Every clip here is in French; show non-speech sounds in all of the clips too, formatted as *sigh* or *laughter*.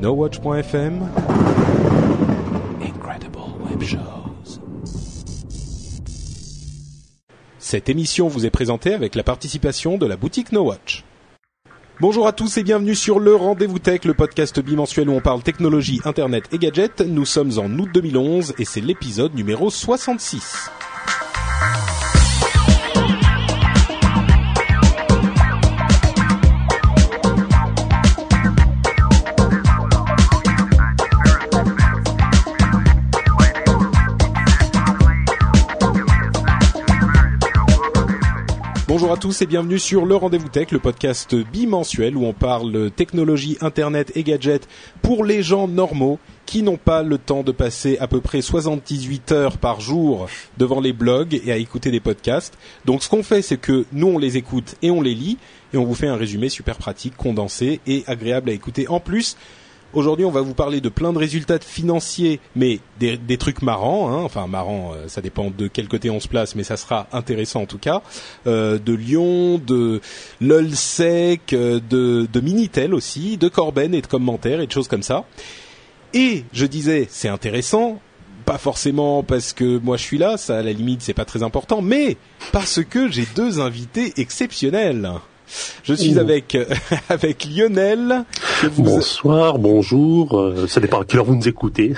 NoWatch.fm Incredible Web Shows. Cette émission vous est présentée avec la participation de la boutique NoWatch. Bonjour à tous et bienvenue sur le Rendez-vous Tech, le podcast bimensuel où on parle technologie, internet et gadgets. Nous sommes en août 2011 et c'est l'épisode numéro 66. Bonjour à tous et bienvenue sur le Rendez-vous Tech, le podcast bimensuel où on parle technologie, internet et gadgets pour les gens normaux qui n'ont pas le temps de passer à peu près 78 heures par jour devant les blogs et à écouter des podcasts. Donc ce qu'on fait, c'est que nous on les écoute et on les lit et on vous fait un résumé super pratique, condensé et agréable à écouter. En plus, Aujourd'hui, on va vous parler de plein de résultats financiers, mais des, trucs marrants. Hein. Enfin, marrants, euh, ça dépend de quel côté on se place, mais ça sera intéressant en tout cas. Euh, de Lyon, de Lolsec, euh, de, de Minitel aussi, de Corben et de commentaires et de choses comme ça. Et je disais, c'est intéressant, pas forcément parce que moi je suis là, ça à la limite c'est pas très important, mais parce que j'ai deux invités exceptionnels. Je suis avec *laughs* avec Lionel vous Bonsoir, bonjour, euh, ça dépend à quelle heure vous nous écoutez.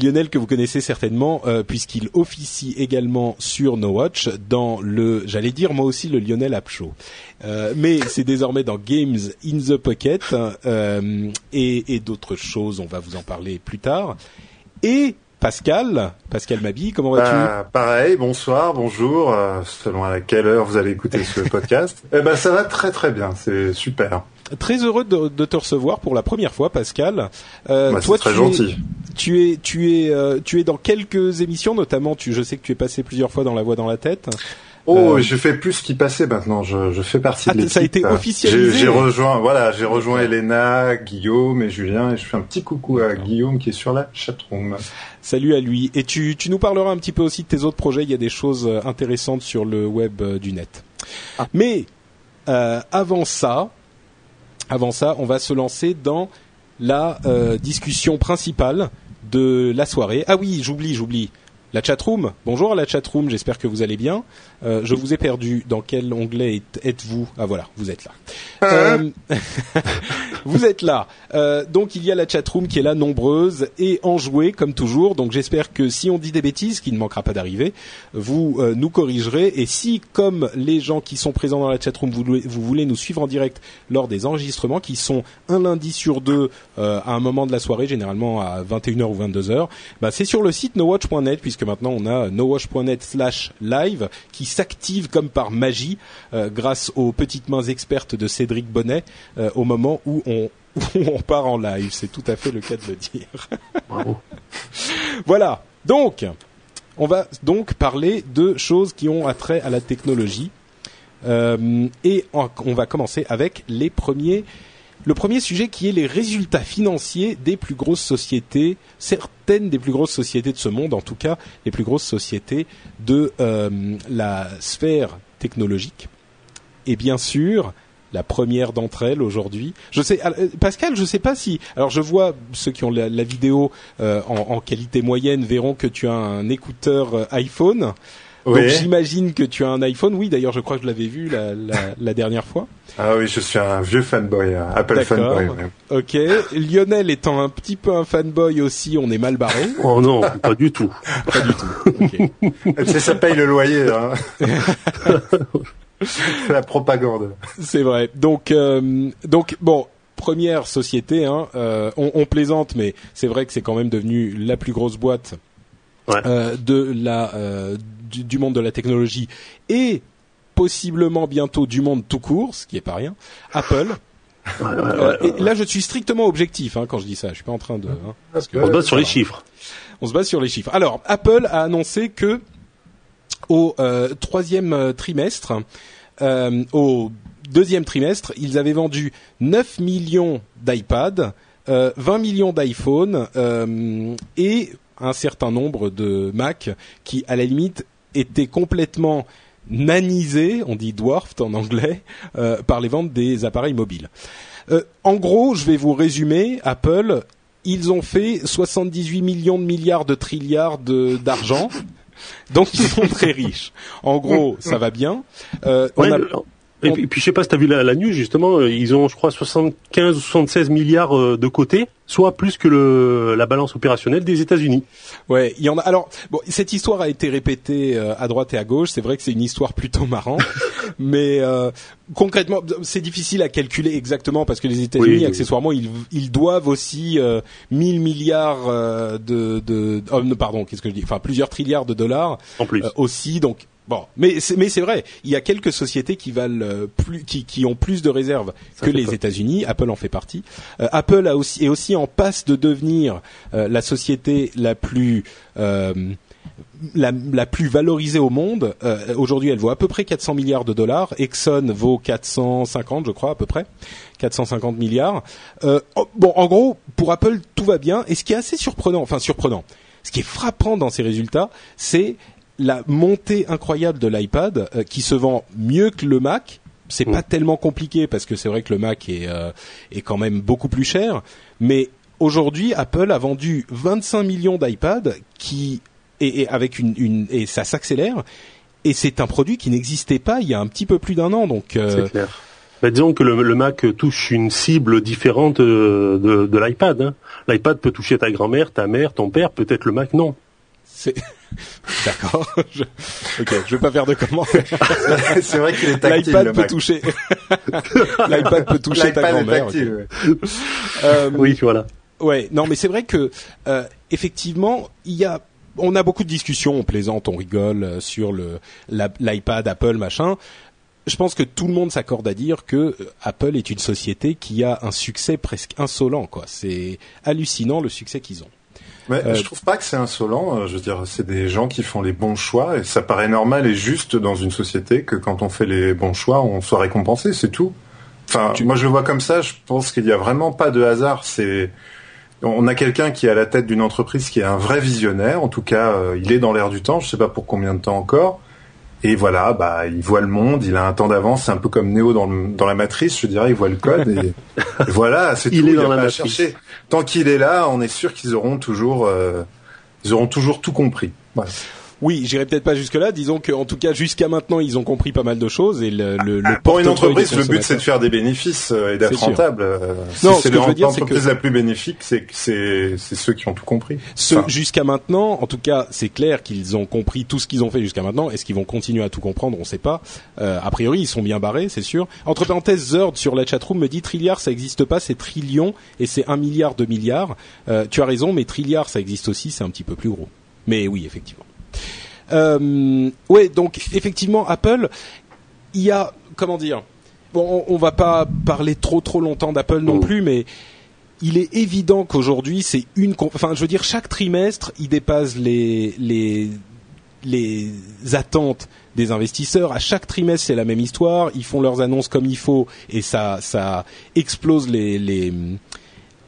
Lionel que vous connaissez certainement euh, puisqu'il officie également sur No Watch dans le j'allais dire moi aussi le Lionel App Show. Euh, mais c'est désormais dans Games in the Pocket euh, et, et d'autres choses, on va vous en parler plus tard. Et Pascal, Pascal Mabi, comment vas-tu? Bah, pareil, bonsoir, bonjour, euh, selon à quelle heure vous allez écouter ce *laughs* podcast. Eh ben, ça va très très bien, c'est super. Très heureux de, de te recevoir pour la première fois, Pascal. Euh, Bah, toi, très tu gentil. Es, tu es, tu es, euh, tu es dans quelques émissions, notamment. Tu, je sais que tu es passé plusieurs fois dans La Voix dans la tête. Oh, Euh, je fais plus ce qui passait maintenant, je, je fais partie Ah, de l'équipe. ça a été Euh, officialisé. J'ai j'ai rejoint, voilà, j'ai rejoint Elena, Guillaume et Julien et je fais un petit coucou à Guillaume qui est sur la chatroom. Salut à lui. Et tu, tu nous parleras un petit peu aussi de tes autres projets. Il y a des choses euh, intéressantes sur le web euh, du net. Ah. Mais euh, avant ça, avant ça, on va se lancer dans la euh, discussion principale de la soirée. Ah oui, j'oublie, j'oublie. La chatroom. Bonjour à la chatroom. J'espère que vous allez bien. Euh, je vous ai perdu. Dans quel onglet êtes- êtes-vous? Ah voilà, vous êtes là. Euh, *laughs* vous êtes là. Euh, donc il y a la chatroom qui est là, nombreuse et enjouée comme toujours. Donc j'espère que si on dit des bêtises, qui ne manquera pas d'arriver, vous euh, nous corrigerez. Et si, comme les gens qui sont présents dans la chatroom, vous, voulez- vous voulez nous suivre en direct lors des enregistrements, qui sont un lundi sur deux euh, à un moment de la soirée, généralement à 21h ou 22h, bah, c'est sur le site nowatch.net puisque maintenant on a nowatch.net slash live qui s'active comme par magie euh, grâce aux petites mains expertes de Cédric Bonnet euh, au moment où on, *laughs* où on part en live. C'est tout à fait le cas de le dire. Bravo. *laughs* Voilà. Donc, on va donc parler de choses qui ont attrait à la technologie. Euh, et on on va commencer avec les premiers. Le premier sujet qui est les résultats financiers des plus grosses sociétés, certaines des plus grosses sociétés de ce monde, en tout cas les plus grosses sociétés de euh, la sphère technologique. Et bien sûr, la première d'entre elles aujourd'hui. Je sais, euh, Pascal, je sais pas si. Alors, je vois ceux qui ont la, vidéo euh, en, qualité moyenne verront que tu as un écouteur euh, Donc, j'imagine que tu as un iPhone. Oui, d'ailleurs, je crois que je l'avais vu la, la, la dernière fois. Ah oui, je suis un vieux fanboy, euh, Apple fanboy. ouais. Ok. Lionel étant un petit peu un fanboy aussi, on est mal barré. Oh non, pas du tout. *laughs* Pas du tout. Ça paye le loyer. Hein. *laughs* C'est la propagande. C'est vrai. Donc, euh, donc bon, première société. Hein, euh, on, on plaisante, mais c'est vrai que c'est quand même devenu la plus grosse boîte Ouais. euh, de la euh, du, du monde de la technologie et possiblement bientôt du monde tout court, ce qui est pas rien. Apple. *laughs* Euh, et là, je suis strictement objectif hein, quand je dis ça. Je suis pas en train de. Hein, parce que- On se base sur les chiffres. on se base sur les chiffres. Alors, Apple a annoncé que au euh, troisième euh, trimestre, euh, au deuxième trimestre, ils avaient vendu 9 millions d'iPad, euh, 20 millions d'iPhone euh, et un certain nombre de Mac qui, à la limite, étaient complètement nanisés, on dit dwarfed en anglais, euh, par les ventes des appareils mobiles. Euh, en gros, je vais vous résumer. Apple, ils ont fait 78 millions de milliards de trilliards de- d'argent. *laughs* Donc ils sont très riches. En gros, ça va bien. Euh, on a- et, puis, puis, je sais pas si t'as vu la, la news justement, euh, ils ont je crois 75 ou 76 milliards euh, de côté, soit plus que le, la balance opérationnelle des États-Unis. Ouais, il y en a. Alors, bon, cette histoire a été répétée euh, à droite et à gauche. C'est vrai que c'est une histoire plutôt marrante, *laughs* mais euh, concrètement, c'est difficile à calculer exactement parce que les États-Unis, Oui, oui. accessoirement, ils, ils doivent aussi euh, 1000 milliards de, de oh, pardon, qu'est-ce que je dis? Enfin, plusieurs trilliards de dollars En plus. euh, aussi. Donc bon, mais c'est mais c'est vrai, il y a quelques sociétés qui valent euh, plus, qui, qui ont plus de réserves que les peur. États-Unis. Apple en fait partie. Euh, Apple a aussi est aussi en passe de devenir euh, la société la plus euh, la, la plus valorisée au monde. Euh, Aujourd'hui, elle vaut à peu près 400 milliards de dollars. Exxon vaut 450, je crois, à peu près. 450 milliards. Euh, oh, bon, en gros, pour Apple, tout va bien. Et ce qui est assez surprenant, enfin surprenant, ce qui est frappant dans ces résultats, c'est la montée incroyable de l'iPad euh, qui se vend mieux que le Mac. C'est pas tellement compliqué parce que c'est vrai que le Mac est, euh, est quand même beaucoup plus cher. Mais aujourd'hui, Apple a vendu 25 millions d'iPad qui et, et avec une, une et ça s'accélère. Et c'est un produit qui n'existait pas il y a un petit peu plus d'un an. Donc euh, C'est clair. Bah, disons que le, le Mac touche une cible différente euh, de, de l'iPad. hein. L'iPad peut toucher ta grand-mère, ta mère, ton père, peut-être le Mac non. c'est *laughs* *laughs* d'accord. je... Ok, je vais pas faire de commentaires. *laughs* c'est vrai qu'il est tactile, L'iPad peut Mac. toucher. *laughs* L'iPad peut toucher ta L'iPad est grand-mère. ok. tactile, ouais. Euh, Oui, voilà. Ouais, non, mais c'est vrai que euh, effectivement, il y a, on a beaucoup de discussions, on plaisante, on rigole euh, sur le l'iPad, Apple, machin. Je pense que tout le monde s'accorde à dire que Apple est une société qui a un succès presque insolent, quoi. C'est hallucinant le succès qu'ils ont. Mais Euh, je trouve pas que c'est insolent. euh, Je veux dire, c'est des gens qui font les bons choix et ça paraît normal et juste dans une société que quand on fait les bons choix, on soit récompensé. C'est tout. Enfin, Tu- moi je le vois comme ça. Je pense qu'il y a vraiment pas de hasard. C'est on a quelqu'un qui est à la tête d'une entreprise qui est un vrai visionnaire. En tout cas, euh, il est dans l'air du temps. Je sais pas pour combien de temps encore. Et voilà, bah, il voit le monde, il a un temps d'avance, c'est un peu comme Neo dans, le- dans la matrice, je dirais, il voit le code et, et *laughs* voilà, c'est tout. Il est y a dans la matrice. chercher. Tant qu'il est là, on est sûr qu'ils auront toujours, euh, ils auront toujours tout compris. Voilà. Oui, j'irai peut-être pas jusque là. Disons qu'en tout cas jusqu'à maintenant, ils ont compris pas mal de choses et le, le, le Ah, Pour une entreprise, le but c'est de faire des bénéfices euh, et d'être rentable. Euh, si Non, c'est ce que je veux dire, c'est l'entreprise que- la plus bénéfique, c'est c'est ceux qui ont tout compris. Ce- Enfin, jusqu'à maintenant, en tout cas, c'est clair qu'ils ont compris tout ce qu'ils ont fait jusqu'à maintenant. Est-ce qu'ils vont continuer à tout comprendre? On ne sait pas. Euh, a priori, ils sont bien barrés, c'est sûr. Entre parenthèses, Zerd sur la chatroom me dit trilliard, ça n'existe pas, c'est trillion et c'est un milliard de milliards. Euh, tu as raison, mais trilliard, ça existe aussi, c'est un petit peu plus gros. Mais oui, effectivement. Euh, ouais, donc effectivement, Apple, il y a comment dire Bon, on, on va pas parler trop trop longtemps d'Apple non Oh. plus, mais il est évident qu'aujourd'hui c'est une enfin je veux dire chaque trimestre il dépasse les les les attentes des investisseurs. À chaque trimestre c'est la même histoire. Ils font leurs annonces comme il faut et ça ça explose les les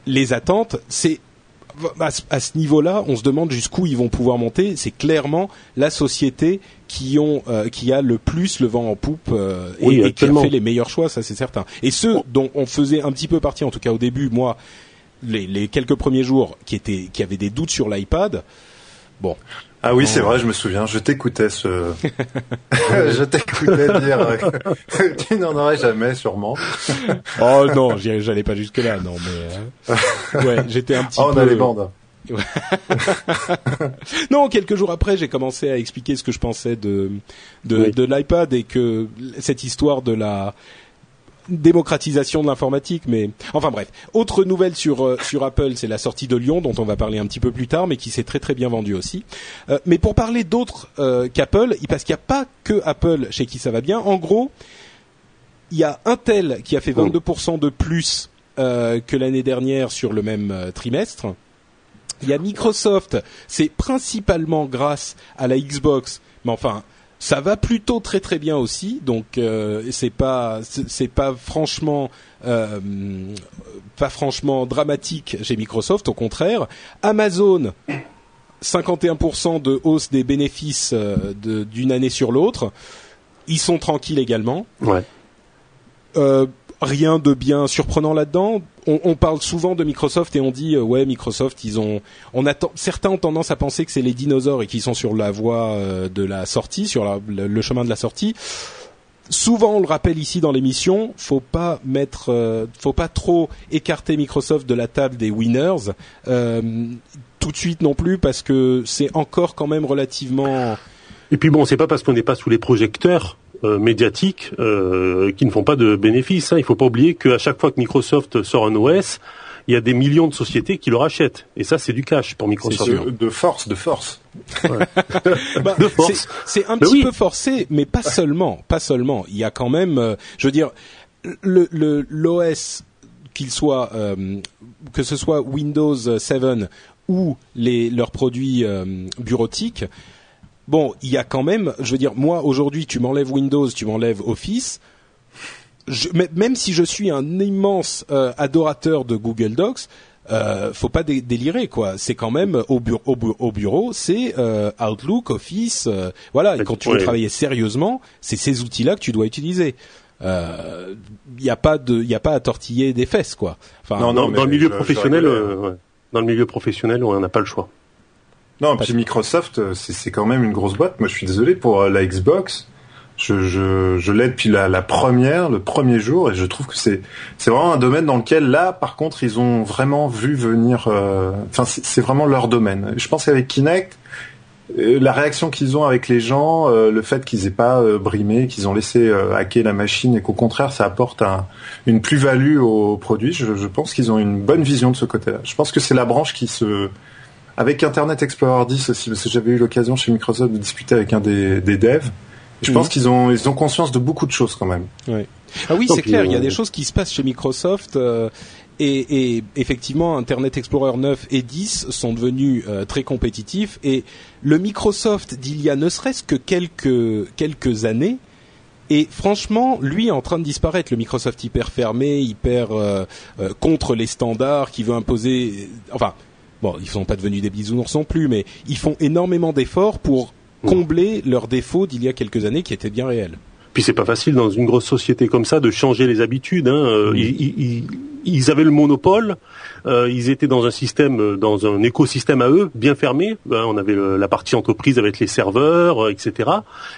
les attentes. C'est à ce- à ce niveau-là, on se demande jusqu'où ils vont pouvoir monter. C'est clairement la société qui ont euh, qui a le plus le vent en poupe euh, et- Oui, et, qui a fait les meilleurs choix, ça c'est certain. Et ceux dont on faisait un petit peu partie, en tout cas au début, moi, les, les quelques premiers jours, qui étaient qui avaient des doutes sur l'iPad. Bon, Ah oui, c'est Oh. vrai, je me souviens. Je t'écoutais ce, *laughs* *laughs* je t'écoutais dire euh, que tu n'en aurais jamais, sûrement. *laughs* oh non, j'allais pas jusque là, non, mais euh, ouais, j'étais un petit Oh, on peu. a les bandes. Non, quelques jours après, j'ai commencé à expliquer ce que je pensais de de, Oui. de l'iPad et que cette histoire de la démocratisation de l'informatique, mais enfin bref. Autre nouvelle sur euh, sur Apple, c'est la sortie de Lyon, dont on va parler un petit peu plus tard, mais qui s'est très très bien vendue aussi. Euh, mais pour parler d'autres euh, qu'Apple, parce qu'il n'y a pas que Apple chez qui ça va bien. En gros, il y a Intel qui a fait 22% de plus euh, que l'année dernière sur le même euh, trimestre. Il y a Microsoft, c'est principalement grâce à la Xbox, mais enfin, ça va plutôt très très bien aussi, donc euh, c'est pas c'est pas franchement euh, pas franchement dramatique chez Microsoft, au contraire. Amazon, 51% de hausse des bénéfices euh, d'une année sur l'autre. Ils sont tranquilles également. Ouais. Euh, rien de bien surprenant là-dedans. On, on, parle souvent de Microsoft et on dit euh, ouais Microsoft ils ont on attend certains ont tendance à penser que c'est les dinosaures et qu'ils sont sur la voie euh, de la sortie sur la, le, chemin de la sortie. Souvent on le rappelle ici dans l'émission, faut pas mettre euh, faut pas trop écarter Microsoft de la table des winners tout de suite non plus parce que c'est encore quand même relativement et puis bon, c'est pas parce qu'on n'est pas sous les projecteurs euh, médiatiques euh, qui ne font pas de bénéfices. Hein. Il faut pas oublier qu'à chaque fois que Microsoft sort un OS, il y a des millions de sociétés qui le rachètent. Et ça, c'est du cash pour Microsoft. De, de, force, de force. Ouais. *laughs* bah, de force. C'est un petit oui. peu forcé, mais pas seulement. Pas seulement. Il y a quand même, euh, je veux dire, le l'OS qu'il soit, euh, que ce soit Windows 7 ou les, leurs produits euh, bureautiques, bon, il y a quand même, je veux dire, moi aujourd'hui, tu m'enlèves Windows, tu m'enlèves Office. Je, même si je suis un immense euh, adorateur de Google Docs, euh, faut pas dé délirer quoi. C'est quand même au, bu au, bu au bureau, c'est euh, Outlook, Office, euh, voilà. Et quand tu veux travailler sérieusement, c'est ces outils-là que tu dois utiliser. Il n'y a pas de, il y a pas à tortiller des fesses quoi. Enfin, non, non, dans, le milieu je, professionnel, je ouais. dans le milieu professionnel, on n'a pas le choix. Non, puis Microsoft, c'est quand même une grosse boîte. Moi, je suis désolé pour la Xbox. Je, je, je l'ai depuis la, la, première, le premier jour, et je trouve que c'est c'est vraiment un domaine dans lequel là, par contre, ils ont vraiment vu venir. Enfin, euh, c'est vraiment leur domaine. Je pense qu'avec Kinect, euh, la réaction qu'ils ont avec les gens, euh, le fait qu'ils aient pas euh, brimé, qu'ils ont laissé hacker la machine, et qu'au contraire, ça apporte un, une plus-value au produit. Je, je pense qu'ils ont une bonne vision de ce côté-là. Je pense que c'est la branche qui se avec Internet Explorer 10 aussi, parce que j'avais eu l'occasion chez Microsoft de discuter avec un des, des devs. Je mmh. pense qu'ils ont ils ont conscience de beaucoup de choses quand même. Oui. Ah oui, c'est clair. Euh... Il y a des choses qui se passent chez Microsoft. Euh, et, et, effectivement, Internet Explorer 9 et 10 sont devenus euh, très compétitifs. Et le Microsoft d'il y a ne serait-ce que quelques quelques années et franchement, lui est en train de disparaître. Le Microsoft hyper fermé, hyper euh, euh, contre les standards, qui veut imposer. Enfin, bon, ils sont pas devenus des bisounours non plus, mais ils font énormément d'efforts pour combler leurs défauts d'il y a quelques années qui étaient bien réels. Puis c'est pas facile dans une grosse société comme ça de changer les habitudes. Hein. Mmh. Ils, ils, ils, avaient le monopole, euh, ils étaient dans un système, dans un écosystème à eux, bien fermé. Ben, on avait le, la partie entreprise avec les serveurs, euh, etc.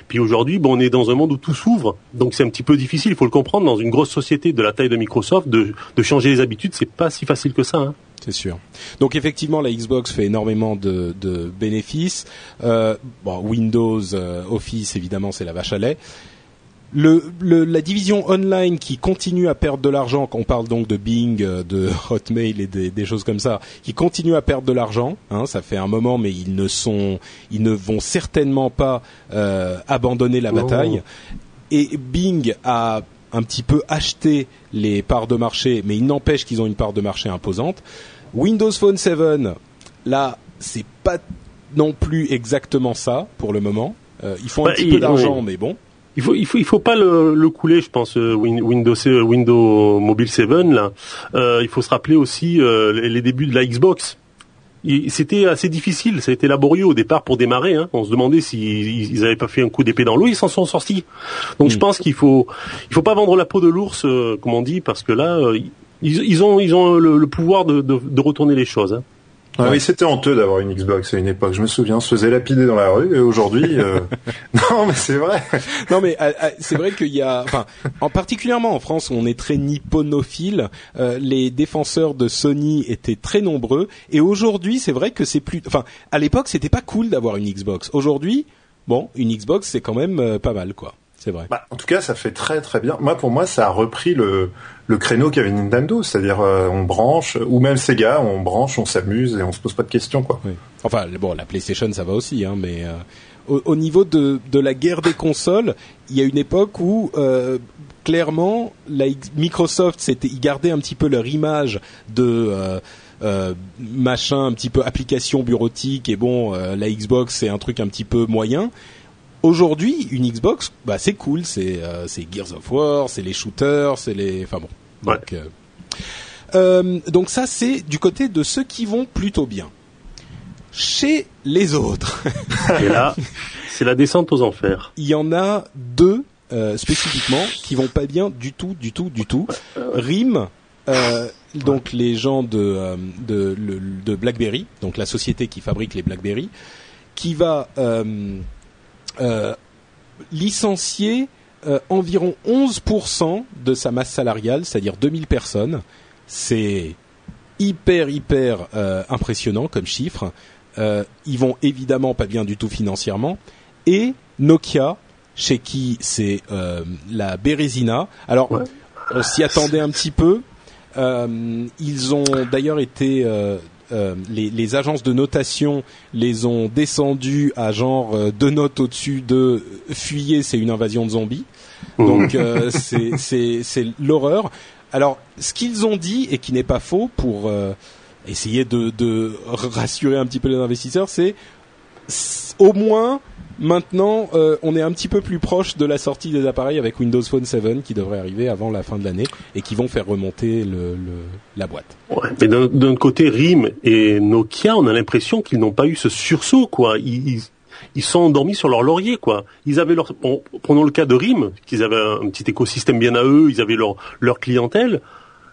Puis aujourd'hui, bon, on est dans un monde où tout s'ouvre, donc c'est un petit peu difficile. Il faut le comprendre. Dans une grosse société de la taille de Microsoft, de, de changer les habitudes, c'est pas si facile que ça. Hein. C'est sûr. Donc effectivement, la Xbox fait énormément de, de bénéfices. Euh, bon, Windows, euh, Office, évidemment, c'est la vache à lait. Le, le, la division online qui continue à perdre de l'argent, on parle donc de Bing, de *laughs* Hotmail et des, des choses comme ça, qui continue à perdre de l'argent. Hein, ça fait un moment, mais ils ne sont, ils ne vont certainement pas euh, abandonner la bataille. Oh. Et Bing a un petit peu acheté les parts de marché, mais il n'empêche qu'ils ont une part de marché imposante. Windows Phone 7, là, c'est pas non plus exactement ça pour le moment. Euh, ils font un bah, petit peu d'argent, oui. mais bon. Il faut, il faut, il faut pas le, le couler, je pense. Windows, Windows Mobile 7 là. Euh, il faut se rappeler aussi euh, les, débuts de la Xbox c'était assez difficile, ça a été laborieux au départ pour démarrer. Hein. On se demandait s'ils n'avaient pas fait un coup d'épée dans l'eau, ils s'en sont sortis. Donc mmh. je pense qu'il faut, il faut pas vendre la peau de l'ours, euh, comme on dit, parce que là, euh, ils, ils, ont, ils ont le, le pouvoir de, de, de, retourner les choses. Hein. Ah ouais. oui, c'était honteux d'avoir une Xbox à une époque. Je me souviens, on se faisait lapider dans la rue et aujourd'hui, euh... *laughs* non, mais c'est vrai. non, mais euh, c'est vrai qu'il y a, enfin, en particulièrement en France, où on est très nipponophile. Euh, les défenseurs de Sony étaient très nombreux et aujourd'hui, c'est vrai que c'est plus, enfin, à l'époque, c'était pas cool d'avoir une Xbox. Aujourd'hui, bon, une Xbox, c'est quand même euh, pas mal, quoi. C'est vrai. Bah, en tout cas, ça fait très très bien. Moi, pour moi, ça a repris le le créneau qu'avait Nintendo, c'est-à-dire euh, on branche, ou même Sega, on branche, on s'amuse et on se pose pas de questions, quoi. Oui. Enfin, bon, la PlayStation, ça va aussi, hein, mais euh, au, au, niveau de, de la guerre des consoles, il y a une époque où euh, clairement, la, Microsoft, c'était, ils gardaient un petit peu leur image de euh, machin, un petit peu application bureautique. Et bon, la Xbox, c'est un truc un petit peu moyen. Aujourd'hui, une Xbox, bah c'est cool, c'est c'est Gears of War, c'est les shooters, c'est les, enfin bon. Donc, euh, donc ça, c'est du côté de ceux qui vont plutôt bien. Chez les autres. Et là, c'est la descente aux enfers. *laughs* Il y en a deux euh, spécifiquement qui vont pas bien du tout, du tout, du tout. RIM, euh, donc les gens de, euh, de, de, BlackBerry, donc la société qui fabrique les BlackBerry, qui va euh, euh, licencier environ 11% de sa masse salariale, c'est-à-dire 2000 personnes, c'est hyper hyper euh, impressionnant comme chiffre. Euh, ils vont évidemment pas bien du tout financièrement. Et Nokia, chez qui c'est euh, la Bérésina. Alors, on s'y attendait un petit peu. ils ont d'ailleurs été les, agences de notation les ont descendus à genre deux notes au-dessus de fuyez, c'est une invasion de zombies. Donc *laughs* c'est l'horreur. Alors, ce qu'ils ont dit et qui n'est pas faux pour euh, essayer de, rassurer un petit peu les investisseurs, c'est au moins maintenant euh, on est un petit peu plus proche de la sortie des appareils avec Windows Phone 7 qui devrait arriver avant la fin de l'année et qui vont faire remonter le, la boîte. Ouais, mais d'un côté, RIM et Nokia, on a l'impression qu'ils n'ont pas eu ce sursaut, quoi. ils, ils sont endormis sur leur laurier, quoi. Ils avaient leur, prenons le cas de RIM, qu'ils avaient un petit écosystème bien à eux, ils avaient leur, leur clientèle.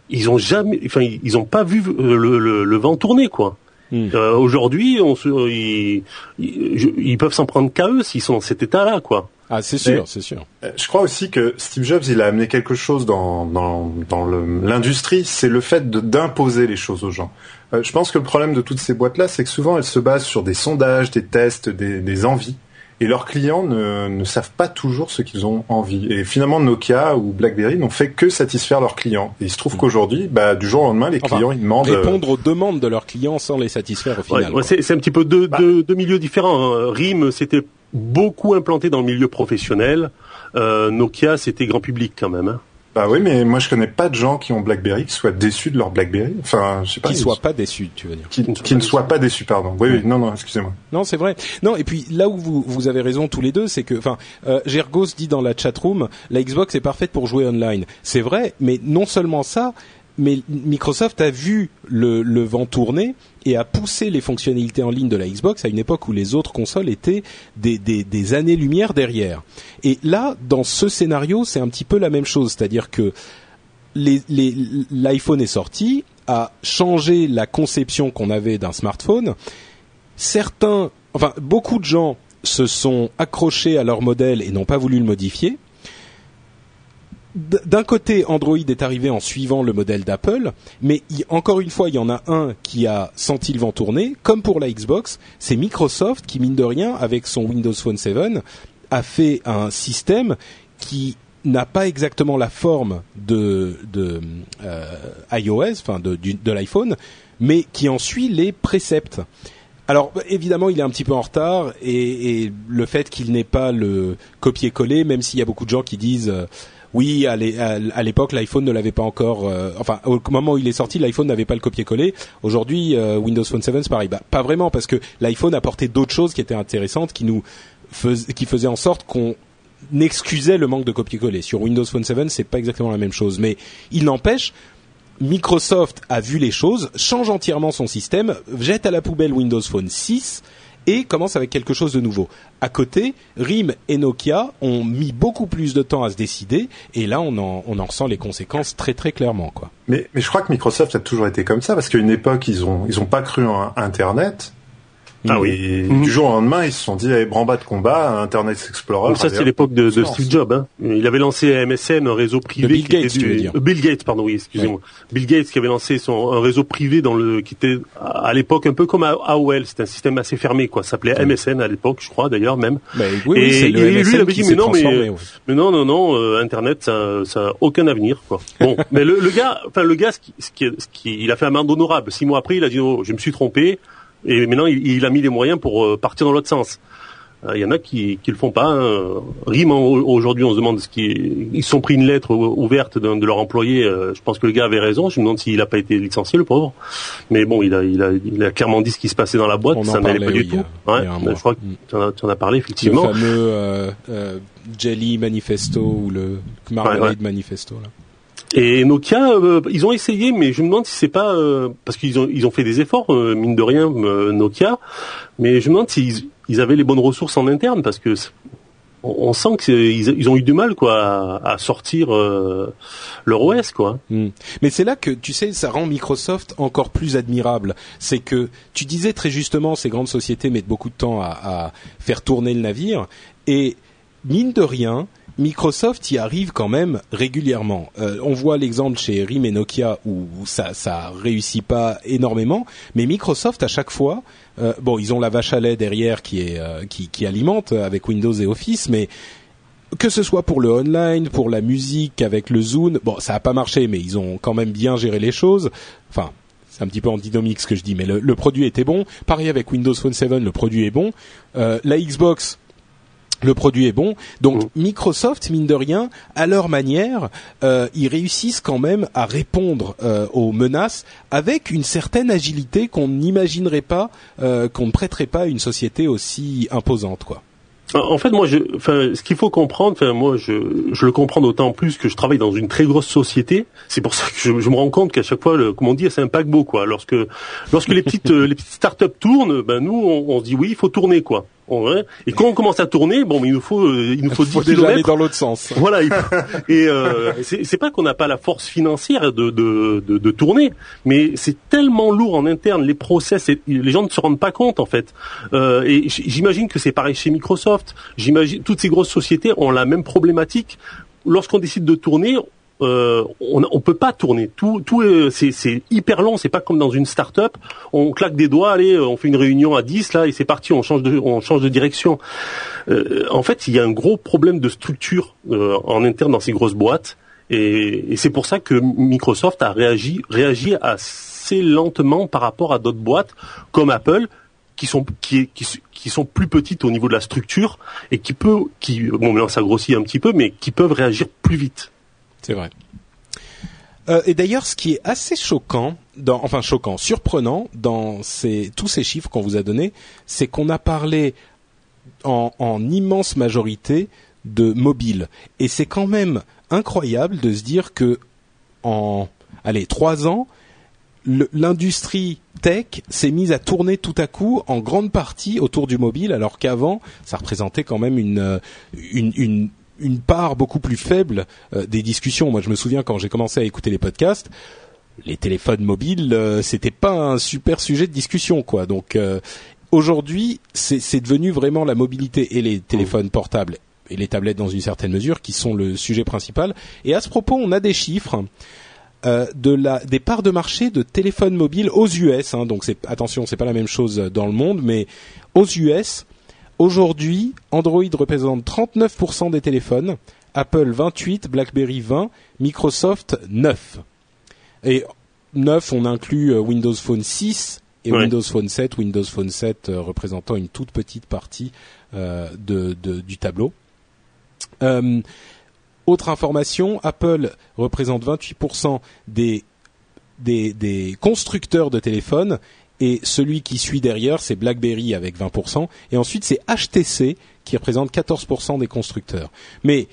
Ils ont jamais, enfin, ils ont pas vu euh, le, le, vent tourner, quoi. Hmm. Euh, Aujourd'hui, on se, ils, ils, peuvent s'en prendre qu'à eux s'ils sont dans cet état-là, quoi. Ah, c'est sûr, c'est sûr. Euh, je crois aussi que Steve Jobs, il a amené quelque chose dans, dans, dans l'industrie, c'est le fait d'imposer les choses aux gens. Euh, je pense que le problème de toutes ces boîtes-là, c'est que souvent elles se basent sur des sondages, des tests, des, des envies. Et leurs clients ne, ne savent pas toujours ce qu'ils ont envie. Et finalement, Nokia ou BlackBerry n'ont fait que satisfaire leurs clients. Et il se trouve mm. qu'aujourd'hui, bah, du jour au lendemain, les clients ils demandent euh, répondre aux demandes de leurs clients sans les satisfaire au final. Ouais, c'est un petit peu deux, bah. deux, deux milieux différents. Hein. RIM, c'était beaucoup implanté dans le milieu professionnel. Euh, Nokia, c'était grand public quand même. Hein. Bah oui, mais moi je connais pas de gens qui ont BlackBerry qui soient déçus de leur BlackBerry. Enfin, je sais pas. Qui soient pas déçus, tu veux dire. Qui, ne soient pas déçus, pardon. Oui, oui. Non, non, excusez-moi. Non, c'est vrai. Non, et puis là où vous, vous avez raison tous les deux, c'est que, enfin, euh, Gergos dit dans la chatroom, la Xbox est parfaite pour jouer online. C'est vrai, mais non seulement ça, mais Microsoft a vu le, vent tourner et a poussé les fonctionnalités en ligne de la Xbox à une époque où les autres consoles étaient des, des, des années-lumière derrière. Et là, dans ce scénario, c'est un petit peu la même chose, c'est-à-dire que l'iPhone est sorti, a changé la conception qu'on avait d'un smartphone. Certains, enfin beaucoup de gens se sont accrochés à leur modèle et n'ont pas voulu le modifier d'un côté, Android est arrivé en suivant le modèle d'Apple, mais encore une fois, il y en a un qui a senti le vent tourner. Comme pour la Xbox, c'est Microsoft qui, mine de rien, avec son Windows Phone 7, a fait un système qui n'a pas exactement la forme de, euh, iOS, enfin de, l'iPhone, mais qui en suit les préceptes. Alors évidemment, il est un petit peu en retard et, le fait qu'il n'ait pas le copier-coller, même s'il y a beaucoup de gens qui disent euh, oui, à l'époque, l'iPhone ne l'avait pas encore. Euh, enfin, au moment où il est sorti, l'iPhone n'avait pas le copier-coller. Aujourd'hui, euh, Windows Phone 7, c'est pareil. Pas vraiment, parce que l'iPhone apportait d'autres choses qui étaient intéressantes, qui nous qui faisaient en sorte qu'on excusait le manque de copier-coller. Sur Windows Phone 7, c'est pas exactement la même chose, mais il n'empêche. Microsoft a vu les choses, change entièrement son système, jette à la poubelle Windows Phone 6 et commence avec quelque chose de nouveau. À côté, RIM et Nokia ont mis beaucoup plus de temps à se décider et là on en, on en ressent les conséquences très très clairement quoi. Mais, mais je crois que Microsoft a toujours été comme ça parce qu'à une époque ils ont ils ont pas cru en Internet ah oui. Et du jour au lendemain, ils se sont dit, allez, branle de combat, Internet Explorer. ça, c'est l'époque de, de, Steve Jobs. Hein. Il avait lancé MSN, un réseau privé. Bill Gates, tu veux dire. Euh, Bill Gates, pardon, oui, excusez-moi. Bill Gates qui avait lancé son un réseau privé dans le qui était à l'époque un peu comme AOL. C'était un système assez fermé, quoi. Ça s'appelait MSN à l'époque, je crois d'ailleurs même. Ben, oui, et, le lui, il avait dit, mais non, mais, mais, non, non, non, euh, Internet, ça, ça a aucun avenir, quoi. *laughs* Bon, mais le, le, gars, enfin le gars, ce qui, ce qui, ce qui, il a fait un amende honorable. Six mois après, il a dit, oh, je me suis trompé et maintenant il, a mis les moyens pour euh, partir dans l'autre sens. Il y en a qui qui le font pas. Hein. RIM aujourd'hui, on se demande ce qui ils sont pris une lettre ouverte de, de leur employé. Je pense que le gars avait raison. Je me demande s'il a pas été licencié, le pauvre. Mais bon, il a il a il a clairement dit ce qui se passait dans la boîte. ça n'allait pas du tout. Ouais, je crois que tu en, as, tu en as parlé effectivement. Le fameux euh, Jelly Manifesto ou le Marmalade Manifesto là. Et Nokia, euh, ils ont essayé, mais je me demande si c'est pas euh, parce qu'ils ont ils ont fait des efforts euh, mine de rien Nokia, mais je me demande s'ils ils avaient les bonnes ressources en interne parce que on, sent qu'ils ils ont eu du mal quoi à, sortir leur OS quoi. Hmm. Mais c'est là que tu sais ça rend Microsoft encore plus admirable. C'est que tu disais très justement ces grandes sociétés mettent beaucoup de temps à, à faire tourner le navire et mine de rien Microsoft y arrive quand même régulièrement. Euh, on voit l'exemple chez RIM et Nokia où ça ça réussit pas énormément, mais Microsoft à chaque fois, euh, bon ils ont la vache à lait derrière qui est euh, qui, qui alimente avec Windows et Office, mais que ce soit pour le online, pour la musique avec le Zoom, bon ça a pas marché, mais ils ont quand même bien géré les choses. Enfin c'est un petit peu antinomique ce que je dis, mais le, le, produit était bon. Pareil avec Windows Phone 7, le produit est bon. la Xbox, le produit est bon. Donc mm. Microsoft, mine de rien, à leur manière, euh, ils réussissent quand même à répondre euh, aux menaces avec une certaine agilité qu'on n'imaginerait pas, euh, qu'on ne prêterait pas à une société aussi imposante, quoi. En fait, moi, je, enfin, ce qu'il faut comprendre, enfin, moi, je, je le comprends d'autant plus que je travaille dans une très grosse société. C'est pour ça que je, je me rends compte qu'à chaque fois, le, comme on dit, c'est un paquebot, quoi. Lorsque, lorsque les petites, *laughs* les petites startups tournent, ben nous, on, on se dit oui, il faut tourner, quoi. Et quand on commence à tourner, bon, il nous faut, euh, il nous faut, 10 faut déjà aller dans l'autre sens. Voilà. et euh, *laughs* c'est pas qu'on n'a pas la force financière de, de, de, de tourner, mais c'est tellement lourd en interne, les process, les gens ne se rendent pas compte en fait. Euh, et j'imagine que c'est pareil chez Microsoft. J'imagine toutes ces grosses sociétés ont la même problématique. Lorsqu'on décide de tourner, euh, on, on peut pas tourner. Tout, tout c'est hyper long. C'est pas comme dans une start-up. On claque des doigts, allez, on fait une réunion à 10 là et c'est parti. On change de, direction. Euh, en fait, il y a un gros problème de structure euh, en interne dans ces grosses boîtes. Et, c'est pour ça que Microsoft a réagi, assez lentement par rapport à d'autres boîtes comme Apple qui, sont plus petites au niveau de la structure et qui peut qui bon là ça grossit un petit peu mais qui peuvent réagir plus vite. C'est vrai. Euh, et d'ailleurs, ce qui est assez choquant, enfin choquant, surprenant dans ces, tous ces chiffres qu'on vous a donnés, c'est qu'on a parlé en, en, immense majorité de mobile. Et c'est quand même incroyable de se dire que en allez trois ans, l'industrie tech s'est mise à tourner tout à coup en grande partie autour du mobile, alors qu'avant, ça représentait quand même une, une une part beaucoup plus faible euh, des discussions. Moi, je me souviens quand j'ai commencé à écouter les podcasts, les téléphones mobiles, euh, c'était pas un super sujet de discussion, quoi. Donc euh, aujourd'hui, c'est devenu vraiment la mobilité et les téléphones portables et les tablettes dans une certaine mesure qui sont le sujet principal. Et à ce propos, on a des chiffres. de la des parts de marché de téléphones mobiles aux US. Hein, donc c'est attention, c'est pas la même chose dans le monde, mais aux US, Aujourd'hui, Android représente 39% des téléphones, Apple 28, BlackBerry 20, Microsoft 9. Et 9, on inclut euh, Windows Phone 6 et Windows Phone 7, Windows Phone 7 euh, représentant une toute petite partie euh, de, du tableau. autre information, Apple représente 28% des, des, des constructeurs de téléphones et celui qui suit derrière, c'est BlackBerry avec 20%, et ensuite c'est HTC qui représente 14% des constructeurs. Mais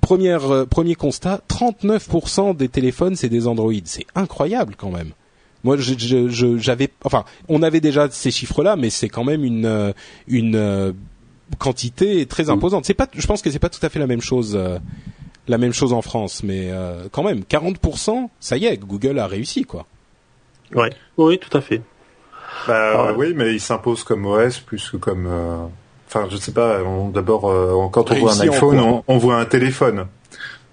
première, euh, premier constat, 39% des téléphones c'est des Android, c'est incroyable quand même. Moi, j'avais, enfin, on avait déjà ces chiffres-là, mais c'est quand même une euh, une euh, quantité très mm. imposante. C'est pas, je pense que c'est pas tout à fait la même chose, la même chose en France, mais quand même, 40%, ça y est, Google a réussi quoi. Ouais, oui, tout à fait. Bah, oui, mais il s'impose comme OS plus que comme. Euh, enfin, je sais pas. D'abord, euh, quand on voit un iPhone, on, voit un téléphone.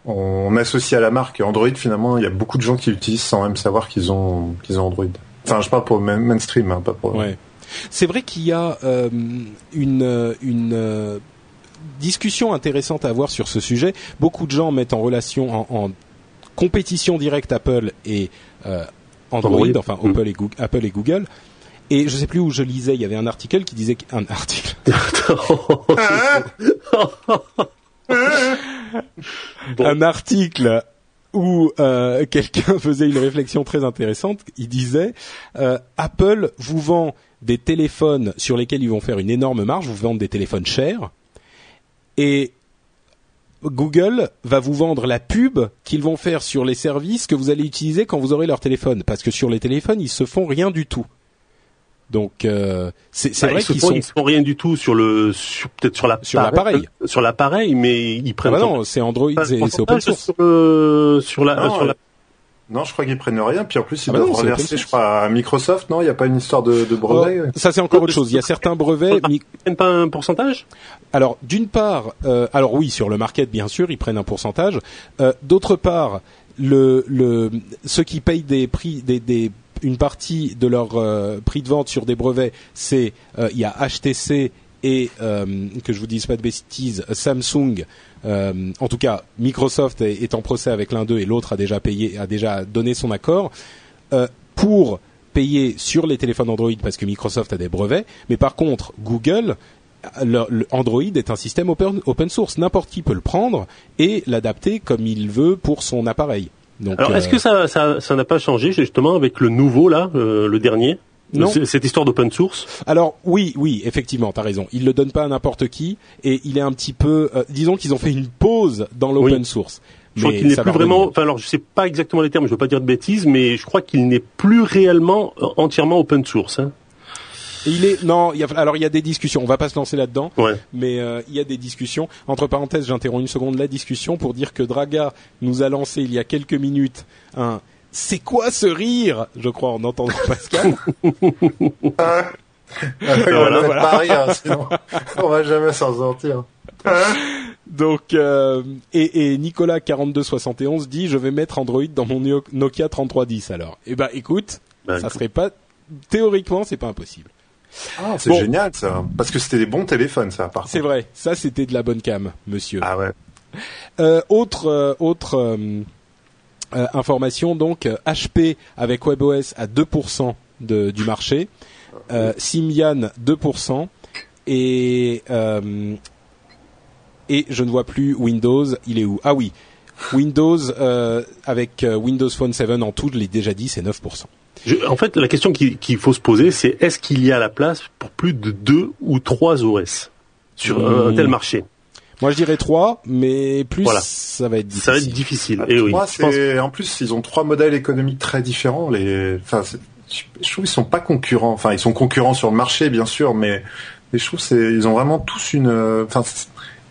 On, associe à la marque Android. Finalement, il y a beaucoup de gens qui l'utilisent sans même savoir qu'ils ont qu'ils ont Android. Enfin, je parle pour le mainstream, hein, pas pour. Ouais. C'est vrai qu'il y a euh, une une discussion intéressante à avoir sur ce sujet. Beaucoup de gens mettent en relation en, en compétition directe Apple et Android, enfin mm. Apple, et Google, Apple et Google. Et je sais plus où je lisais, il y avait un article qui disait un article. *laughs* Un article où euh, quelqu'un *laughs* faisait une réflexion très intéressante. Il disait euh, Apple vous vend des téléphones sur lesquels ils vont faire une énorme marge, vous vendent des téléphones chers, et Google va vous vendre la pub qu'ils vont faire sur les services que vous allez utiliser quand vous aurez leur téléphone, parce que sur les téléphones ils se font rien du tout. Donc euh, c'est Bah, vrai ils se qu'ils font, sont ils se font rien du tout sur le, sur, peut-être sur la Sur l'appareil. sur l'appareil, mais ils ah prennent bah non, c'est Android, c'est open pourcentage source. sur, le- sur la, Non, sur la- Non, je crois qu'ils prennent rien. Puis en plus, ils Ah bah doivent non, reverser, je crois, à Microsoft. Non, il n'y a pas une histoire de, de brevet? Oh, ça c'est encore autre chose. Il y a *laughs* certains brevets. prennent pas un pourcentage? Alors d'une part, euh, alors oui sur le market bien sûr ils prennent un pourcentage. Euh, D'autre part, le, le ceux qui payent des prix des, des une partie de leur euh, prix de vente sur des brevets, c'est euh, il y a HTC et euh, que je vous dise pas de bêtises, Samsung. Euh, en tout cas, Microsoft est, est en procès avec l'un d'eux et l'autre a déjà payé, a déjà donné son accord euh, pour payer sur les téléphones Android parce que Microsoft a des brevets. Mais par contre, Google le, le Android est un système open, open source. N'importe qui peut le prendre et l'adapter comme il veut pour son appareil. Donc, Alors, est-ce euh, que ça, ça, ça n'a pas changé justement avec le nouveau là, euh, le dernier? Non. Cette histoire d'open source. Alors oui, oui, effectivement, t'as raison. Ils le donnent pas à n'importe qui et il est un petit peu. euh, disons qu'ils ont fait une pause dans l'open Oui. source. Je crois qu'il n'est plus vraiment. Enfin, alors, je sais pas exactement les termes. Je veux pas dire de bêtises, mais je crois qu'il n'est plus réellement euh, entièrement open source. Hein. Il est non. Il y a, alors il y a des discussions. On va pas se lancer là-dedans. Ouais. mais euh, il y a des discussions. Entre parenthèses, j'interromps une seconde la discussion pour dire que Draga nous a lancé il y a quelques minutes un c'est quoi ce rire? Je crois en entendant *laughs* Pascal. Ah, Voilà, on va voilà. pas rire, sinon on va jamais s'en sortir. Donc euh, et, et Nicolas 4271 dit je vais mettre Android dans mon Nokia 3310 alors. Eh ben écoute, Bah, ça serait pas théoriquement c'est pas impossible. Ah, c'est Bon. génial ça. Parce que c'était des bons téléphones ça, par C'est vrai, ça c'était de la bonne cam, monsieur. Ah ouais. Euh, autre euh, autre euh, euh, information donc euh, HP avec WebOS à 2% de, du marché, euh, Symbian 2% et euh, et je ne vois plus Windows, il est où? Ah oui, Windows euh, avec euh, Windows Phone 7 en tout, je l'ai déjà dit, c'est 9%. Je- en fait, la question qui- qu'il faut se poser, c'est est-ce qu'il y a la place pour plus de deux ou trois OS sur un, un tel marché? Moi je dirais 3, mais plus Voilà. ça va être difficile. Ça va être difficile. Bah, Et oui, je pense- c'est- En plus, ils ont trois modèles économiques très différents. Les... Enfin, je trouve qu'ils sont pas concurrents. Enfin, ils sont concurrents sur le marché, bien sûr, mais, mais je trouve c'est ils ont vraiment tous une. euh, Enfin,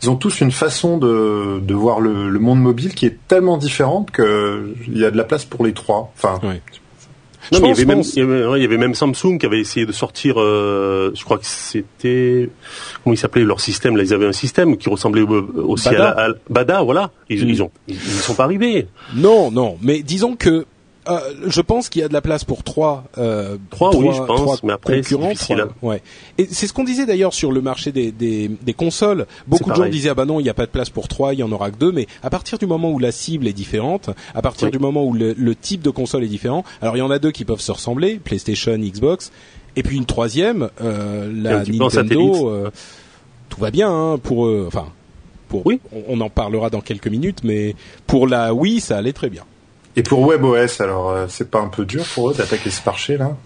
ils ont tous une façon de, de voir le, le monde mobile qui est tellement différente que il y a de la place pour les trois. Enfin. Non, mais il y avait même, pense- il y avait, ouais, il y avait même Samsung qui avait essayé de sortir, euh, je crois que c'était, comment il s'appelait leur système là Ils avaient un système qui ressemblait au- aussi Bada. à, la, à- Bada, voilà. Ils, Mm. ils ont, ils, ils sont pas arrivés. Non, non, mais disons que euh, je pense qu'il y a de la place pour trois. Euh, Trois, oui, je pense, trois mais après, concurrents, trois- ouais. Et c'est ce qu'on disait d'ailleurs sur le marché des, des, des consoles. Beaucoup de gens disaient ah bah non, il n'y a pas de place pour trois, il y en aura que deux. Mais à partir du moment où la cible est différente, à partir Oui. du moment où le, le type de console est différent, alors il y en a deux qui peuvent se ressembler, PlayStation, Xbox, et puis une troisième, euh, la. Nintendo. euh, tout va bien hein, pour eux. Enfin, pour. Oui. On, on en parlera dans quelques minutes, mais pour la Wii, ça allait très bien. Et pour WebOS, alors euh, c'est pas un peu dur pour eux d'attaquer ce marché là?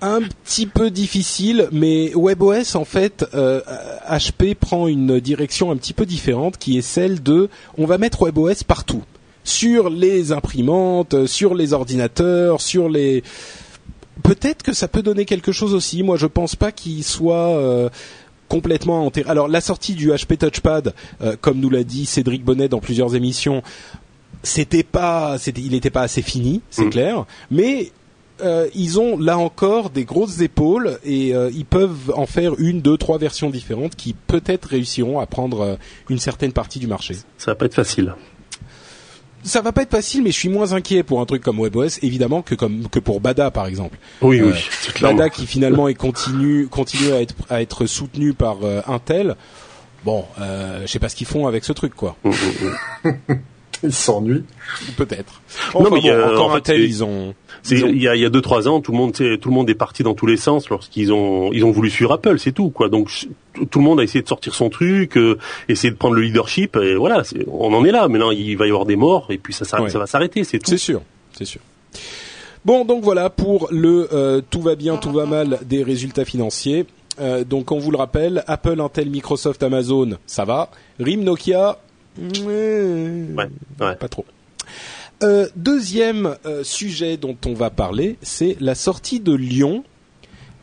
Un petit peu difficile, mais WebOS en fait, euh, HP prend une direction un petit peu différente, qui est celle de, on va mettre WebOS partout, sur les imprimantes, sur les ordinateurs, sur les. Peut-être que ça peut donner quelque chose aussi. Moi, je pense pas qu'il soit euh, complètement enterré. Alors, la sortie du HP Touchpad, euh, comme nous l'a dit Cédric Bonnet dans plusieurs émissions, c'était pas, c'était, il n'était pas assez fini, c'est Mm. clair, mais euh, ils ont là encore des grosses épaules et euh, ils peuvent en faire une, deux, trois versions différentes qui peut-être réussiront à prendre euh, une certaine partie du marché. Ça va pas être facile. Ça va pas être facile, mais je suis moins inquiet pour un truc comme WebOS évidemment que comme que pour Bada par exemple. Oui, Euh, oui. Bada qui finalement est continue continue à être à être soutenu par euh, Intel. Bon, euh, je sais pas ce qu'ils font avec ce truc quoi. *laughs* Ils s'ennuient. Peut-être. Non, Enfin mais il y bon, a- encore en fait, un tel, c'est- ils ont. Il y a, il y a deux trois ans, tout le monde, tout le monde est parti dans tous les sens lorsqu'ils ont, ils ont voulu suivre Apple, c'est tout, quoi. Donc tout le monde a essayé de sortir son truc, euh, essayer de prendre le leadership, et voilà, on en est là. Maintenant, il va y avoir des morts, et puis ça, Ouais. ça va s'arrêter, c'est tout. C'est sûr, c'est sûr. Bon, donc voilà pour le euh, tout va bien, tout va mal des résultats financiers. Euh, donc on vous le rappelle, Apple, Intel, Microsoft, Amazon, ça va. RIM, Nokia, ouais, pas trop. Euh, deuxième euh, sujet dont on va parler, c'est la sortie de Lyon,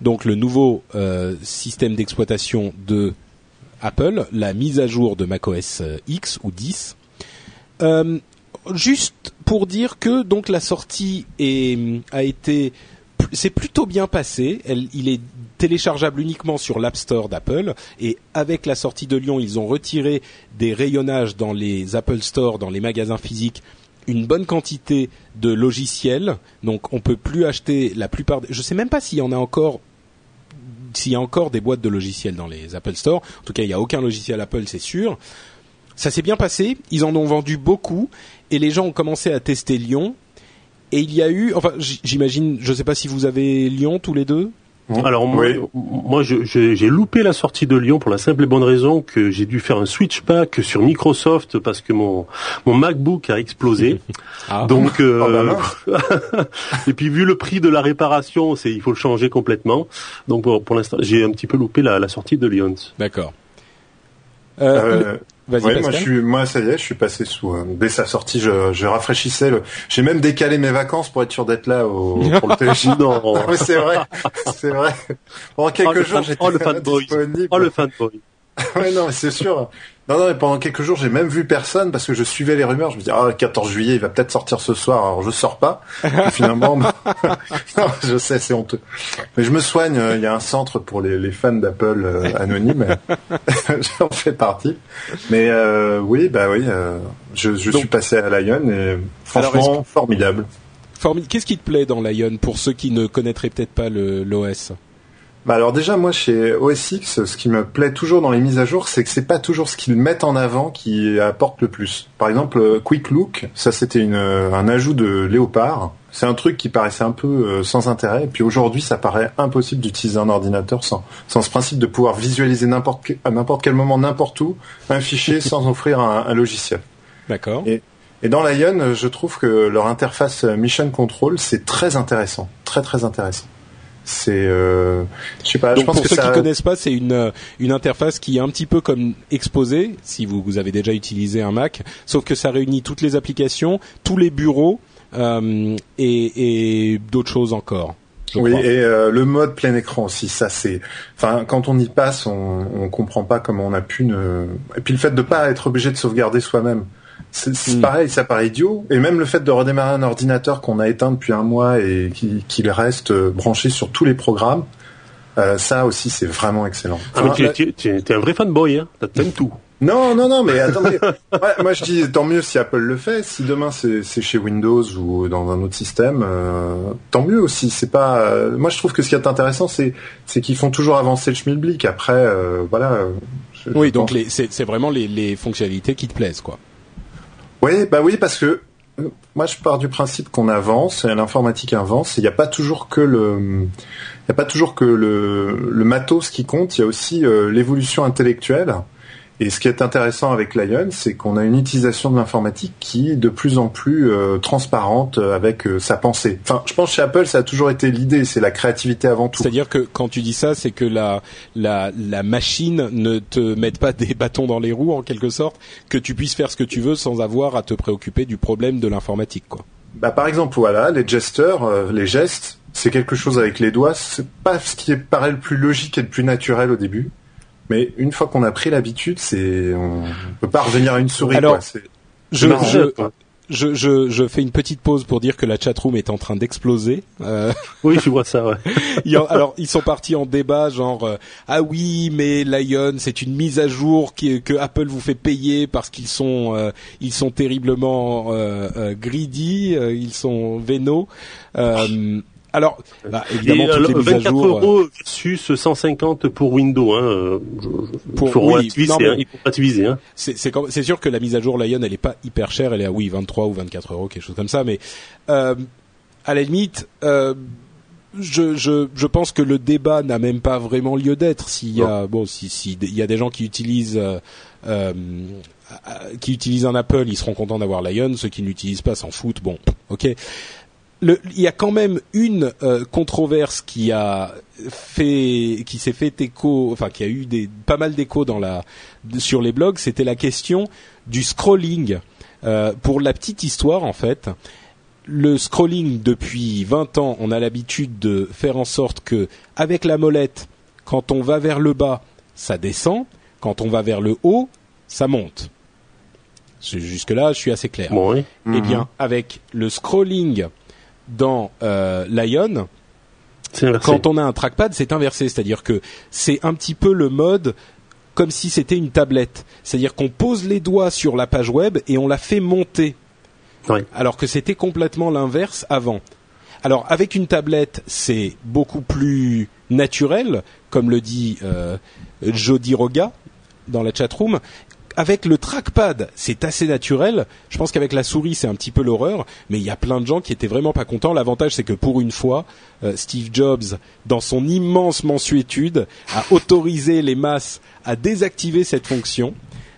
donc le nouveau euh, système d'exploitation de Apple, la mise à jour de macOS X ou 10. Euh, juste pour dire que donc la sortie est, a été c'est plutôt bien passé. Elle- il est téléchargeable uniquement sur l'App Store d'Apple et avec la sortie de Lyon, ils ont retiré des rayonnages dans les Apple Store, dans les magasins physiques, une bonne quantité de logiciels. Donc on peut plus acheter la plupart. Des... Je sais même pas s'il y en a encore s'il y a encore des boîtes de logiciels dans les Apple Store. En tout cas, il n'y a aucun logiciel Apple, c'est sûr. Ça s'est bien passé. Ils en ont vendu beaucoup et les gens ont commencé à tester Lyon. Et il y a eu, enfin, j'imagine, je ne sais pas si vous avez Lyon tous les deux? Alors moi, Oui. j'ai loupé la sortie de Lyon pour la simple et bonne raison que j'ai dû faire un switch pack sur Microsoft parce que mon mon MacBook a explosé. *laughs* Ah. Donc euh, Oh, bah *laughs* et puis vu le prix de la réparation, c'est il faut le changer complètement. Donc pour, pour l'instant, j'ai un petit peu loupé la, la sortie de Lyon. D'accord. Euh, Euh, le- Vas-y, ouais, moi, je suis, moi, ça y est, je suis passé sous. euh, dès sa sortie, je, je rafraîchissais. Le... J'ai même décalé mes vacances pour être sûr d'être là au, *laughs* pour le télécharger. *laughs* Non. *laughs* Oui, c'est vrai, c'est vrai. Pendant quelques Oh, le jours, j'étais oh, le fanboy. disponible. Oh le fanboy. Ouais, non, mais c'est sûr. Non, non, mais pendant quelques jours, j'ai même vu personne parce que je suivais les rumeurs. Je me dis, ah, le 14 juillet, il va peut-être sortir ce soir. Alors, je sors pas. Et finalement, *laughs* non, *laughs* Non, je sais, c'est honteux. Mais je me soigne. euh, Il y a un centre pour les, les fans d'Apple euh, anonymes. *laughs* J'en fais partie. Mais euh, oui, bah oui, euh, je, je Donc- suis passé à Lyon et franchement, formidable. Formi- Qu'est-ce qui te plaît dans Lion pour ceux qui ne connaîtraient peut-être pas l'OS Bah alors déjà moi chez OS X, ce qui me plaît toujours dans les mises à jour, c'est que c'est pas toujours ce qu'ils mettent en avant qui apporte le plus. Par exemple, euh, Quick Look, ça c'était une, euh, un ajout de Léopard. C'est un truc qui paraissait un peu euh, sans intérêt, et puis aujourd'hui ça paraît impossible d'utiliser un ordinateur sans, sans ce principe de pouvoir visualiser n'importe à n'importe quel moment, n'importe où, un fichier sans *laughs* offrir un, un logiciel. D'accord. Et- Et dans Lion, je trouve que leur interface Mission Control, c'est très intéressant, très très intéressant. C'est, euh, je sais pas, je Donc pense pour que ceux ça. qui connaissent pas, c'est une euh, une interface qui est un petit peu comme exposé si vous, vous avez déjà utilisé un Mac, sauf que ça réunit toutes les applications, tous les bureaux euh, et, et d'autres choses encore. je Oui, crois. et euh, le mode plein écran aussi, ça c'est. Enfin, quand on y passe, on, on comprend pas comment on a pu ne. Et puis le fait de pas être obligé de sauvegarder soi-même, c'est c'est Mm. pareil, ça paraît idiot. Et même le fait de redémarrer un ordinateur qu'on a éteint depuis un mois et qui- qu'il reste euh, branché sur tous les programmes, euh, ça aussi c'est vraiment excellent. Ah, mais tu, tu, tu- t'es un vrai fanboy, hein. T'aimes tout. Non, non, non, mais attendez. *laughs* Ouais, moi, je dis tant mieux si Apple le fait. Si demain c'est c'est chez Windows ou dans un autre système, euh, tant mieux aussi. C'est pas. euh, moi, je trouve que ce qui est intéressant, c'est c'est qu'ils font toujours avancer le schmilblick. Après, euh, voilà. je- Oui, je donc pense- les- c'est c'est vraiment les, les fonctionnalités qui te plaisent, quoi. Oui, bah oui, parce que euh, moi, je pars du principe qu'on avance, l'informatique avance. Il n'y a pas toujours que le matos qui compte. Il y a aussi euh, l'évolution intellectuelle. Et ce qui est intéressant avec Lion, c'est qu'on a une utilisation de l'informatique qui est de plus en plus euh, transparente euh, avec euh, sa pensée. Enfin, je pense que chez Apple, ça a toujours été l'idée, c'est la créativité avant tout. C'est-à-dire que quand tu dis ça, c'est que la, la, la machine ne te mette pas des bâtons dans les roues, en quelque sorte, que tu puisses faire ce que tu veux sans avoir à te préoccuper du problème de l'informatique, quoi. Bah, par exemple, voilà, les gesteurs, euh, les gestes, c'est quelque chose avec les doigts. C'est pas ce qui est- paraît le plus logique et le plus naturel au début. Mais une fois qu'on a pris l'habitude, c'est, on peut pas revenir à une souris, Alors, quoi. C'est- Je, marrant. je, je, je, je fais une petite pause pour dire que la chatroom est en train d'exploser. Euh, Oui, je vois ça, ouais. *laughs* il y a- alors, ils sont partis en débat, genre euh, ah oui, mais Lion, c'est une mise à jour qui, que Apple vous fait payer parce qu'ils sont euh, ils sont terriblement euh, euh, greedy, euh, ils sont vénaux. Euh, Alors, bah, évidemment, toutes les mises à jour. 24 euros versus 150 pour Windows. Hein. Pour, il faut relativiser. hein. Hein. C'est c'est sûr que la mise à jour Lion, elle est pas hyper chère. Elle est à oui 23 ou 24 euros, quelque chose comme ça. Mais euh, à la limite. Euh, je, je, je pense que le débat n'a même pas vraiment lieu d'être. S'il y a bon, si, si il y a des gens qui utilisent euh, euh, qui utilisent un Apple, ils seront contents d'avoir Lion. Ceux qui n'utilisent pas s'en foutent. Bon, ok. Le, il y a quand même une euh, controverse qui a fait, qui s'est fait écho, enfin qui a eu des pas mal d'écho dans la sur les blogs. C'était la question du scrolling. Euh, pour la petite histoire, en fait, le scrolling depuis 20 ans, on a l'habitude de faire en sorte que, avec la molette, quand on va vers le bas, ça descend. Quand on va vers le haut, ça monte. Jusque-là, je suis assez clair. Bon, oui. Eh bien, avec le scrolling dans euh, Lion, quand on a un trackpad, c'est inversé, c'est-à-dire que c'est un petit peu le mode comme si c'était une tablette, c'est-à-dire qu'on pose les doigts sur la page web et on la fait monter, Oui. alors que c'était complètement l'inverse avant. Alors avec une tablette, c'est beaucoup plus naturel, comme le dit euh, Jody Roga dans la chatroom. Avec le trackpad, c'est assez naturel. Je pense qu'avec la souris, c'est un petit peu l'horreur, mais il y a plein de gens qui étaient vraiment pas contents. L'avantage, c'est que pour une fois, euh, Steve Jobs, dans son immense mensuétude, a autorisé les masses à désactiver cette fonction.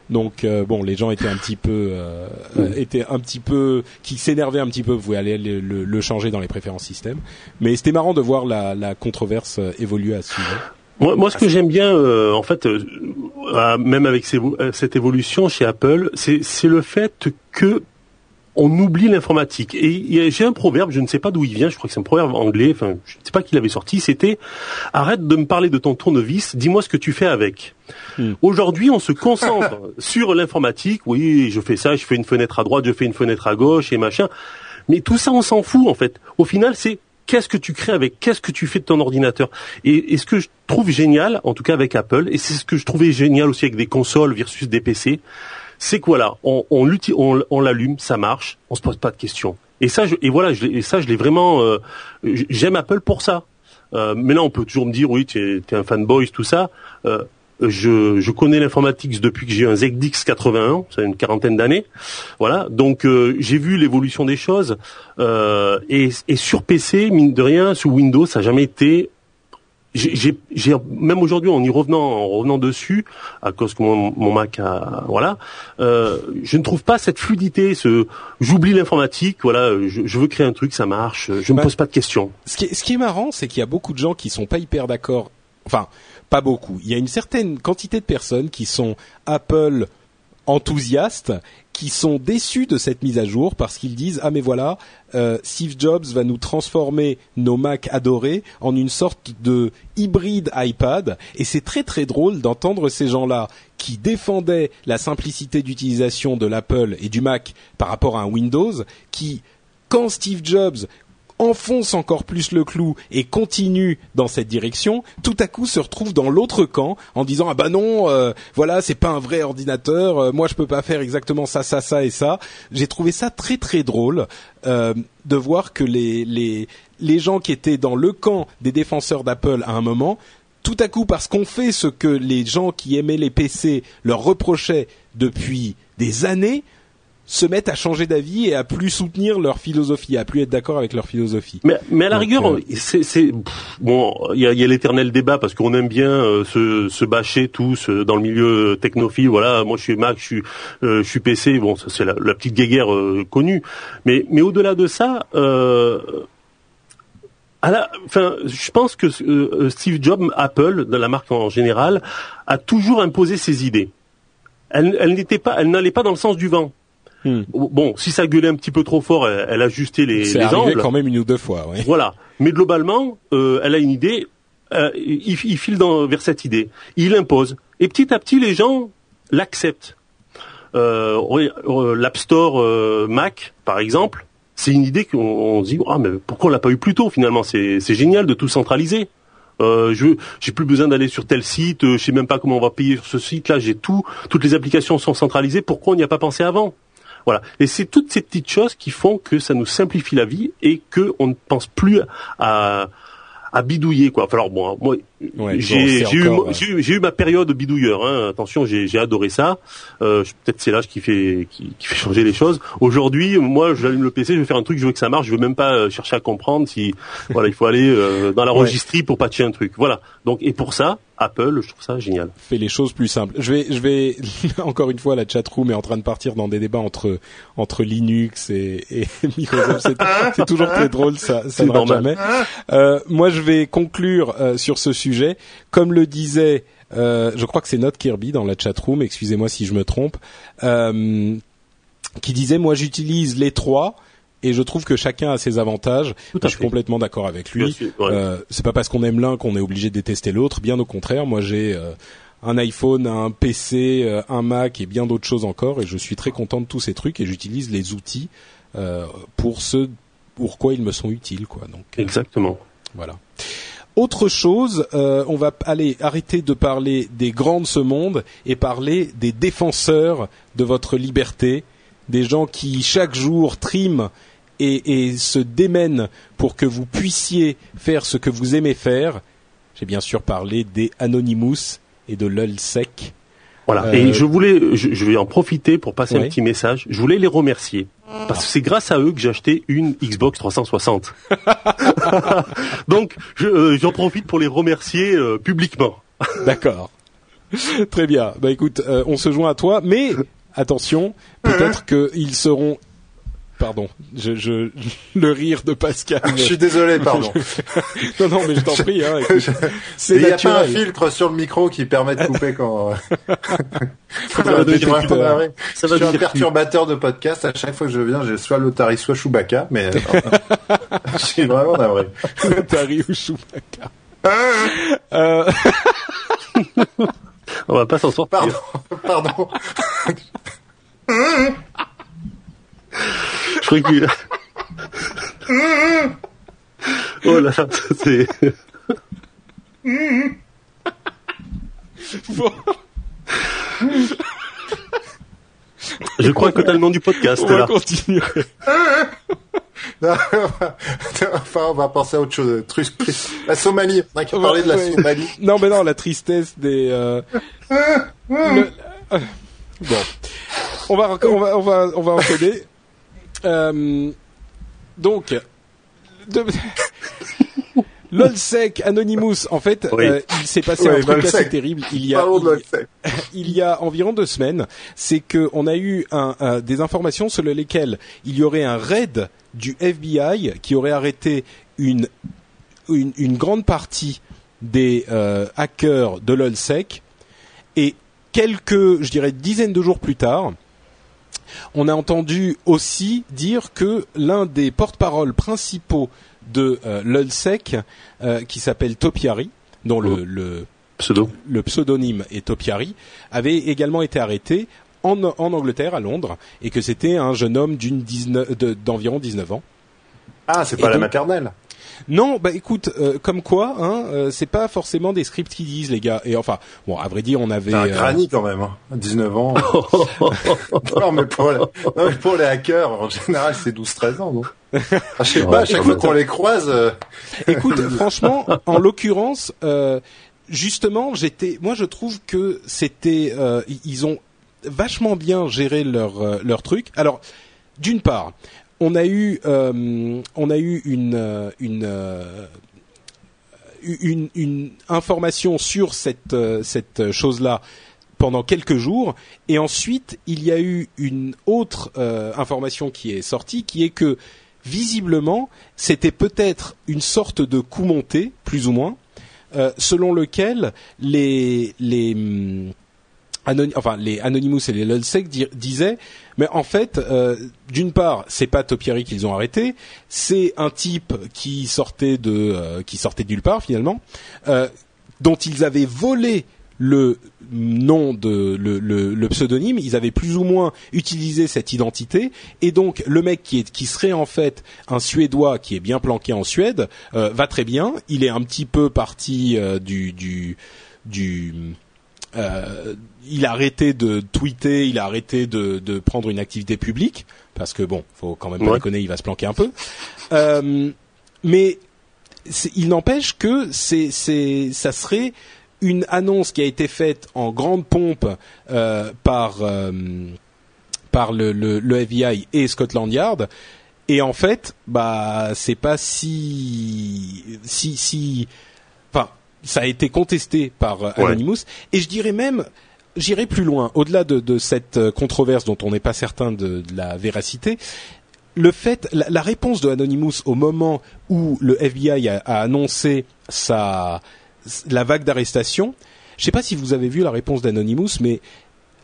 Donc euh, bon, les gens étaient un petit peu, euh, euh, étaient un petit peu, qui s'énervaient un petit peu. Vous pouvez aller le, le- le changer dans les préférences système. Mais c'était marrant de voir la, la controverse évoluer à ce sujet. Moi, moi, ce que j'aime bien, euh, en fait, euh, même avec ces- euh, cette évolution chez Apple, c'est c'est le fait que on oublie l'informatique. Et j'ai un proverbe, je ne sais pas d'où il vient, je crois que c'est un proverbe anglais, enfin, je ne sais pas qui l'avait sorti, c'était « Arrête de me parler de ton tournevis, dis-moi ce que tu fais avec Hmm. Aujourd'hui, on se concentre *laughs* sur l'informatique, oui, je fais ça, je fais une fenêtre à droite, je fais une fenêtre à gauche et machin, mais tout ça, on s'en fout, en fait. Au final, c'est qu'est-ce que tu crées avec, qu'est-ce que tu fais de ton ordinateur? Et, et ce que je trouve génial, en tout cas avec Apple, et c'est ce que je trouvais génial aussi avec des consoles versus des PC, c'est que voilà, on, on, on, on l'allume, ça marche, on se pose pas de questions. Et ça, je, et voilà, je, et ça, je l'ai vraiment, euh, j'aime Apple pour ça. Euh, maintenant, on peut toujours me dire, oui, tu es, un fanboy, tout ça. Euh, je, je connais l'informatique depuis que j'ai un ZX 81, ça a une quarantaine d'années. Voilà, donc euh, j'ai vu l'évolution des choses. Euh, et, et sur PC, mine de rien, sous Windows, ça n'a jamais été j'ai, même aujourd'hui en y revenant en revenant dessus à cause que mon, mon Mac a voilà euh, je ne trouve pas cette fluidité ce j'oublie l'informatique voilà je, je veux créer un truc ça marche je me Bah, pose pas de questions Ce qui est, ce qui est marrant, c'est qu'il y a beaucoup de gens qui sont pas hyper d'accord. Enfin, pas beaucoup. Il y a une certaine quantité de personnes qui sont Apple enthousiastes, qui sont déçus de cette mise à jour parce qu'ils disent ah mais voilà, euh, Steve Jobs va nous transformer nos Mac adorés en une sorte de hybride iPad et c'est très très drôle d'entendre ces gens-là qui défendaient la simplicité d'utilisation de l'Apple et du Mac par rapport à un Windows qui quand Steve Jobs enfonce encore plus le clou et continue dans cette direction, tout à coup se retrouve dans l'autre camp en disant ah bah non, euh, voilà c'est pas un vrai ordinateur, euh, moi je peux pas faire exactement ça, ça, ça et ça. J'ai trouvé ça très très drôle euh, de voir que les les les gens qui étaient dans le camp des défenseurs d'Apple à un moment tout à coup parce qu'on fait ce que les gens qui aimaient les PC leur reprochaient depuis des années, se mettent à changer d'avis et à plus soutenir leur philosophie, à plus être d'accord avec leur philosophie. mais, mais à la Donc, rigueur euh, c'est, bon il y a, y a l'éternel débat parce qu'on aime bien euh, se, se bâcher tous euh, dans le milieu euh, technophile voilà moi je suis Mac je suis euh, je suis PC bon ça c'est la, la petite guéguerre euh, connue mais mais au-delà de ça euh, à la, enfin, je pense que Steve Jobs, Apple, de la marque en général, a toujours imposé ses idées. Elle, elle n'était pas, elle n'allait pas dans le sens du vent. Hmm. Bon, si ça gueulait un petit peu trop fort, elle, elle ajustait les, les angles. quand même une ou deux fois. Ouais. Voilà. Mais globalement, euh, elle a une idée, euh, il, il file dans, vers cette idée. Il impose. Et petit à petit, les gens l'acceptent. Euh, euh, L'App Store euh, Mac, par exemple, c'est une idée qu'on on se dit, ah mais pourquoi on l'a pas eu plus tôt finalement? C'est génial de tout centraliser. Euh, je j'ai plus besoin d'aller sur tel site, euh, je sais même pas comment on va payer sur ce site-là, j'ai tout, toutes les applications sont centralisées. Pourquoi on n'y a pas pensé avant? Voilà. Et c'est toutes ces petites choses qui font que ça nous simplifie la vie et que on ne pense plus à à bidouiller quoi. Enfin, alors bon, moi j'ai eu, euh, j'ai eu ma période bidouilleur. Hein. Attention, j'ai adoré ça. Euh, Peut-être c'est l'âge qui fait qui, qui, fait changer les choses. Aujourd'hui, moi, j'allume le PC, je vais faire un truc, je veux que ça marche. Je veux même pas euh, chercher à comprendre si voilà, il faut aller euh, dans la registrie pour patcher un truc. Voilà. Donc et pour ça, Apple, je trouve ça génial. Fait les choses plus simples. Je vais, je vais *laughs* encore une fois, la chatroom est en train de partir dans des débats entre entre Linux et, et *laughs* Microsoft. C'est toujours très drôle, ça, ça ne jamais. Euh, moi, je vais conclure euh, sur ce sujet. Comme le disait, euh, je crois que c'est Note Kirby dans la chatroom. Excusez-moi si je me trompe. Euh, qui disait, moi, j'utilise les trois et je trouve que chacun a ses avantages. je suis complètement d'accord avec lui. Euh, c'est pas parce qu'on aime l'un qu'on est obligé de détester l'autre. Bien au contraire, moi j'ai euh, un iPhone, un PC, euh, un Mac et bien d'autres choses encore, et je suis très content de tous ces trucs et j'utilise les outils euh, pour ce pourquoi ils me sont utiles, quoi. Donc exactement. Voilà. Autre chose, on va aller arrêter de parler des grands de ce monde et parler des défenseurs de votre liberté, des gens qui chaque jour triment et, et, se démènent pour que vous puissiez faire ce que vous aimez faire. J'ai bien sûr parlé des Anonymous et de l'ULSEC. Voilà. Euh... Et je voulais, je, je, vais en profiter pour passer ouais. un petit message. Je voulais les remercier parce que c'est grâce à eux que j'ai acheté une Xbox 360. *laughs* *laughs* Donc, euh, j'en profite pour les remercier euh, publiquement. *laughs* D'accord. Très bien. Bah écoute, on se joint à toi, mais attention, peut-être qu'ils seront Pardon, je, je, *laughs* le rire de Pascal. je suis désolé, pardon. *laughs* non, non, mais je t'en prie. Hein, Il n'y a pas un filtre sur le micro qui permet de couper quand. ça va devenir ça va je suis un perturbateur de podcast. À chaque fois que je viens, j'ai soit l'Otari, soit Chewbacca, mais *laughs* je suis vraiment navré. L'Otari ou Chewbacca. euh... On va pas s'en sortir. Pardon, pardon. Je crois que... oh là là, c'est... bon. Je crois que t'as le nom du podcast. On va là. continuer. enfin, on va penser à autre chose. La Somalie. On a qu'à parler de la. Somalie. Non, mais non, la tristesse des. Euh... le... Bon, on va, on va, on va, on va enchaîner. Euh, donc, de... *laughs* LOLSEC Anonymous, en fait, Oui. euh, il s'est passé un truc assez terrible. Il y a, Parlons de il- LOLSEC. *laughs* il y a environ deux semaines, c'est que on a eu un, un- des informations selon lesquelles il y aurait un raid du FBI qui aurait arrêté une une, une grande partie des euh, hackers de l'OLSEC et quelques, je dirais, dizaines de jours plus tard, on a entendu aussi dire que l'un des porte-paroles principaux de euh, l'OLSEC, euh, qui s'appelle Topiari, dont le, le Pseudo. le pseudonyme est Topiari, avait également été arrêté en, en Angleterre, à Londres, et que c'était un jeune homme d'une 19 de- d'environ 19 ans. Ah, c'est Et pas la donc- maternelle. Non, bah écoute, euh, comme quoi, hein, euh, c'est pas forcément des scripts qui disent les gars. Et enfin, bon, à vrai dire, on avait. C'est un euh, granny quand même, hein. 19 ans. *laughs* *laughs* non, mais pour, les, non, mais pour les hackers, en général, c'est 12-13 ans, non? Ah, Je sais pas, à chaque fois qu'on les croise, euh, *laughs* Écoute, franchement, en l'occurrence, euh, justement, j'étais, moi, je trouve que c'était, euh, ils ont vachement bien géré leur euh, leur truc. Alors, d'une part, on a eu, euh, on a eu une euh, une euh, une, une information sur cette euh, cette chose-là pendant quelques jours. Et ensuite il y a eu une autre euh, information qui est sortie qui est que visiblement c'était peut-être une sorte de coup monté plus ou moins euh, selon lequel les les hum, Enfin les Anonymous et les LulzSec di- disaient mais en fait euh, d'une part c'est pas Topiary qu'ils ont arrêté c'est un type qui sortait de euh, qui sortait de part finalement euh, dont ils avaient volé le nom de le, le, le pseudonyme, ils avaient plus ou moins utilisé cette identité et donc le mec qui est qui serait en fait un suédois qui est bien planqué en Suède euh, va très bien, il est un petit peu parti euh, du du du il a arrêté de tweeter, il a arrêté de, de prendre une activité publique parce que bon, faut quand même pas Ouais. déconner, il va se planquer un peu. Euh, mais il n'empêche que c'est c'est ça serait une annonce qui a été faite en grande pompe euh, par euh, par le, le, le FBI et Scotland Yard et en fait bah c'est pas si si ça a été contesté par euh, Ouais. Anonymous et je dirais même j'irai plus loin au-delà de, de cette euh, controverse dont on n'est pas certain de, de la véracité le fait, la, la réponse de Anonymous au moment où le FBI a, a annoncé sa la vague d'arrestation, je sais pas si vous avez vu la réponse d'Anonymous, mais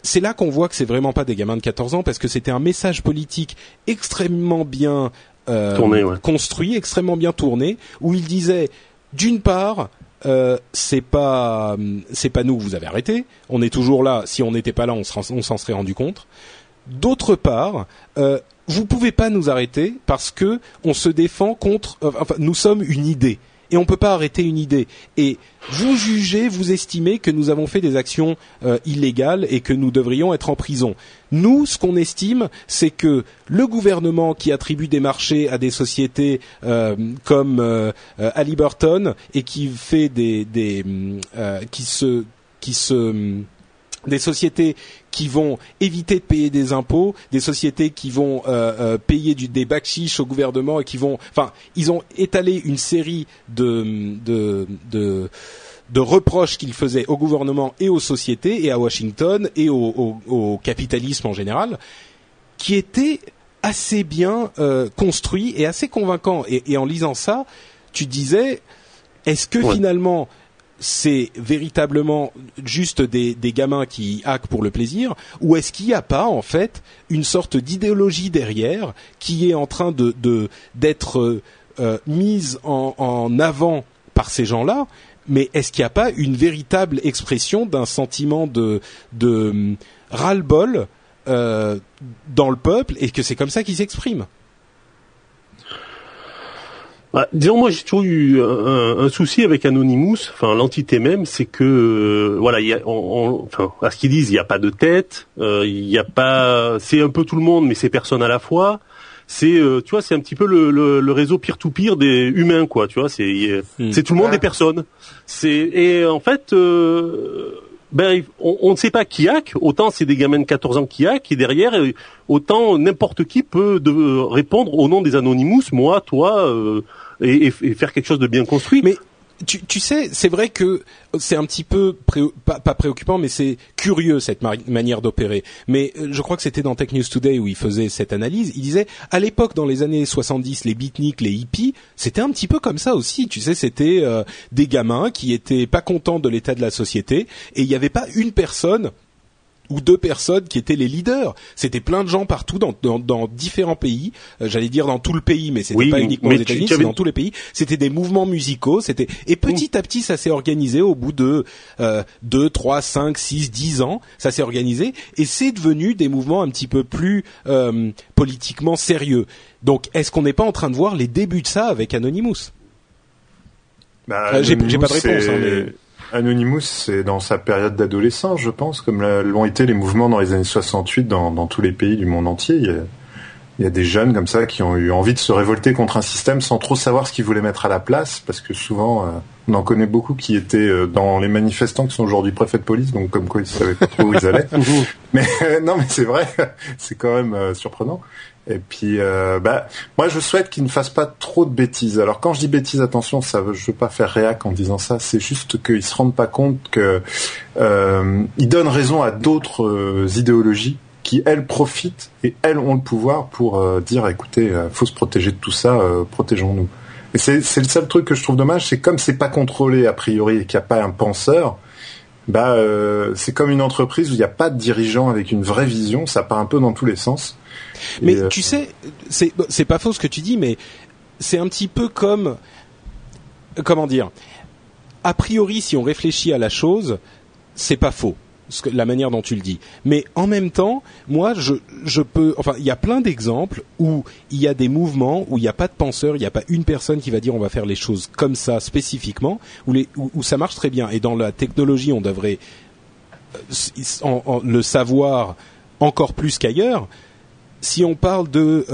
c'est là qu'on voit que c'est vraiment pas des gamins de 14 ans parce que c'était un message politique extrêmement bien euh, Tourné, ouais. construit, extrêmement bien tourné, où il disait d'une part euh, c'est pas c'est pas nous que vous avez arrêté, on est toujours là. Si on n'était pas là, on s'en serait rendu compte. D'autre part, euh, vous pouvez pas nous arrêter parce que on se défend contre. euh, enfin, nous sommes une idée et on peut pas arrêter une idée. Et vous jugez, vous estimez que nous avons fait des actions euh, illégales et que nous devrions être en prison. Nous, ce qu'on estime, c'est que le gouvernement qui attribue des marchés à des sociétés euh, comme euh, euh, et qui fait des, des qui se qui se des sociétés qui vont éviter de payer des impôts, des sociétés qui vont euh, euh, payer du, des bakchiches au gouvernement et qui vont, enfin, ils ont étalé une série de de de, de reproches qu'ils faisaient au gouvernement et aux sociétés et à Washington et au, au, au capitalisme en général, qui étaient assez bien euh, construits et assez convaincants. Et, et en lisant ça, tu disais, est-ce que Ouais. finalement c'est véritablement juste des, gamins qui hackent pour le plaisir, ou est-ce qu'il n'y a pas en fait une sorte d'idéologie derrière qui est en train d'être euh, mise en, avant par ces gens-là mais est-ce qu'il n'y a pas une véritable expression d'un sentiment de, de hum, ras-le-bol euh, dans le peuple et que c'est comme ça qu'ils s'expriment? Bah, disons moi j'ai toujours eu un, un souci avec Anonymous, enfin l'entité même, c'est que euh, voilà, il y a, on, on- enfin à ce qu'ils disent, il n'y a pas de tête, euh, il n'y a pas, c'est un peu tout le monde, mais c'est personne à la fois. C'est, euh, tu vois, c'est un petit peu le, le, le réseau peer-to-peer des humains, quoi. Tu vois, c'est euh, Hmm. c'est tout le monde Ouais. des personnes. C'est et en fait, euh, ben on, on ne sait pas qui hack. Autant c'est des gamins de 14 ans qui hack, et derrière, euh, autant n'importe qui peut de, répondre au nom des Anonymous, moi, toi, euh, et, et- et faire quelque chose de bien construit. Mais tu, tu sais, c'est vrai que c'est un petit peu pré- pas, pas préoccupant, mais c'est curieux cette manière d'opérer. Mais euh, je crois que c'était dans Tech News Today où il faisait cette analyse. Il disait à l'époque, dans les années 70, les beatniks, les hippies, c'était un petit peu comme ça aussi. Tu sais, c'était euh, des gamins qui étaient pas contents de l'état de la société et il n'y avait pas une personne ou deux personnes qui étaient les leaders. C'était plein de gens partout dans, dans, dans différents pays. Euh, J'allais dire dans tout le pays, mais c'était Oui, pas uniquement aux États-Unis, avais- dans tous les pays. C'était des mouvements musicaux. C'était et petit à petit, ça s'est organisé au bout de euh, deux, trois, cinq, six, dix ans. Ça s'est organisé et c'est devenu des mouvements un petit peu plus euh, politiquement sérieux. Donc, est-ce qu'on n'est pas en train de voir les débuts de ça avec Anonymous? Bah, Euh, j'ai- j'ai pas de réponse, hein, c'est- mais- Anonymous, c'est dans sa période d'adolescence, je pense, comme l'ont été les mouvements dans les années 68 dans, dans tous les pays du monde entier. Il y, a, il y a des jeunes comme ça qui ont eu envie de se révolter contre un système sans trop savoir ce qu'ils voulaient mettre à la place, parce que souvent, euh, on en connaît beaucoup qui étaient euh, dans les manifestants qui sont aujourd'hui préfets de police, donc comme quoi ils savaient pas trop où ils allaient. *laughs* Mais non, mais c'est vrai, *laughs* c'est quand même euh, surprenant. Et puis, euh, bah, moi, je souhaite qu'ils ne fassent pas trop de bêtises. Alors, quand je dis bêtises, attention, ça, veut, je veux pas faire réac en disant ça. C'est juste qu'ils se rendent pas compte que euh, ils donnent raison à d'autres euh, idéologies qui elles profitent et elles ont le pouvoir pour dire, écoutez, faut se protéger de tout ça, protégeons-nous. Et c'est le seul truc que je trouve dommage, c'est comme c'est pas contrôlé a priori et qu'il n'y a pas un penseur. Bah, c'est comme une entreprise où il n'y a pas de dirigeant avec une vraie vision, ça part un peu dans tous les sens. Mais euh, tu sais, c'est c'est pas faux ce que tu dis, mais c'est un petit peu comme comment dire. A priori, si on réfléchit à la chose, c'est pas faux. la manière dont tu le dis. Mais en même temps, moi, je, je peux, enfin, il y a plein d'exemples où il y a des mouvements où il n'y a pas de penseur, il n'y a pas une personne qui va dire on va faire les choses comme ça spécifiquement, où, les, où, où ça marche très bien. Et dans la technologie, on devrait le savoir encore plus qu'ailleurs. Si on parle de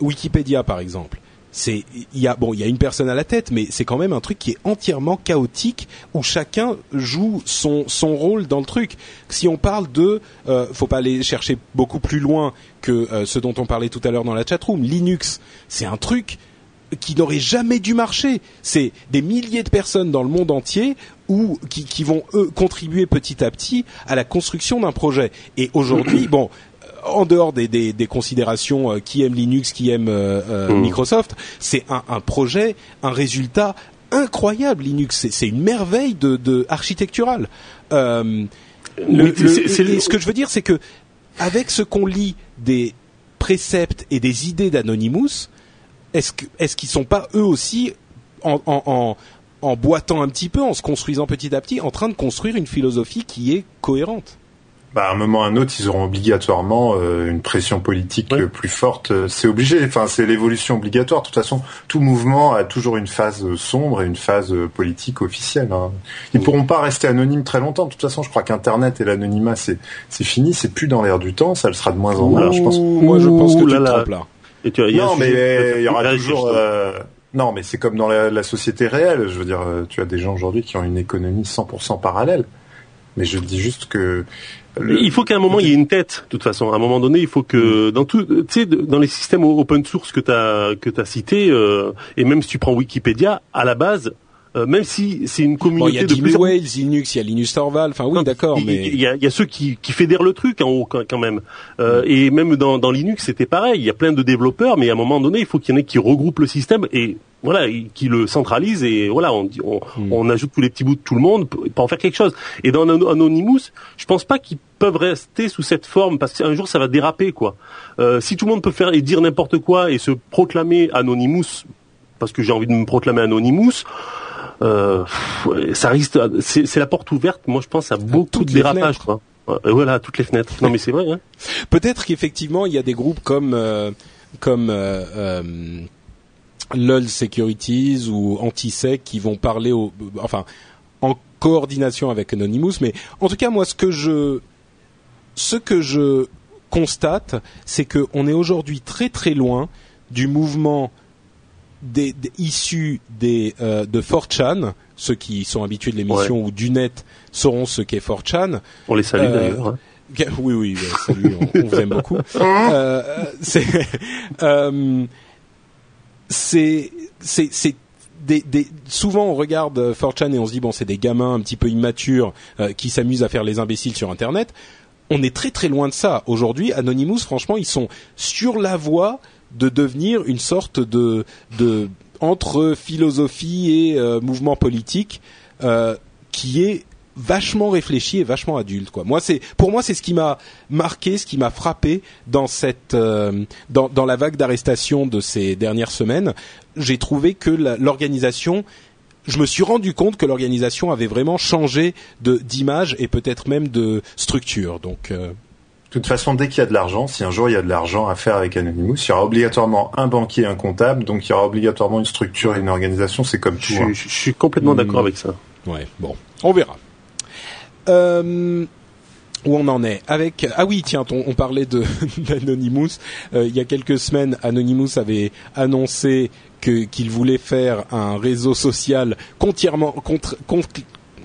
Wikipédia par exemple, c'est il y a bon il y a une personne à la tête mais c'est quand même un truc qui est entièrement chaotique où chacun joue son son rôle dans le truc. Si on parle de euh, faut pas aller chercher beaucoup plus loin que euh, ce dont on parlait tout à l'heure dans la chatroom Linux. C'est un truc qui n'aurait jamais dû marcher. C'est des milliers de personnes dans le monde entier ou qui, qui vont eux contribuer petit à petit à la construction d'un projet. Et aujourd'hui *clears throat* bon en dehors des, des, des considérations euh, qui aime Linux, qui aime euh, euh, mmh. Microsoft, c'est un, un, projet, un résultat incroyable. Linux, c'est une merveille de, de architecturale. Euh, le, le, ce que je veux dire, c'est que avec ce qu'on lit des préceptes et des idées d'Anonymous, est-ce qu'ils sont pas eux aussi en, en, en en boitant un petit peu, en se construisant petit à petit, en train de construire une philosophie qui est cohérente? Bah, à un moment ou à un autre, ils auront obligatoirement euh, une pression politique plus forte. C'est obligé. Enfin, c'est l'évolution obligatoire. De toute façon, tout mouvement a toujours une phase sombre et une phase politique officielle. Hein. Ils ne pourront pas rester anonymes très longtemps. De toute façon, je crois qu'Internet et l'anonymat, c'est c'est fini. C'est plus dans l'air du temps. Ça le sera de moins en moins. Je pense. Moi, je pense que tu te trompes là. Et tu, y a non, mais il y aura toujours. Euh, non, mais c'est comme dans la, la, société réelle. Je veux dire, euh, tu as des gens aujourd'hui qui ont une économie 100% parallèle. Mais je dis juste que il faut qu'à un moment il y ait une tête. De toute façon, à un moment donné, il faut que mm. dans tout, tu sais, dans les systèmes open source que tu as que as cité, euh, et même si tu prends Wikipédia, à la base, euh, même si c'est une communauté il y a de plusieurs... Wales, Linux, il y a Linus Torvald, enfin oui, d'accord, mais il y a, y a, ceux qui, qui fédèrent le truc en haut quand, même. Euh, mm. Et même dans, dans Linux, c'était pareil. Il y a plein de développeurs, mais à un moment donné, il faut qu'il y en ait qui regroupent le système et voilà, qui le centralisent et voilà, on, on, mm. on, ajoute tous les petits bouts de tout le monde pour, en faire quelque chose. Et dans Anonymous, je pense pas qu'ils peuvent rester sous cette forme parce qu'un jour ça va déraper quoi. Euh, si tout le monde peut faire et dire n'importe quoi et se proclamer Anonymous parce que j'ai envie de me proclamer Anonymous euh, ça risque, c'est la porte ouverte. Moi, je pense à beaucoup de dérapages. Quoi. Voilà, toutes les fenêtres. Non, mais c'est vrai. Hein. Peut-être qu'effectivement, il y a des groupes comme euh, comme euh, euh, LOL Securities ou Antisec qui vont parler, au, enfin, en coordination avec Anonymous. Mais en tout cas, moi, ce que je ce que je constate, c'est qu'on est aujourd'hui très très loin du mouvement des, issus des, euh, de 4chan, ceux qui sont habitués de l'émission ou du net sauront ce qu'est 4chan. On les salue euh, d'ailleurs. Hein. *laughs* Oui, oui, salut, on, vous aime beaucoup. *laughs* euh, c'est, *laughs* euh, c'est, c'est, c'est des, des, souvent on regarde 4chan et on se dit bon c'est des gamins un petit peu immatures euh, qui s'amusent à faire les imbéciles sur Internet. On est très très loin de ça. Aujourd'hui, Anonymous, franchement, ils sont sur la voie de devenir une sorte de, de entre philosophie et euh, mouvement politique euh, qui est vachement réfléchi et vachement adulte quoi. Moi c'est pour moi c'est ce qui m'a marqué, ce qui m'a frappé dans cette euh, dans, dans la vague d'arrestations de ces dernières semaines. J'ai trouvé que l'organisation je me suis rendu compte que l'organisation avait vraiment changé de d'image et peut-être même de structure. Donc toute façon, dès qu'il y a de l'argent, si un jour il y a de l'argent à faire avec Anonymous, il y aura obligatoirement un banquier, un comptable, donc il y aura obligatoirement une structure et une organisation. C'est comme tout. Je, hein. je, suis complètement d'accord avec ça. Ouais, bon, on verra. Euh, où on en est avec ah oui tiens on, on parlait de *laughs* d'Anonymous euh, il y a quelques semaines Anonymous avait annoncé que qu'il voulait faire un réseau social entièrement contre, contre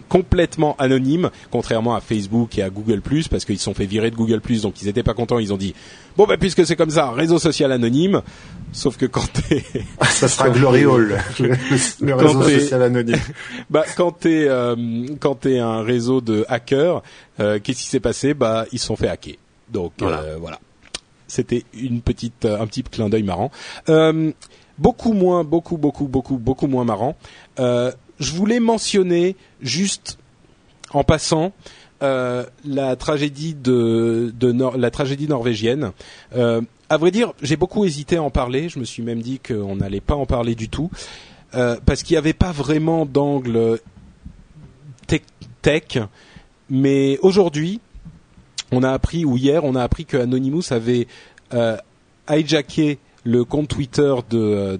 complètement anonyme, contrairement à Facebook et à Google parce qu'ils se sont fait virer de Google donc ils n'étaient pas contents. Ils ont dit bon bah puisque c'est comme ça, réseau social anonyme. Sauf que quand t'es ah, *laughs* ça sera gloriole *laughs* le, réseau social anonyme. *laughs* bah quand t'es euh, quand t'es un réseau de hackers, euh, qu'est-ce qui s'est passé? Bah ils se sont fait hacker. Donc voilà. Euh, voilà. C'était une petite un petit clin d'œil marrant. Euh, beaucoup moins, beaucoup, beaucoup, beaucoup, beaucoup moins marrant. Je voulais mentionner juste en passant euh, la tragédie de la tragédie norvégienne. Euh, à vrai dire, j'ai beaucoup hésité à en parler. Je me suis même dit qu'on n'allait pas en parler du tout euh, parce qu'il n'y avait pas vraiment d'angle tech, tech. Mais aujourd'hui, on a appris ou hier, on a appris que Anonymous avait euh, hijacké le compte Twitter de,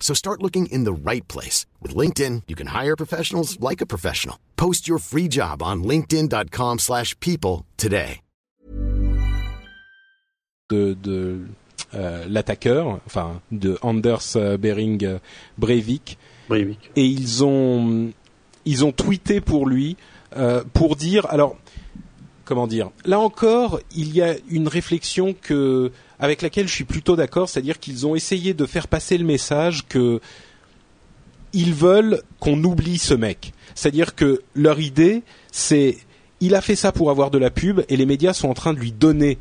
So start looking in the right place. With LinkedIn, you can hire professionals like a professional. Post your free job on linkedin.com slash people today. De, de euh, l'attaqueur, enfin de Anders euh, Bering euh, Breivik. Breivik. Et ils ont, ils ont tweeté pour lui, euh, pour dire, alors, comment dire Là encore, il y a une réflexion avec laquelle je suis plutôt d'accord, c'est-à-dire qu'ils ont essayé de faire passer le message que ils veulent qu'on oublie ce mec. C'est-à-dire que leur idée, c'est il a fait ça pour avoir de la pub et les médias sont en train de lui donner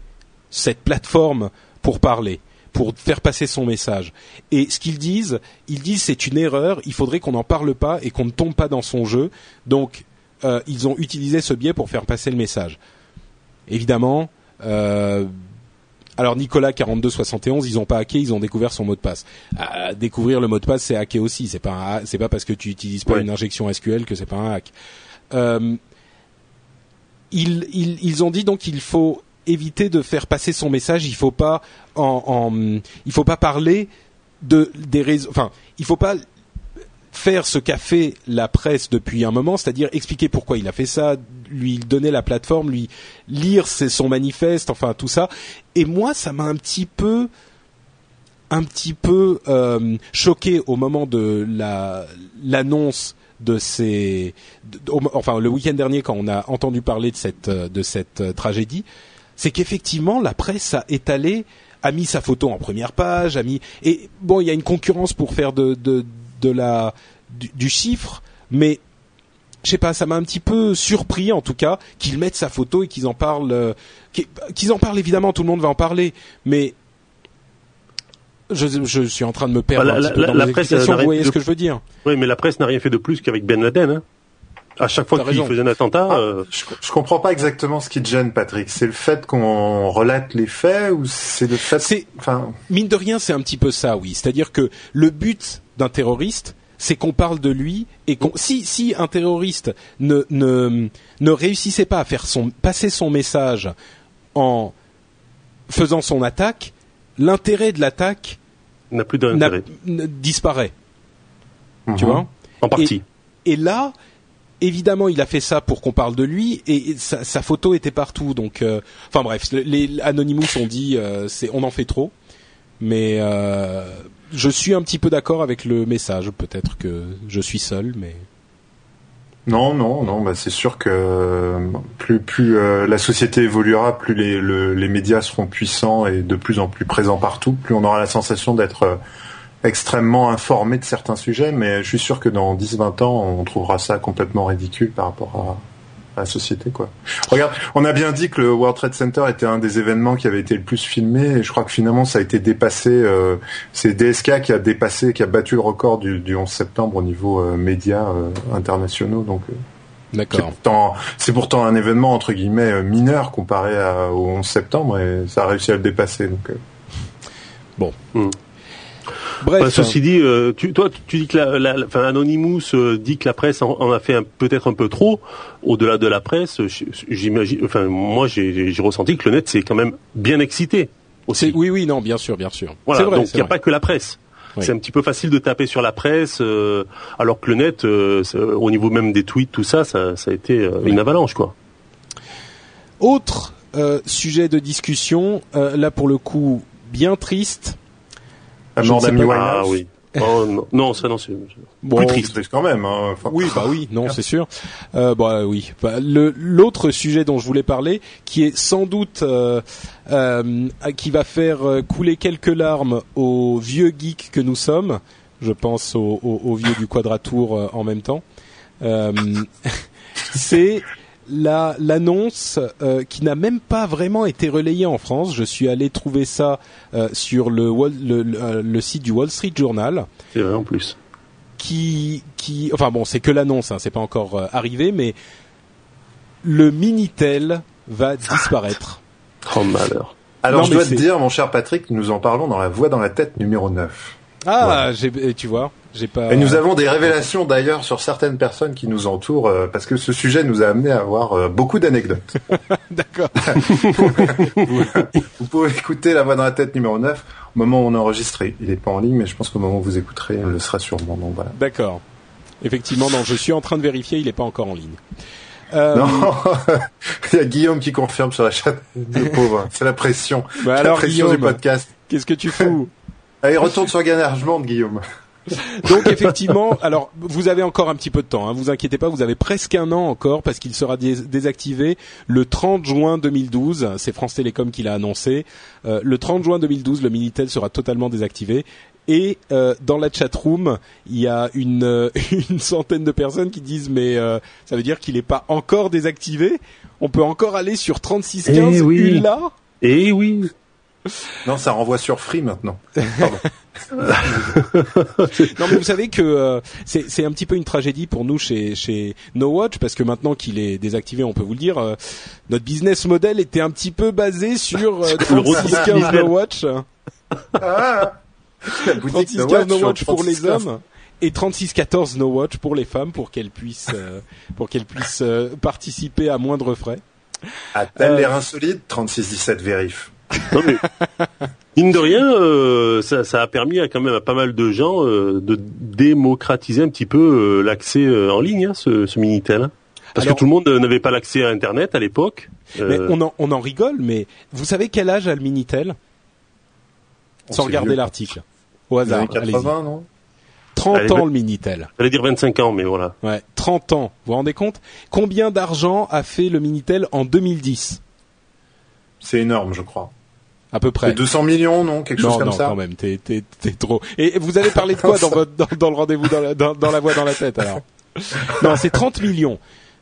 cette plateforme pour parler, pour faire passer son message. Et ce qu'ils disent, ils disent c'est une erreur, il faudrait qu'on n'en parle pas et qu'on ne tombe pas dans son jeu. Donc euh, ils ont utilisé ce biais pour faire passer le message. Évidemment, euh, alors Nicolas 4271, ils ont pas hacké, ils ont découvert son mot de passe. Euh, découvrir le mot de passe, c'est hacker aussi. C'est pas c'est pas parce que tu utilises pas Ouais. une injection SQL que c'est pas un hack. Euh, ils, ils, ils ont dit donc qu'il faut éviter de faire passer son message. Il faut pas en, en il faut pas parler de des raisons. Enfin, il faut pas faire ce qu'a fait la presse depuis un moment, c'est-à-dire expliquer pourquoi il a fait ça, lui donner la plateforme, lui lire son manifeste, enfin tout ça. Et moi, ça m'a un petit peu, un petit peu euh, choqué au moment de la l'annonce de ces, enfin le week-end dernier quand on a entendu parler de cette euh, de cette euh, tragédie, c'est qu'effectivement la presse a étalé a mis sa photo en première page, a mis et bon il y a une concurrence pour faire de de de la du, du chiffre, mais je sais pas, ça m'a un petit peu surpris en tout cas qu'ils mettent sa photo et qu'ils en parlent, euh, qu'ils en parlent évidemment, tout le monde va en parler, mais je, je suis en train de me perdre Bah, un la- peu dans la presse, elle vous voyez ce que je veux dire Oui, mais la presse n'a rien fait de plus qu'avec Ben Laden. Hein. À chaque fois qu'il faisait un attentat, Ah, euh, je, je comprends pas exactement ce qui te gêne, Patrick. C'est le fait qu'on relate les faits ou c'est le fait, C'est- enfin, Mine de rien, c'est un petit peu ça, oui. C'est-à-dire que le but d'un terroriste, c'est qu'on parle de lui et qu'on si si un terroriste ne ne ne réussissait pas à faire son passer son message en faisant son attaque, l'intérêt de l'attaque n'a plus d'intérêt. disparaît. Tu mhm. vois? En partie. Et là, évidemment, il a fait ça pour qu'on parle de lui, et, sa, sa photo était partout. Donc, euh, enfin bref, les, Anonymous ont dit, euh, c'est, on en fait trop. Mais euh, je suis un petit peu d'accord avec le message. Peut-être que je suis seul, mais Non, non, non. Bah, c'est sûr que plus plus euh, la société évoluera, plus les le- les médias seront puissants et de plus en plus présents partout, plus on aura la sensation d'être extrêmement informé de certains sujets. Mais je suis sûr que dans 10-20 ans, on trouvera ça complètement ridicule par rapport à, à la société, quoi. Regarde, on a bien dit que le World Trade Center était un des événements qui avait été le plus filmé, et je crois que finalement ça a été dépassé. euh, c'est DSK qui a dépassé, qui a battu le record du, du 11 septembre au niveau euh, médias euh, internationaux. Donc euh, c'est d'accord. pourtant, c'est pourtant un événement entre guillemets euh, mineur comparé à- au 11 septembre, et ça a réussi à le dépasser. Donc euh, Bref, Bah, ceci dit, euh, tu, toi, tu dis que la, la- la- enfin, Anonymous euh, dit que la presse en, en a fait peut-être un peu trop. Au-delà de la presse, j'imagine, enfin, moi, j'ai ressenti que le net s'est quand même bien excité aussi. oui, oui, non, bien sûr, bien sûr. Voilà, vrai, donc il n'y a vrai. pas que la presse. Oui. C'est un petit peu facile de taper sur la presse, euh, alors que le net, au niveau même des tweets, tout ça, ça, ça a été une avalanche, quoi. Autre sujet de discussion, là pour le coup bien triste. Ah Winehouse. oui. *laughs* Oh, non. non, ça non, c'est Bon, plus C'est triste. triste quand même. Hein. Enfin, Oui, bah oui, non, *laughs* c'est sûr. Euh, bah oui. Bah, le l'autre sujet dont je voulais parler, qui est sans doute euh, euh, qui va faire euh, couler quelques larmes aux vieux geeks que nous sommes. Je pense aux, aux- aux vieux du Quadratour euh, en même temps. Euh, *laughs* c'est la l'annonce euh, qui n'a même pas vraiment été relayée en France. Je suis allé trouver ça euh, sur le, Wall- le, le, euh, le site du Wall Street Journal C'est vrai en plus. qui, qui, enfin bon, c'est que l'annonce, hein, c'est pas encore euh, arrivé, mais le Minitel va disparaître. *laughs* Oh malheur. Alors Non, je dois te dire, mon cher Patrick, nous en parlons dans la voix dans la tête numéro 9. Ah, j'ai, euh, tu vois, pas. Et nous avons des révélations d'ailleurs sur certaines personnes qui nous entourent, euh, parce que ce sujet nous a amené à avoir euh, beaucoup d'anecdotes. *laughs* D'accord. vous, pouvez écouter la voix dans la tête numéro 9 au moment où on enregistre. Il n'est pas en ligne, mais je pense qu'au moment où vous écouterez, il le sera sûrement. Donc voilà. D'accord. Effectivement, non, je suis en train de vérifier, il est pas encore en ligne. Euh, Non, *laughs* il y a Guillaume qui confirme sur la chaîne. Le pauvre, c'est la pression. Bah la pression Guillaume. du podcast. Qu'est-ce que tu fous? Allez, retourne sur Ganargement, Guillaume. *laughs* Donc effectivement, alors vous avez encore un petit peu de temps, hein, vous inquiétez pas, vous avez presque un an encore parce qu'il sera dés- désactivé le 30 juin 2012. C'est France Télécom qui l'a annoncé. Euh, le 30 juin 2012, le Minitel sera totalement désactivé. Et euh, dans la chat room, il y a une, euh, *laughs* une centaine de personnes qui disent mais euh, ça veut dire qu'il n'est pas encore désactivé. On peut encore aller sur 3615 Eh oui. Ula. Eh oui. Non, ça renvoie sur Free maintenant. *laughs* Non mais vous savez que euh, c'est un petit peu une tragédie pour nous chez chez No Watch parce que maintenant qu'il est désactivé, on peut vous le dire, euh, notre business model était un petit peu basé sur euh, Sur *laughs* le 36 15 redistribution. No Watch, Ah la boutique 36 de 15 No Watch pour les 36 hommes et 36 14 No Watch pour les femmes pour qu'elles puissent euh, pour qu'elles puissent euh, participer à moindre frais. A-t-elle Euh, l'air insolite? 36-17 vérif. Non mais *laughs* mine de rien, euh, ça, ça a permis à quand même à pas mal de gens euh, de démocratiser un petit peu euh, l'accès euh, en ligne, hein, ce, ce minitel. hein. Parce Alors- que tout le monde n'avait pas l'accès à Internet à l'époque. Mais Euh, on en on en rigole, mais vous savez quel âge a le Minitel? On Sans regarder l'article. Au hasard, allez-y. 80, non? 30 Allez, ans le Minitel. J'allais dire 25 ans, mais voilà. Ouais, 30 ans. Vous vous rendez compte? Combien d'argent a fait le Minitel en 2010 C'est énorme, je crois. À peu près. C'est 200 millions, non Quelque non, chose comme non, ça quand même, t'es, t'es, t'es trop. Et vous avez parlé de quoi *laughs* dans, votre, dans, dans le rendez-vous dans la, dans, dans la voix dans la tête alors? Non, c'est 30 millions.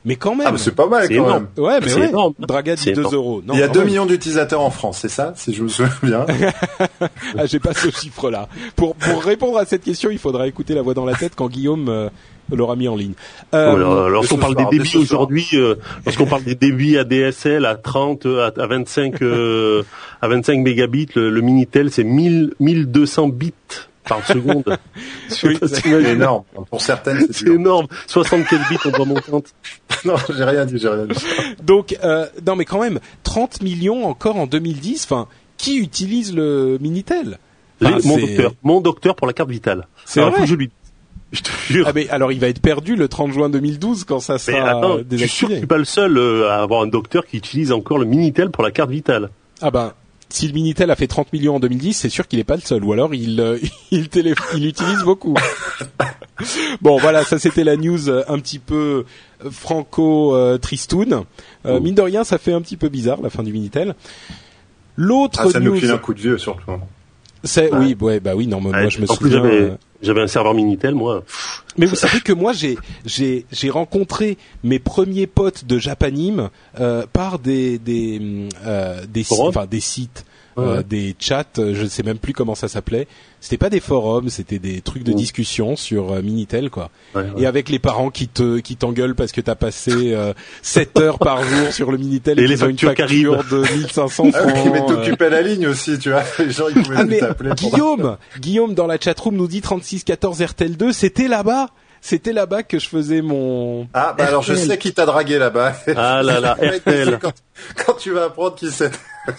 Mais quand même. Ah, mais c'est pas mal quand énorme. même. ouais, mais c'est ouais. énorme. Draga dit C'est 2 énorme. euros. Non, Il y a quand 2 même. millions d'utilisateurs en France, c'est ça Si je me souviens bien. *laughs* Ah, j'ai pas ce chiffre-là. Pour, pour répondre à cette question, il faudra écouter la voix dans la tête quand Guillaume euh, l'aura mis en ligne. Euh, Voilà, Lorsqu'on ce parle soir, des débits aujourd'hui, euh, lorsqu'on parle des débits ADSL à 30, euh, à, à 25, euh, à 25 mégabits, le, le Minitel c'est 1000, 1200 bits par seconde. *laughs* Oui, c'est énorme. Pour certaines, c'est énorme. 75 bits on doit mon compte. *laughs* Non, j'ai rien dit, j'ai rien dit. Donc, euh, non, mais quand même, 30 millions encore en 2010. Enfin, qui utilise le Minitel? Les- mon docteur, mon docteur pour la carte vitale. C'est vrai je lui, je te jure. Ah mais alors il va être perdu le 30 juin 2012 quand ça mais sera attends, euh, je suis sûr que désactivé. je suis pas le seul euh, à avoir un docteur qui utilise encore le Minitel pour la carte vitale? Ah ben si le Minitel a fait 30 millions en 2010, c'est sûr qu'il est pas le seul ou alors il euh, *laughs* il, télé- il utilise beaucoup. *laughs* bon voilà, ça c'était la news euh, un petit peu euh, franco euh, tristoun. Mine de rien, ça fait un petit peu bizarre la fin du Minitel. L'autre Ah, ça nous file un coup de vieux, surtout. C'est oui, ouais, bah oui, non, moi Ouais, je me en plus souviens. j'avais, euh, j'avais un serveur Minitel moi. Mais vous savez que moi j'ai j'ai j'ai rencontré mes premiers potes de Japanim euh, par des des euh, des sites, enfin des sites Ouais, euh, des chats, euh, je ne sais même plus comment ça s'appelait. C'était pas des forums, c'était des trucs de discussion sur euh, Minitel quoi. Ouais, ouais. Et avec les parents qui te qui t'engueulent parce que t'as passé euh, 7 *laughs* heures par jour sur le Minitel et, Et les qu'ils ont une factures qui facture de *laughs* 1500 Ah oui, francs. mais euh, t'occupais la ligne aussi, tu vois. Les gens, ils pouvaient ah mais Guillaume, Guillaume dans la chatroom nous dit 3614 RTL 2, c'était là-bas. C'était là-bas que je faisais mon Ah, bah alors je sais qui t'a dragué là-bas. Ah là là, *laughs* RTL. Quand, quand tu vas apprendre qui c'est. *laughs*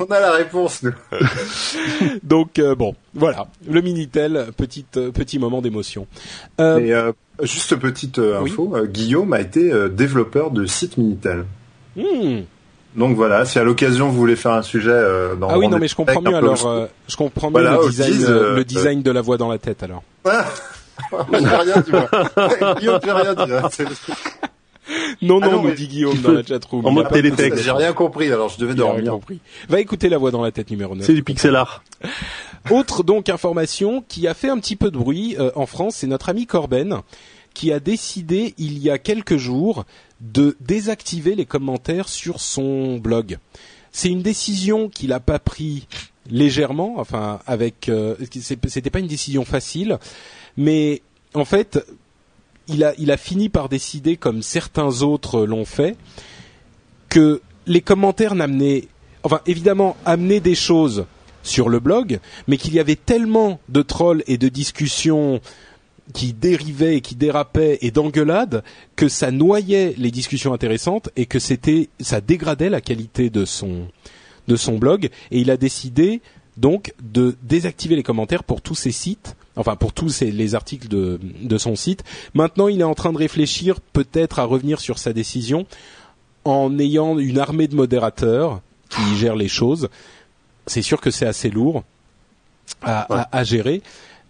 On a la réponse, nous. *laughs* Donc euh, bon, voilà, le Minitel, petite euh, petit moment d'émotion. Euh, Et euh, juste petite euh, info, euh, Guillaume a été euh, développeur de site Minitel. hmm, Donc voilà, si à l'occasion vous voulez faire un sujet euh, dans Ah oui, non, mais je comprends mieux alors. Euh, je comprends mieux le design, euh, le design de la voix dans la tête alors. Je n'ai rien dit, moi. *laughs* Guillaume, tu rien dit. Hein, non, non, ah non, dit Guillaume dans la chatroom. En mode télétexte. J'ai rien compris, alors je devais dormir. Compris. Va écouter la voix dans la tête numéro 9. C'est du pixel art. *laughs* Autre donc information qui a fait un petit peu de bruit en France, c'est notre ami Corben qui a décidé il y a quelques jours de désactiver les commentaires sur son blog. C'est une décision qu'il n'a pas pris légèrement, enfin avec, euh, c'était pas une décision facile, mais en fait, il a, fini par décider, comme certains autres l'ont fait, que les commentaires n'amenaient, enfin évidemment, amenaient des choses sur le blog, mais qu'il y avait tellement de trolls et de discussions qui dérivait et qui dérapait et d'engueulades que ça noyait les discussions intéressantes et que ça dégradait la qualité de son de son blog. Et il a décidé donc de désactiver les commentaires pour tous ses sites enfin pour tous les articles de, de son site. Maintenant, il est en train de réfléchir peut-être à revenir sur sa décision en ayant une armée de modérateurs qui gèrent les choses. C'est sûr que c'est assez lourd à, à, à gérer,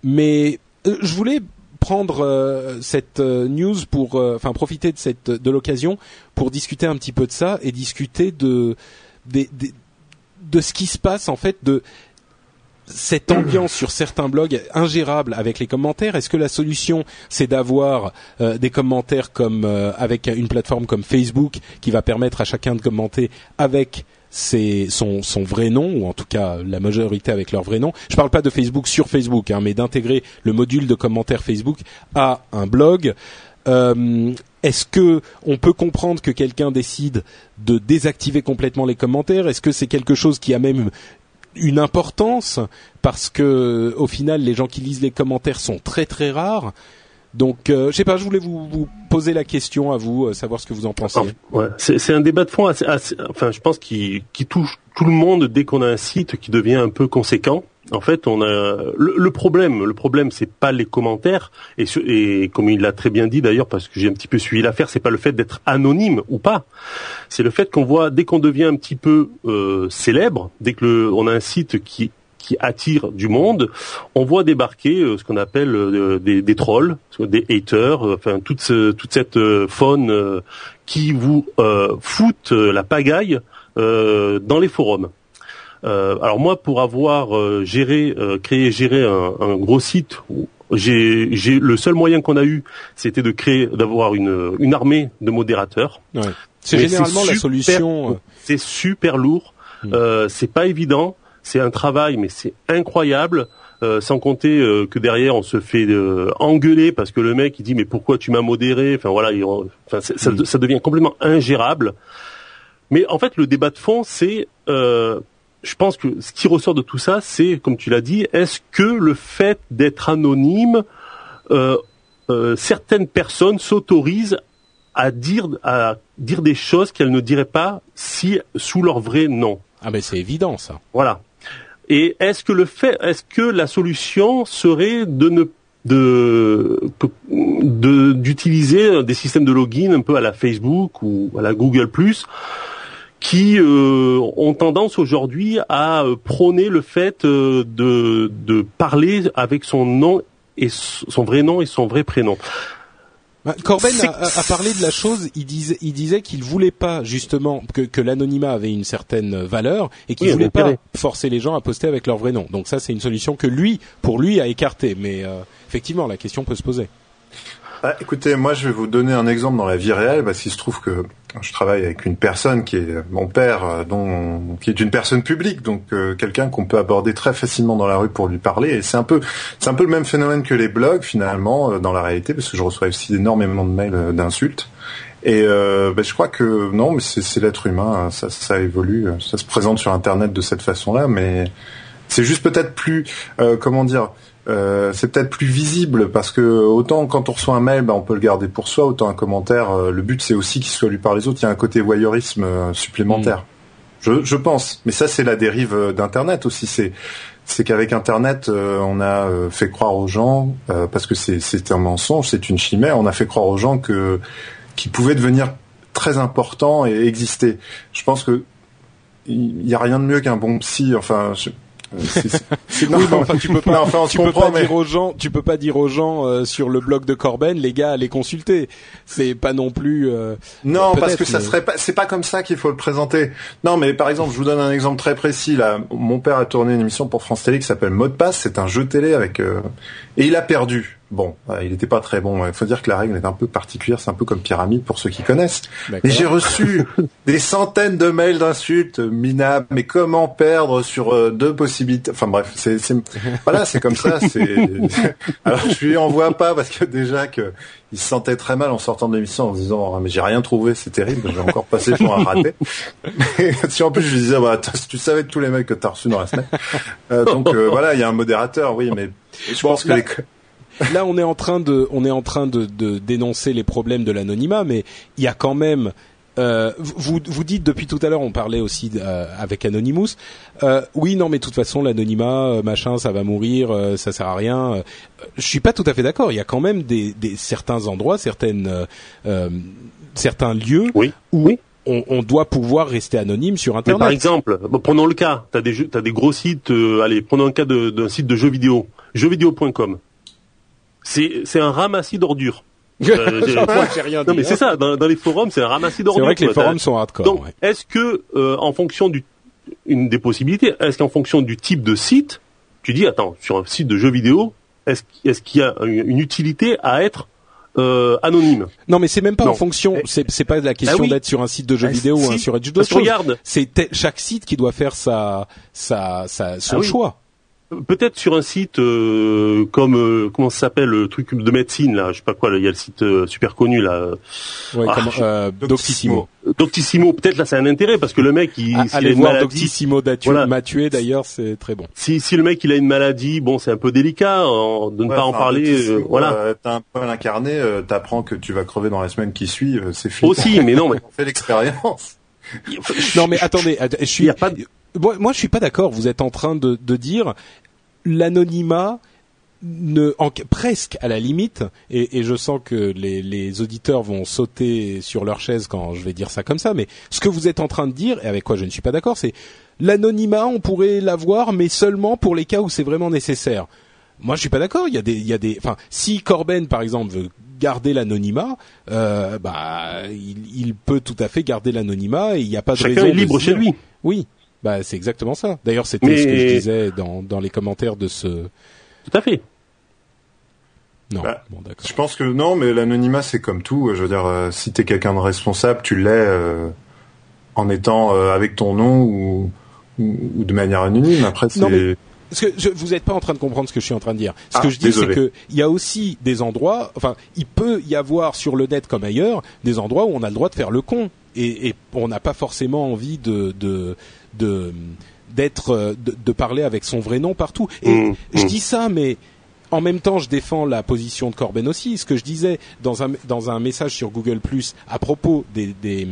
mais euh, je voulais prendre euh, cette euh, news pour, enfin profiter de cette de l'occasion pour discuter un petit peu de ça et discuter de de, de ce qui se passe en fait de cette ambiance sur certains blogs ingérable avec les commentaires. Est-ce que la solution c'est d'avoir des commentaires comme avec une plateforme comme Facebook qui va permettre à chacun de commenter avec son, vrai nom ou en tout cas la majorité avec leur vrai nom? Je parle pas de Facebook sur Facebook, hein, mais d'intégrer le module de commentaires Facebook à un blog. Euh, Est-ce que on peut comprendre que quelqu'un décide de désactiver complètement les commentaires? Est-ce que c'est quelque chose qui a même une importance parce que au final les gens qui lisent les commentaires sont très très rares donc, euh, je sais pas, je voulais vous, vous, poser la question à vous, euh, savoir ce que vous en pensez. ouais, c'est un débat de fond assez, enfin, je pense qui, qui touche tout le monde dès qu'on a un site qui devient un peu conséquent. En fait, on a le, problème. Le problème, c'est pas les commentaires et, et comme il l'a très bien dit d'ailleurs, parce que j'ai un petit peu suivi l'affaire, c'est pas le fait d'être anonyme ou pas. C'est le fait qu'on voit dès qu'on devient un petit peu euh, célèbre, dès que le, on a un site qui qui attire du monde, on voit débarquer euh, ce qu'on appelle euh, des, des, trolls, des haters, euh, enfin toute, toute cette faune qui vous fout la pagaille dans les forums. Alors moi, pour avoir géré, créé, géré un, un gros site, j'ai, le seul moyen qu'on a eu, c'était de créer, d'avoir une, une armée de modérateurs. Ouais. C'est généralement la solution. C'est super lourd. Hmm. Euh, c'est pas évident c'est un travail, mais c'est incroyable. Euh, sans compter euh, que derrière on se fait euh, engueuler parce que le mec il dit mais pourquoi tu m'as modéré? Enfin voilà enfin, ça, ça, devient complètement ingérable mais en fait le débat de fond c'est je pense que ce qui ressort de tout ça c'est comme tu l'as dit est-ce que le fait d'être anonyme certaines personnes s'autorisent à dire à dire des choses qu'elles ne diraient pas si sous leur vrai nom? Ah mais c'est évident ça. Voilà. Et est-ce que le fait, est-ce que la solution serait de ne de d'utiliser des systèmes de login un peu à la Facebook ou à la Google Plus qui euh, ont tendance aujourd'hui à euh, prôner le fait euh, de, de parler avec son nom et son vrai nom et son vrai prénom. Bah, Corben a, parlé de la chose. Il disait, il disait qu'il voulait pas justement que, que l'anonymat avait une certaine valeur et qu'il voulait pas forcer les gens à poster avec leur vrai nom. Donc ça, c'est une solution que lui, pour lui, a écarté. Mais euh, effectivement, la question peut se poser. Ah, écoutez, moi je vais vous donner un exemple dans la vie réelle parce qu'il se trouve que je travaille avec une personne qui est mon père, euh, dont, qui est une personne publique, donc euh, quelqu'un qu'on peut aborder très facilement dans la rue pour lui parler. Et c'est un peu, c'est un peu le même phénomène que les blogs finalement euh, dans la réalité, parce que je reçois aussi énormément de mails d'insultes. Et ben, je crois que non, mais c'est l'être humain, hein, ça, ça évolue, ça se présente sur Internet de cette façon-là, mais c'est juste peut-être plus, comment dire euh, c'est peut-être plus visible parce que autant quand on reçoit un mail, bah, on peut le garder pour soi, autant un commentaire, euh, le but c'est aussi qu'il soit lu par les autres. Il y a un côté voyeurisme euh, supplémentaire. Mm. Je, pense, mais ça c'est la dérive d'Internet aussi. C'est c'est qu'avec Internet, on a fait croire aux gens parce que c'est un mensonge, c'est une chimère. On a fait croire aux gens que qu'ils pouvaient devenir très important et exister. Je pense que il y a rien de mieux qu'un bon psy. Enfin, je, non, enfin, tu peux *laughs* pas, tu peux pas dire aux gens, tu peux pas dire aux gens euh, sur le blog de Corben, les gars, allez consulter. C'est pas non plus. Euh, non, parce que ça serait pas, c'est pas comme ça qu'il faut le présenter. Non, mais par exemple, je vous donne un exemple très précis. Là, mon père a tourné une émission pour France Télé qui s'appelle Mot de passe. C'est un jeu télé avec euh, et il a perdu. Bon, il n'était pas très bon. Il faut dire que la règle est un peu particulière. C'est un peu comme pyramide pour ceux qui connaissent. Mais j'ai reçu *laughs* des centaines de mails d'insultes minables. Mais comment perdre sur euh, deux possibilités? Enfin bref, c'est *laughs* voilà, c'est comme ça. *laughs* Alors je lui envoie pas parce que déjà que il se sentait très mal en sortant de l'émission en se disant ah, mais j'ai rien trouvé, c'est terrible. J'ai encore passé pour un raté. si en plus je lui disais bah, tu savais tous les mails que t'as reçus dans la semaine. Euh, donc euh, voilà, il y a un modérateur, oui, mais je pense que les là, on est en train de, on est en train de, de dénoncer les problèmes de l'anonymat, mais il y a quand même euh, vous, vous dites depuis tout à l'heure, on parlait aussi euh, avec Anonymous. Euh, oui, non, mais de toute façon, l'anonymat, euh, machin, ça va mourir, euh, ça sert à rien. je suis pas tout à fait d'accord. Il y a quand même des, des certains endroits, certaines, certains lieux oui. où oui. On, on, doit pouvoir rester anonyme sur Internet. par exemple, prenons le cas. T'as des, as des gros sites. allez, prenons le cas d'un site de jeux vidéo, jeuxvideo.com c'est un ramassis d'ordures. *laughs* Euh, rien non mais c'est hein. ça. Dans, les forums, c'est un ramassis d'ordures. C'est vrai que les forums sont hardcore. Donc, est-ce que euh, en fonction du une des possibilités, est-ce qu'en fonction du type de site, tu dis attends sur un site de jeux vidéo, est-ce qu'il y a une utilité à être euh, anonyme? Non, mais c'est même pas en fonction. C'est c'est pas la question ah d'être sur un site de jeux ah, vidéo ou un sur Edge Regarde, c'est chaque site qui doit faire sa sa, sa son ah choix. Peut-être sur un site euh, comme euh, comment ça s'appelle le truc de médecine là, je sais pas quoi, il y a le site euh, super connu là. Ouais, ah, Doctissimo. Doctissimo, peut-être là c'est un intérêt parce que le mec il ah, allez voir maladie, Doctissimo m'a tué d'ailleurs, c'est très bon. Si si le mec il a une maladie, bon c'est un peu délicat de ne pas en parler voilà. t'as un peu l'incarné, t'apprends que tu vas crever dans la semaine qui suit, c'est fini. Aussi, mais non mais *laughs* on fait l'expérience. *laughs* non mais attendez, je suis y a pas moi, je suis pas d'accord. Vous êtes en train de, de dire l'anonymat ne, en, presque à la limite, et, et je sens que les, les, auditeurs vont sauter sur leur chaise quand je vais dire ça comme ça, mais ce que vous êtes en train de dire, et avec quoi je ne suis pas d'accord, c'est l'anonymat, on pourrait l'avoir, mais seulement pour les cas où c'est vraiment nécessaire. Moi, je suis pas d'accord. Il y a des, il y a des, enfin, si Corben, par exemple, veut garder l'anonymat, euh, bah, il, il, peut tout à fait garder l'anonymat et il n'y a pas de Chacun est libre chez lui. Oui. Bah, c'est exactement ça. D'ailleurs, c'était ce que je disais dans, dans les commentaires de ce. Tout à fait. Non. Bah, bon, je pense que non, mais l'anonymat c'est comme tout. Je veux dire, euh, si t'es quelqu'un de responsable, tu l'es euh, en étant euh, avec ton nom ou, ou, de manière anonyme. Après, c'est. Parce que je, vous n'êtes pas en train de comprendre ce que je suis en train de dire. Ce que ah, je dis, c'est que il y a aussi des endroits, enfin, il peut y avoir sur le net comme ailleurs des endroits où on a le droit de faire le con et, et on n'a pas forcément envie de, de de d'être de, parler avec son vrai nom partout. Et mmh, je mmh. dis ça, mais en même temps, je défends la position de Corben aussi. Ce que je disais dans un dans un message sur Google Plus à propos des, des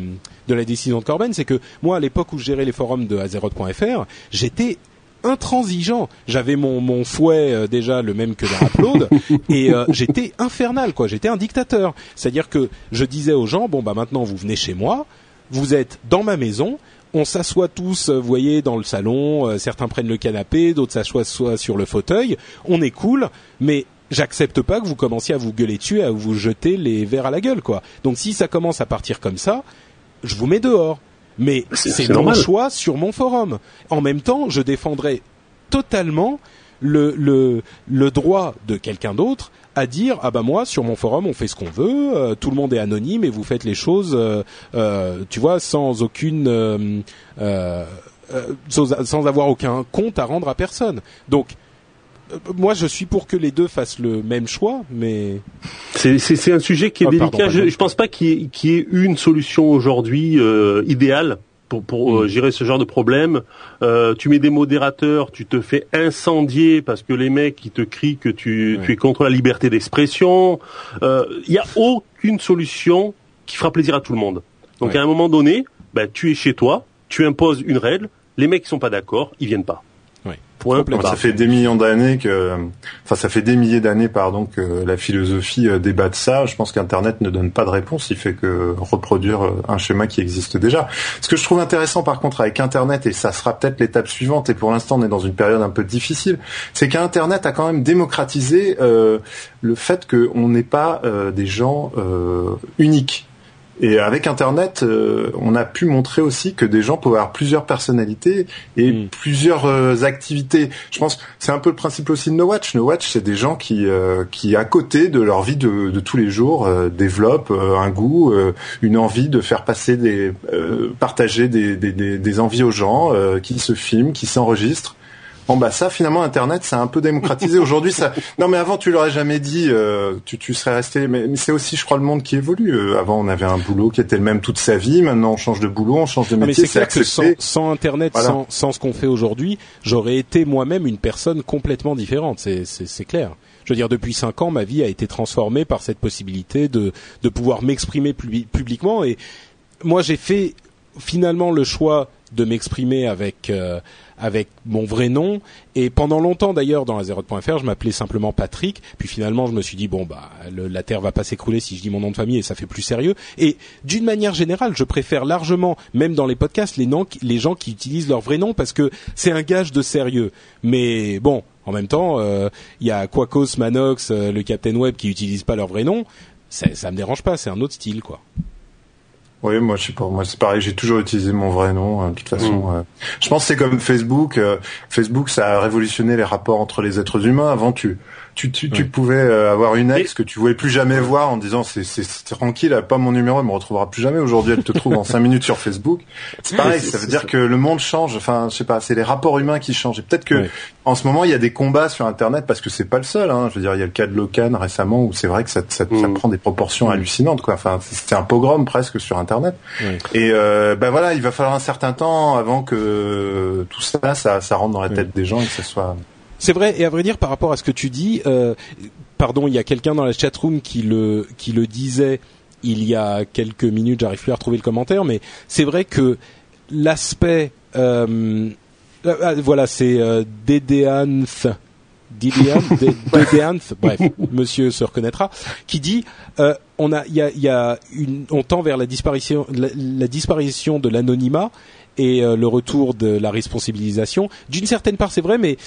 de la décision de Corben, c'est que moi, à l'époque où je gérais les forums de Azeroth.fr, j'étais intransigeant. J'avais mon, mon fouet euh, déjà le même que dans *laughs* Upload et euh, j'étais infernal quoi. J'étais un dictateur. C'est-à-dire que je disais aux gens bon bah maintenant vous venez chez moi, vous êtes dans ma maison, on s'assoit tous, euh, vous voyez, dans le salon. Euh, certains prennent le canapé, d'autres s'assoient sur le fauteuil. On est cool, mais j'accepte pas que vous commenciez à vous gueuler dessus, à vous jeter les verres à la gueule, quoi. Donc si ça commence à partir comme ça, je vous mets dehors. Mais c'est mon choix sur mon forum. En même temps, je défendrai totalement le, le, le droit de quelqu'un d'autre à dire ah bah moi sur mon forum on fait ce qu'on veut, euh, tout le monde est anonyme et vous faites les choses, euh, euh, tu vois, sans aucune, sans, avoir aucun compte à rendre à personne. Donc moi, je suis pour que les deux fassent le même choix, mais c'est un sujet qui est oh, délicat. je, je pense pas qu'il y, ait une solution aujourd'hui idéale pour, pour euh, mm. gérer ce genre de problème. Euh, tu mets des modérateurs, tu te fais incendier parce que les mecs qui te crient que tu, tu es contre la liberté d'expression. Il euh, n'y a aucune solution qui fera plaisir à tout le monde. Donc à un moment donné, bah, tu es chez toi, tu imposes une règle, les mecs qui sont pas d'accord, ils viennent pas. Ça fait des millions d'années que, enfin, ça fait des milliers d'années, pardon, que la philosophie euh, débat de ça. Je pense qu'Internet ne donne pas de réponse. Il fait que reproduire euh, un schéma qui existe déjà. Ce que je trouve intéressant, par contre, avec Internet, et ça sera peut-être l'étape suivante, et pour l'instant, on est dans une période un peu difficile, c'est qu'Internet a quand même démocratisé euh, le fait qu'on n'est pas des gens uniques. Et avec Internet, euh, on a pu montrer aussi que des gens pouvaient avoir plusieurs personnalités et mm. plusieurs euh, activités. Je pense c'est un peu le principe aussi de No Watch. No Watch, c'est des gens qui, euh, qui à côté de leur vie de, de tous les jours, développent un goût, une envie de faire passer des, partager des, des, des, envies aux gens, qui se filment, qui s'enregistrent. Bon bah ça finalement Internet c'est un peu démocratisé *laughs* aujourd'hui ça. Non mais avant tu l'aurais jamais dit, euh, tu, tu serais resté. Mais, c'est aussi je crois le monde qui évolue. Euh, avant on avait un boulot qui était le même toute sa vie. Maintenant on change de boulot, on change de métier. mais c'est clair que sans, sans Internet, sans, sans ce qu'on fait aujourd'hui, j'aurais été moi-même une personne complètement différente. C'est c'est clair. Je veux dire, depuis cinq ans, ma vie a été transformée par cette possibilité de de pouvoir m'exprimer publiquement. Et moi, j'ai fait finalement le choix de m'exprimer avec euh, avec mon vrai nom. Et pendant longtemps d'ailleurs dans la Zero.fr, je m'appelais simplement Patrick. Puis finalement, je me suis dit bon bah la terre va pas s'écrouler si je dis mon nom de famille et ça fait plus sérieux. Et d'une manière générale, je préfère largement, même dans les podcasts, les, noms, les gens qui utilisent leur vrai nom parce que c'est un gage de sérieux. Mais bon, en même temps, euh, il y a Quacos, Manox, euh, le Captain Web qui utilisent pas leur vrai nom. Ça, ça me dérange pas, c'est un autre style quoi. Oui, moi je sais pas, moi c'est pareil, j'ai toujours utilisé mon vrai nom. Hein, de toute façon, mm. euh, je pense que c'est comme Facebook. Euh, Facebook, ça a révolutionné les rapports entre les êtres humains. Avant, tu tu, tu, tu pouvais euh, avoir une ex que tu voulais plus jamais voir en disant c'est tranquille, elle a pas mon numéro, elle me retrouvera plus jamais. Aujourd'hui, elle te trouve en cinq minutes sur Facebook. C'est pareil, ça veut dire que le monde change. Enfin, je sais pas, c'est les rapports humains qui changent. Et peut-être que en ce moment, il y a des combats sur Internet parce que c'est pas le seul. Hein. Je veux dire, il y a le cas de Locan récemment où c'est vrai que ça, ça, ça, mm. prend des proportions hallucinantes. Quoi. Enfin, c'est un pogrom presque sur Internet. Et euh, ben voilà, il va falloir un certain temps avant que tout ça, ça, ça rentre dans la tête des gens et que ça soit c'est vrai, et à vrai dire, par rapport à ce que tu dis, euh, pardon, il y a quelqu'un dans la chatroom qui le qui le disait il y a quelques minutes. J'arrive plus à retrouver le commentaire, mais c'est vrai que l'aspect, euh, euh voilà, c'est euh, *laughs* Dédéanth, bref, Monsieur se reconnaîtra, qui dit euh, on a, il y a, y a une, on tend vers la disparition, la, la disparition de l'anonymat et euh, le retour de la responsabilisation. D'une certaine part, c'est vrai, mais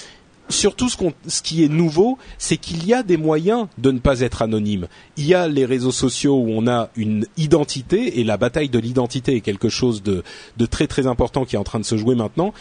surtout ce, ce, qui est nouveau, c'est qu'il y a des moyens de ne pas être anonyme. Il y a les réseaux sociaux où on a une identité et la bataille de l'identité est quelque chose de, de, très très important qui est en train de se jouer maintenant.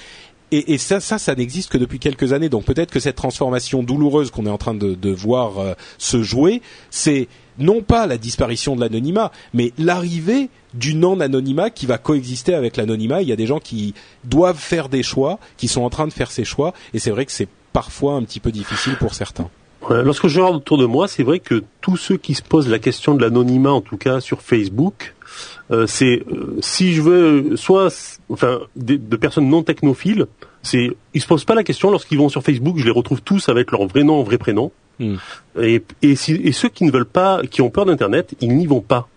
Et, et ça, ça, ça n'existe que depuis quelques années. Donc peut-être que cette transformation douloureuse qu'on est en train de, de voir euh, se jouer, c'est non pas la disparition de l'anonymat, mais l'arrivée du non-anonymat qui va coexister avec l'anonymat. Il y a des gens qui doivent faire des choix, qui sont en train de faire ces choix, et c'est vrai que c'est parfois un petit peu difficile pour certains. lorsque je regarde autour de moi, c'est vrai que tous ceux qui se posent la question de l'anonymat, en tout cas sur Facebook, euh, c'est euh, si je veux soit enfin de, personnes non technophiles, c'est ils se posent pas la question lorsqu'ils vont sur Facebook, je les retrouve tous avec leur vrai nom, vrai prénom. Hmm. Et, et, et, ceux qui ne veulent pas, qui ont peur d'internet, ils n'y vont pas.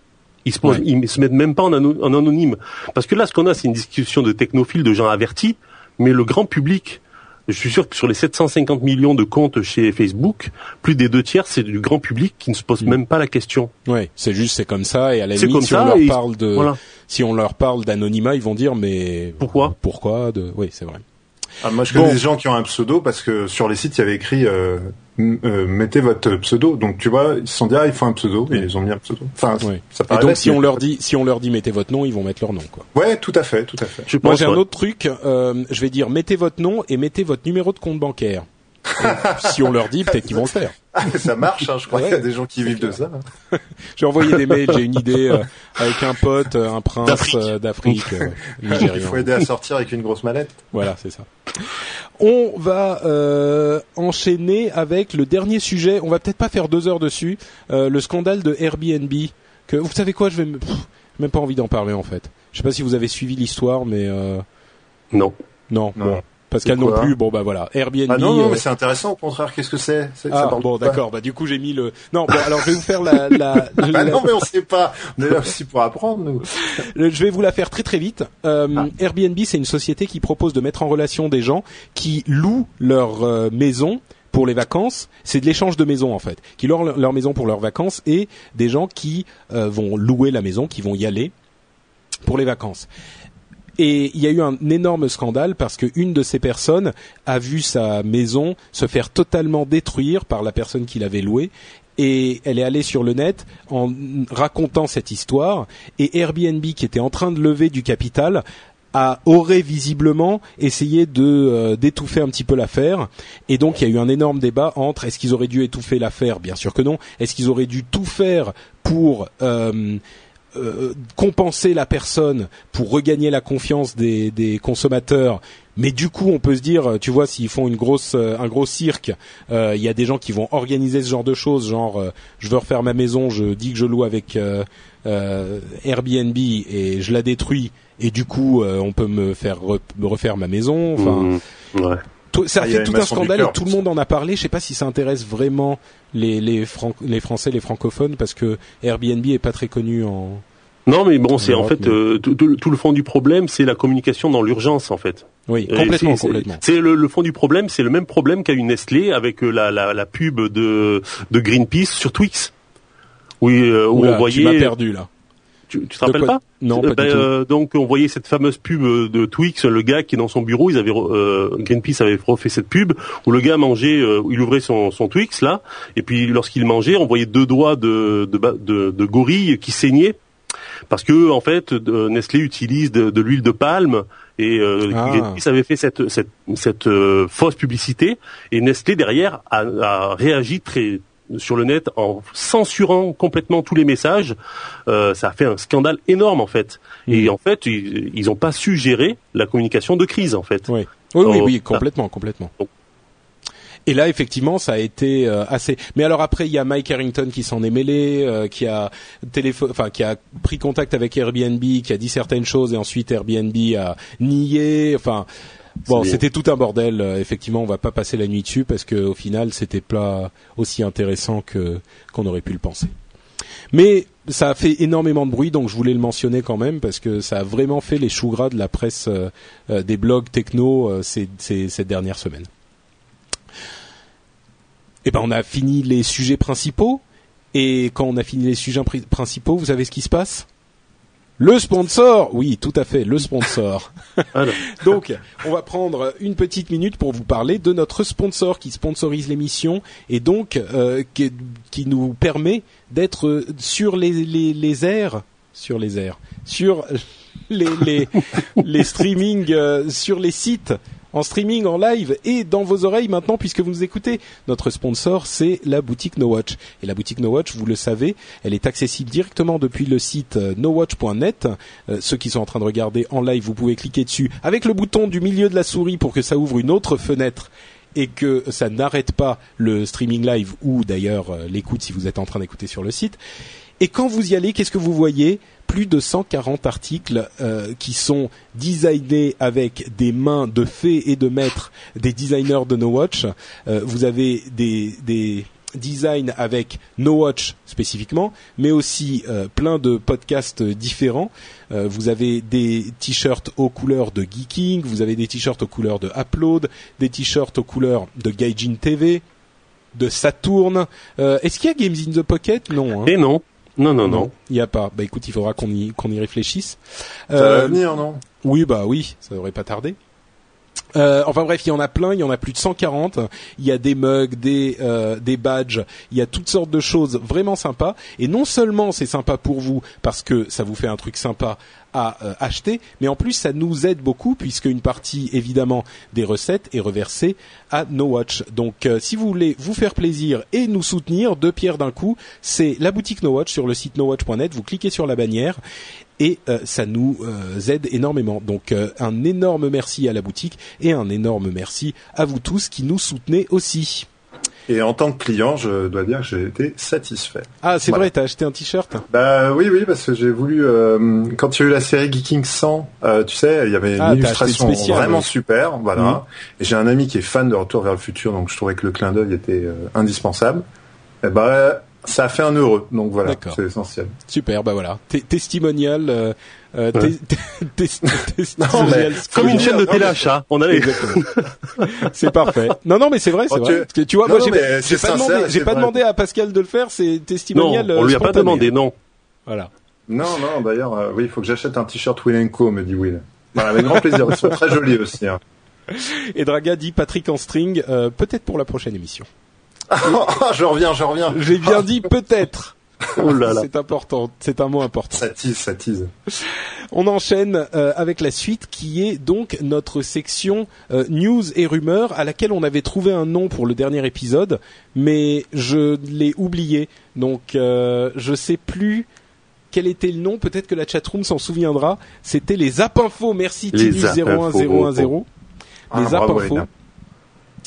Ils se, posent, ils se mettent même pas en, en anonyme. Parce que là, ce qu'on a, c'est une discussion de technophiles, de gens avertis, mais le grand public, je suis sûr que sur les 750 millions de comptes chez Facebook, plus des deux tiers, c'est du grand public qui ne se pose même pas la question. Oui, c'est juste, c'est comme ça, et à la limite, si on leur parle de, si on leur parle d'anonymat, ils vont dire, mais pourquoi? Pourquoi de, oui, c'est vrai. Ah, moi, je connais des gens qui ont un pseudo parce que sur les sites, il y avait écrit euh, euh, mettez votre pseudo. Donc tu vois, ils se sont dit ah, il faut un pseudo et ils ont mis un pseudo. Enfin, ça paraît et donc si on leur dit si on leur dit mettez votre nom, ils vont mettre leur nom quoi. Ouais, tout à fait, tout à fait. Je Moi j'ai un autre truc. Euh, je vais dire mettez votre nom et mettez votre numéro de compte bancaire. Si on leur dit, peut-être qu'ils vont le faire. ça marche, hein, je crois qu'il y a des gens qui vivent de ça. *laughs* j'ai envoyé des mails, j'ai une idée euh, avec un pote, un prince d'Afrique, Il faut aider à sortir avec une grosse mallette. Voilà, c'est ça. On va euh, enchaîner avec le dernier sujet. On va peut-être pas faire deux heures dessus. Euh, le scandale de Airbnb. Que vous savez quoi Je vais même pas envie d'en parler en fait. Je sais pas si vous avez suivi l'histoire, mais non. Non. non Pascal non plus. Bon bah voilà, Airbnb. Ah non, non, euh, mais c'est intéressant. Au contraire, qu'est-ce que c'est ah bon d'accord. Bah du coup j'ai mis le. Non bon alors je vais vous faire la. *laughs* la, Bah non, mais on sait pas. On est là aussi pour apprendre, nous. Je vais vous la faire très très vite. Euh, Ah. Airbnb, c'est une société qui propose de mettre en relation des gens qui louent leur euh, maison pour les vacances. C'est de l'échange de maisons en fait, qui louent leur, leur maison pour leurs vacances et des gens qui euh, vont louer la maison, qui vont y aller pour les vacances. Et il y a eu un énorme scandale parce que une de ces personnes a vu sa maison se faire totalement détruire par la personne qui l'avait louée. Et elle est allée sur le net en racontant cette histoire. Et Airbnb qui était en train de lever du capital a aurait visiblement essayé de euh, d'étouffer un petit peu l'affaire. Et donc il y a eu un énorme débat entre est-ce qu'ils auraient dû étouffer l'affaire? Bien sûr que non. Est-ce qu'ils auraient dû tout faire pour euh, euh, compenser la personne pour regagner la confiance des, consommateurs. Mais du coup, on peut se dire, tu vois, s'ils font une grosse, euh, un gros cirque, euh, il y a des gens qui vont organiser ce genre de choses, genre, je veux refaire ma maison, je dis que je loue avec Airbnb et je la détruis, et du coup, on peut me faire refaire ma maison. Enfin, Mmh, ouais. Tout- ça Ah, a fait tout un scandale cœur, et tout le monde en a parlé. Je sais pas si ça intéresse vraiment les les, Fran- les Français, les francophones, parce que Airbnb est pas très connu en. Non, mais bon, c'est en fait mais- euh, tout, tout- tout le fond du problème, c'est la communication dans l'urgence, en fait. Oui, complètement, complètement. C'est le, le fond du problème, c'est le même problème qu'a eu Nestlé avec euh, la, la, la pub de, de Greenpeace sur Twix. Oui, euh, où Oula, on voyait. Tu m'as perdu là. Tu, tu te De rappelles quoi pas Non, Euh, pas ben, du tout. euh, donc on voyait cette fameuse pub euh, de Twix, le gars qui est dans son bureau, ils avaient re- euh, Greenpeace avait refait cette pub où le gars mangeait, euh, il ouvrait son, son Twix là, et puis lorsqu'il mangeait, on voyait deux doigts de, de, ba- de, de gorille qui saignaient parce que en fait Nestlé utilise de, de l'huile de palme et euh, Ah. Greenpeace avait fait cette cette, cette euh, fausse publicité et Nestlé derrière a, a réagi très sur le net en censurant complètement tous les messages. Euh, ça a fait un scandale énorme en fait. Mm. Et en fait, ils ils ont pas su gérer la communication de crise en fait. Oui, oui, oui, oui, complètement, complètement. Et là, effectivement, ça a été euh, assez. Mais alors après, il y a Mike Harrington qui s'en est mêlé, euh, qui a téléphone, enfin, qui a pris contact avec Airbnb, qui a dit certaines choses, et ensuite Airbnb a nié. Enfin, bon, c'était tout un bordel. Euh, Effectivement, on va pas passer la nuit dessus parce que au final, c'était pas aussi intéressant que qu'on aurait pu le penser. Mais ça a fait énormément de bruit, donc je voulais le mentionner quand même parce que ça a vraiment fait les choux gras de la presse euh, euh, des blogs techno euh, ces, ces, cette dernière semaine. Eh ben, on a fini les sujets principaux. Et quand on a fini les sujets pri- principaux, vous savez ce qui se passe? Le sponsor Oui, tout à fait, le sponsor. *laughs* Donc, on va prendre une petite minute pour vous parler de notre sponsor qui sponsorise l'émission et donc euh, qui, qui nous permet d'être euh, sur les, les, les airs, sur les airs, sur les, les, les *laughs* streamings, euh, sur les sites en streaming, en live et dans vos oreilles maintenant puisque vous nous écoutez. Notre sponsor, c'est la boutique No Watch. Et la boutique No Watch, vous le savez, elle est accessible directement depuis le site euh, nowatch.net. Euh, ceux qui sont en train de regarder en live, vous pouvez cliquer dessus avec le bouton du milieu de la souris pour que ça ouvre une autre fenêtre et que ça n'arrête pas le streaming live ou d'ailleurs euh, l'écoute si vous êtes en train d'écouter sur le site. Et quand vous y allez, qu'est-ce que vous voyez? Plus de 140 articles euh, qui sont designés avec des mains de fées et de maîtres des designers de No Watch. Euh, vous avez des, des designs avec No Watch spécifiquement, mais aussi euh, plein de podcasts différents. Vous avez des t-shirts aux couleurs de Geeking, vous avez des t-shirts aux couleurs de Upload, des t-shirts aux couleurs de Gaijin TV, de Saturn. Euh, Est-ce qu'il y a Games in the Pocket? Non. Hein et non, non, non, non. il n'y a pas. Bah écoute, il faudra qu'on y qu'on y réfléchisse. Ça va Euh, venir, non? Oui, bah oui, ça devrait pas tarder. Euh, enfin bref, il y en a plein, il y en a plus de 140. Il y a des mugs, des euh, des badges, il y a toutes sortes de choses vraiment sympas. Et non seulement c'est sympa pour vous parce que ça vous fait un truc sympa à euh, acheter, mais en plus ça nous aide beaucoup puisque une partie évidemment des recettes est reversée à No Watch. Donc euh, si vous voulez vous faire plaisir et nous soutenir, deux pierres d'un coup, c'est la boutique No Watch sur le site nowatch.net. Vous cliquez sur la bannière et euh, ça nous aide énormément. Donc un énorme merci à la boutique et un énorme merci à vous tous qui nous soutenez aussi. Et en tant que client, je dois dire que j'ai été satisfait. Ah, c'est Voilà. vrai, t'as acheté un t-shirt? Bah oui, oui, parce que j'ai voulu. euh, quand il y a eu la série Geeking 100, euh, tu sais, il y avait une Ah, illustration spécial, vraiment oui. super, voilà. Mhm. Et j'ai un ami qui est fan de Retour vers le futur, donc je trouvais que le clin d'œil était euh, indispensable. Et bah ça a fait un heureux, donc voilà, D'accord. c'est essentiel. Super, bah voilà. Testimonial, euh, euh, Ouais. *laughs* testimonial Comme une chaîne de non, téléachat. On allait. Exactement. c'est parfait. Non, non, mais c'est vrai, c'est Oh, vrai. tu- Parce que tu vois, Non, moi, non, j'ai pas, demandé, c'est j'ai pas vrai. demandé à Pascal de le faire. C'est Non, testimonial. on euh, lui a pas demandé, non. Voilà. Non, non, d'ailleurs, euh, oui, il faut que j'achète un t-shirt Will Co, me dit Will. Voilà, avec grand plaisir, ils sont très jolis aussi. Hein. Et Draga dit Patrick en string, euh, peut-être pour la prochaine émission. Je reviens, je reviens. J'ai bien dit peut-être. Oh là là. C'est important. C'est un mot important. Ça tease, ça tease. On enchaîne euh, avec la suite qui est donc notre section euh, news et rumeurs à laquelle on avait trouvé un nom pour le dernier épisode, mais je l'ai oublié. Donc euh, je sais plus quel était le nom. Peut-être que la chatroom s'en souviendra. C'était les Zap Info. Merci Les Tinu Zap 01010. Ah, Les Zap bravo, Info. Elena.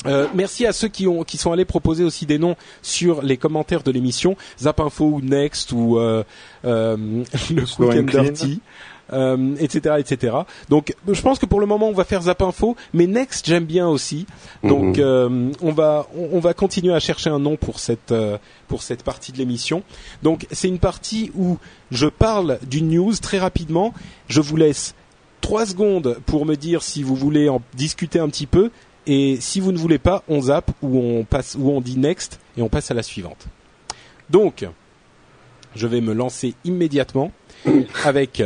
Euh, merci à ceux qui ont qui sont allés proposer aussi des noms sur les commentaires de l'émission. Zap Info ou Next ou euh, euh, *laughs* le Slow Quick and. Dirty euh, etc etc donc je pense que pour le moment on va faire Zap Info mais Next j'aime bien aussi. Donc Mhm. euh, on va on, on va continuer à chercher un nom pour cette euh, pour cette partie de l'émission. Donc c'est une partie où je parle d'une news très rapidement. Je vous laisse trois secondes pour me dire si vous voulez en discuter un petit peu et si vous ne voulez pas, on zappe ou on passe ou on dit next et on passe à la suivante. Donc, je vais me lancer immédiatement avec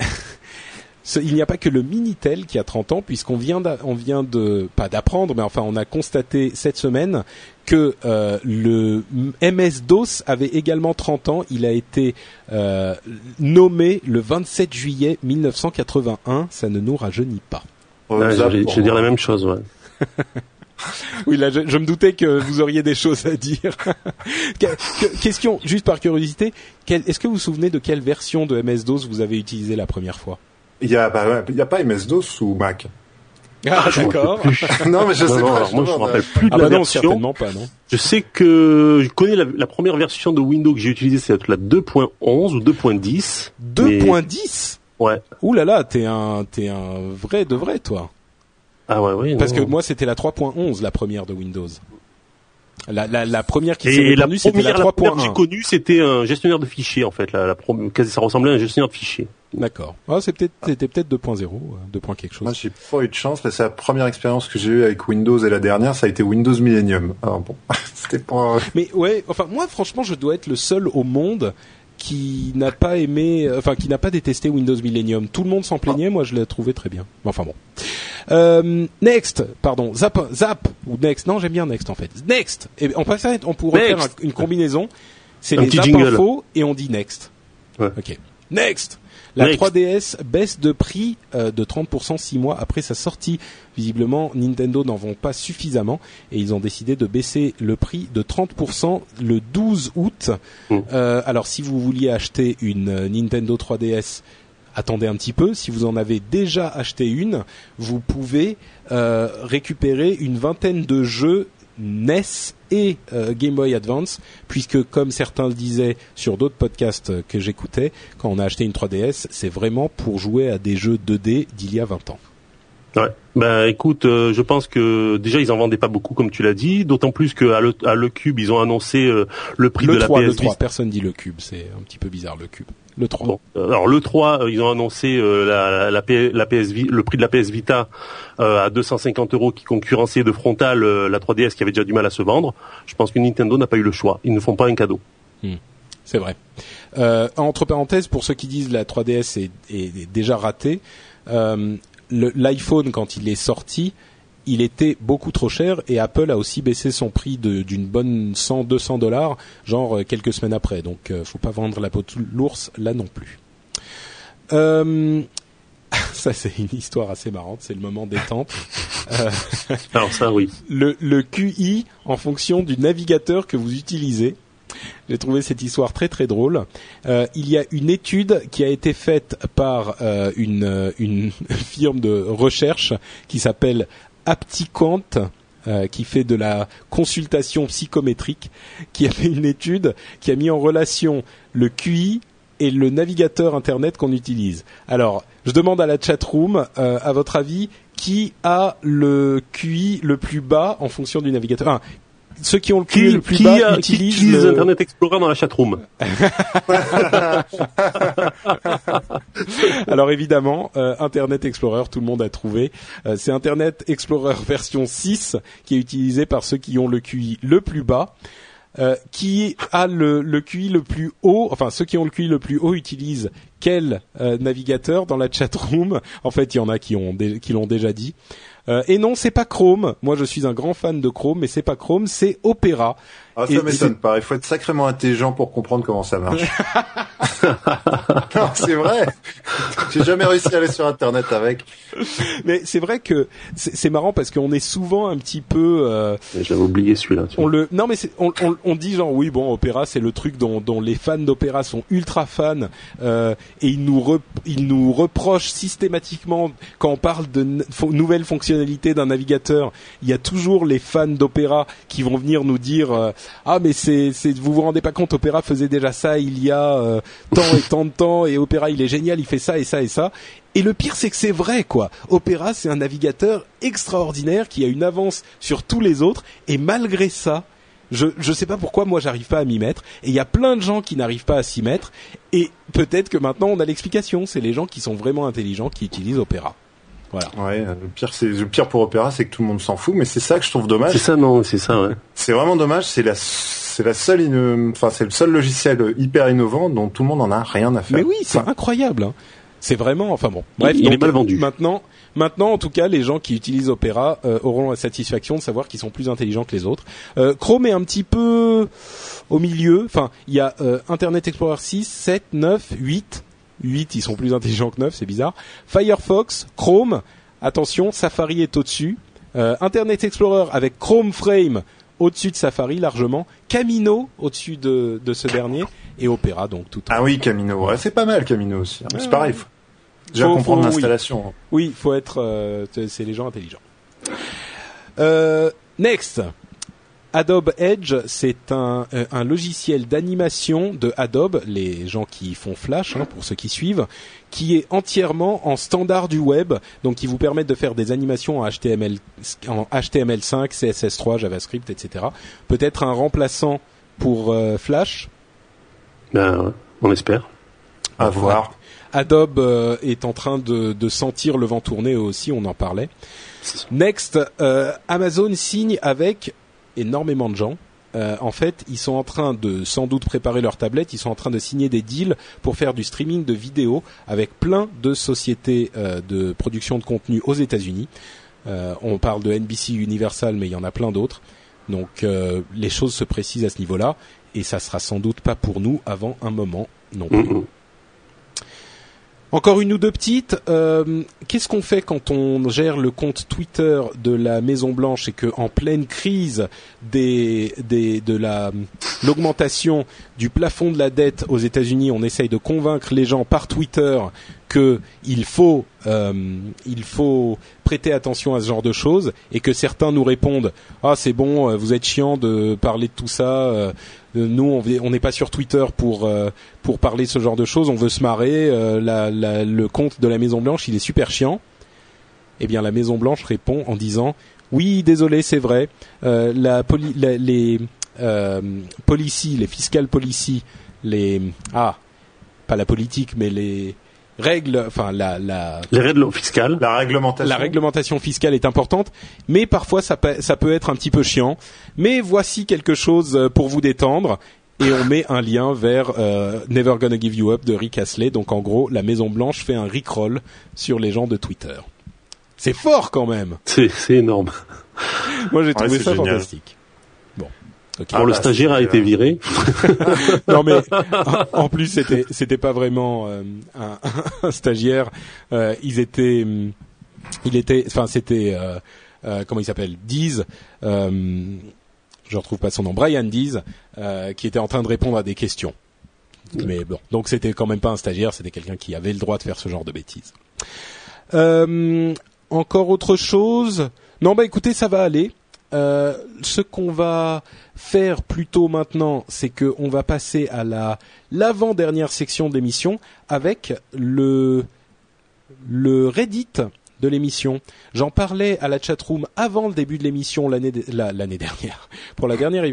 *laughs* ce- il n'y a pas que le Minitel qui a 30 ans puisqu'on vient on vient de pas d'apprendre mais enfin on a constaté cette semaine que euh, le MS DOS avait également 30 ans, il a été euh, nommé le 27 juillet 1981, ça ne nous rajeunit pas. Ouais, J'allais j'allais dire la même chose, ouais. *laughs* Oui, là, je, je me doutais que vous auriez des choses à dire. *laughs* Que- que- question, juste par curiosité, est-ce que vous vous souvenez de quelle version de MS-DOS vous avez utilisé la première fois? Il y a, bah, ouais, il y a pas MS-DOS ou Mac. Ah, d'accord. *laughs* non, mais je Non, sais non, pas. alors je moi je me rappelle plus de Ah la bah non, version. certainement pas, non. Je sais que je connais la, la première version de Windows que j'ai utilisée, c'est la 2.11 ou 2.10. 2.10 Ouais. Ouh là là, t'es un, t'es un vrai de vrai, toi. Ah ouais, oui. Parce non. que moi, c'était la 3.11, la première de Windows. La, la, la première qui s'est répandue, c'était la première, la première que j'ai 3.1. connue, c'était un gestionnaire de fichiers en fait. La, la ça ressemblait à un gestionnaire de fichiers. D'accord. Ah, c'est peut-être, c'était peut-être 2.0, euh, 2. point quelque chose. Moi, j'ai pas eu de chance, mais c'est la première expérience que j'ai eue avec Windows et la dernière, ça a été Windows Millennium. Alors bon, *laughs* c'était pas... Mais ouais, enfin moi franchement je dois être le seul au monde qui n'a pas aimé, enfin qui n'a pas détesté Windows Millennium. Tout le monde s'en plaignait, moi je l'ai trouvé très bien. Enfin bon. Euh, next, pardon, Zap, Zap ou Next. Non, j'aime bien Next en fait. Next. Et on faire, on pourrait Next. faire un- une combinaison. C'est les Zap info et on dit Next. Ouais. Ok. Next. La Next. 3DS baisse de prix euh, de 30% six mois après sa sortie. Visiblement, Nintendo n'en vend pas suffisamment et ils ont décidé de baisser le prix de 30% le 12 août. Mm. Euh, alors, si vous vouliez acheter une euh, Nintendo 3DS, attendez un petit peu. Si vous en avez déjà acheté une, vous pouvez euh, récupérer une vingtaine de jeux NES et euh, Game Boy Advance, puisque comme certains le disaient sur d'autres podcasts euh, que j'écoutais, quand on a acheté une 3DS, c'est vraiment pour jouer à des jeux 2D d'il y a 20 ans. Ouais. Ben écoute, euh, je pense que déjà ils en vendaient pas beaucoup comme tu l'as dit, d'autant plus qu'à le, à le cube ils ont annoncé euh, le prix le de la 3, PS le 3, Vita. personne dit le cube, c'est un petit peu bizarre le cube. Le 3. Bon, euh, alors le 3, euh, ils ont annoncé euh, la, la, P- la PS Vi- le prix de la PS Vita à 250 euros qui concurrençait de frontal la 3DS qui avait déjà du mal à se vendre. Je pense que Nintendo n'a pas eu le choix. Ils ne font pas un cadeau. C'est vrai. Euh, entre parenthèses, pour ceux qui disent la 3DS est, est déjà ratée, euh, l'iPhone quand il est sorti, il était beaucoup trop cher et Apple a aussi baissé son prix d'une bonne 100-200 dollars, genre euh, quelques semaines après. Donc, euh, faut pas vendre la peau de l'ours là non plus. Euh, *laughs* ça c'est une histoire assez marrante, c'est le moment détente. Euh, *laughs* Alors ça, oui. le, le QI en fonction du navigateur que vous utilisez. J'ai trouvé cette histoire très très drôle. Euh, il y a une étude qui a été faite par euh, une, une *laughs* firme de recherche qui s'appelle Apticant, euh, qui fait de la consultation psychométrique, qui a fait une étude qui a mis en relation le QI et le navigateur internet qu'on utilise. Alors, je demande à la chatroom, euh, à votre avis, qui a le QI le plus bas en fonction du navigateur? Ceux qui ont le QI Qui, le plus qui, bas qui utilisent utilise le- Internet Explorer dans la chatroom *laughs* Alors évidemment, euh, Internet Explorer, tout le monde a trouvé. Euh, c'est Internet Explorer *laughs* version 6 qui est utilisé par ceux qui ont le QI le plus bas. Euh, qui a le, le QI le plus haut, enfin ceux qui ont le QI le plus haut utilisent quel euh, navigateur dans la chatroom? En fait, il y en a qui ont qui l'ont déjà dit. Euh, et non, c'est pas Chrome. Moi, je suis un grand fan de Chrome, mais c'est pas Chrome, c'est Opera. Ah, ça m'étonne pas. Il faut être sacrément intelligent pour comprendre comment ça marche. *laughs* *laughs* non, c'est vrai. J'ai jamais réussi à aller sur Internet avec. Mais c'est vrai que c'est marrant parce qu'on est souvent un petit peu euh, J'avais oublié celui-là. tu on le non mais c'est- on, on, on dit genre oui bon opéra c'est le truc dont, dont les fans d'opéra sont ultra fans euh, et ils nous re- ils nous reprochent systématiquement quand on parle de nouvelles fonctionnalités d'un navigateur il y a toujours les fans d'opéra qui vont venir nous dire euh, ah mais vous vous rendez pas compte opéra faisait déjà ça il y a euh, tant et tant de temps et opéra il est génial il fait ça et ça et ça et le pire, c'est que c'est vrai, quoi. Opera, c'est un navigateur extraordinaire qui a une avance sur tous les autres, et malgré ça, je je sais pas pourquoi moi j'arrive pas à m'y mettre. Et il y a plein de gens qui n'arrivent pas à s'y mettre. Et peut-être que maintenant on a l'explication. C'est les gens qui sont vraiment intelligents qui utilisent Opera. Voilà. Ouais, le pire, c'est le pire pour Opéra, c'est que tout le monde s'en fout. Mais c'est ça que je trouve C'est dommage. ça, non, c'est ça, ouais. C'est vraiment dommage. C'est la, c'est la seule, enfin, c'est le seul logiciel hyper innovant dont tout le monde en a rien à faire. Mais oui, c'est Enfin, incroyable. hein. C'est vraiment, enfin bon. Bref, Il- il est donc, mal vendu. Maintenant, maintenant, en tout cas, les gens qui utilisent Opera euh, auront la satisfaction de savoir qu'ils sont plus intelligents que les autres. Euh, Chrome est un petit peu au milieu. Enfin, il y a euh, Internet Explorer 6, 7, 9, 8. 8, ils sont plus intelligents que 9, c'est bizarre. Firefox, Chrome, attention, Safari est au-dessus. Euh, Internet Explorer avec Chrome Frame au-dessus de Safari largement. Camino au-dessus de, de ce dernier. Et Opera, donc tout Ah oui, Camino. Ouais, c'est pas mal, Camino aussi. hein. C'est pareil. Faut déjà Faut- comprendre oui. l'installation. Oui, il faut être. euh, c'est c'est les gens intelligents. Euh, next. Adobe Edge, c'est un, euh, un logiciel d'animation de Adobe, les gens qui font Flash, hein, pour ceux qui suivent, qui est entièrement en standard du web, donc qui vous permet de faire des animations en HTML, en HTML5, CSS3, JavaScript, etc. Peut-être un remplaçant pour euh, Flash. Ben, ouais, on espère. À voir. Adobe euh, est en train de, de sentir le vent tourner aussi, on en parlait. Next, euh, Amazon signe avec énormément de gens. Euh, en fait, ils sont en train de sans doute préparer leur tablette, ils sont en train de signer des deals pour faire du streaming de vidéos avec plein de sociétés euh, de production de contenu aux États-Unis. Euh, on parle de NBC Universal, mais il y en a plein d'autres. Donc les choses se précisent à ce niveau-là, et ça sera sans doute pas pour nous avant un moment non plus. Encore une ou deux petites. Euh, Qu'est-ce qu'on fait quand on gère le compte Twitter de la Maison Blanche et que en pleine crise des, des de la l'augmentation du plafond de la dette aux États-Unis, on essaye de convaincre les gens par Twitter que il faut euh, il faut prêter attention à ce genre de choses et que certains nous répondent ah c'est bon euh, vous êtes chiant de parler de tout ça euh, nous on n'est pas sur Twitter pour euh, pour parler de ce genre de choses. On veut se marrer. Euh, le compte de la Maison Blanche il est super chiant. Eh bien la Maison Blanche répond en disant oui désolé c'est vrai. Euh, les euh, policies les fiscal policies les ah pas la politique mais les règles enfin la la Les règles fiscales. La réglementation. la réglementation fiscale est importante, mais parfois ça peut, ça peut être un petit peu chiant. Mais voici quelque chose euh, pour vous détendre. Et on met un lien vers euh, Never Gonna Give You Up de Rick Astley. Donc en gros, la Maison Blanche fait un rickroll sur les gens de Twitter. C'est fort quand même. C'est, c'est énorme. Moi j'ai trouvé ça génial. fantastique. Bon. Ok. Ah Bon, le bah, stagiaire a été viré. *laughs* non mais en- plus c'était c'était pas vraiment euh, un, *laughs* un stagiaire. Euh, ils étaient, il était, enfin c'était euh, euh, comment il s'appelle, Deez. Euh, je retrouve pas son nom, Brian Deez, euh, qui était en train de répondre à des questions. Mais bon, donc c'était quand même pas un stagiaire, c'était quelqu'un qui avait le droit de faire ce genre de bêtises. Euh, encore autre chose? Non, bah écoutez, ça va aller. Euh, ce qu'on va faire plutôt maintenant, c'est qu'on va passer à la l'avant-dernière section de l'émission avec le le Reddit de l'émission. J'en parlais à la chatroom avant le début de l'émission l'année l'année *laughs* dernière pour la dernière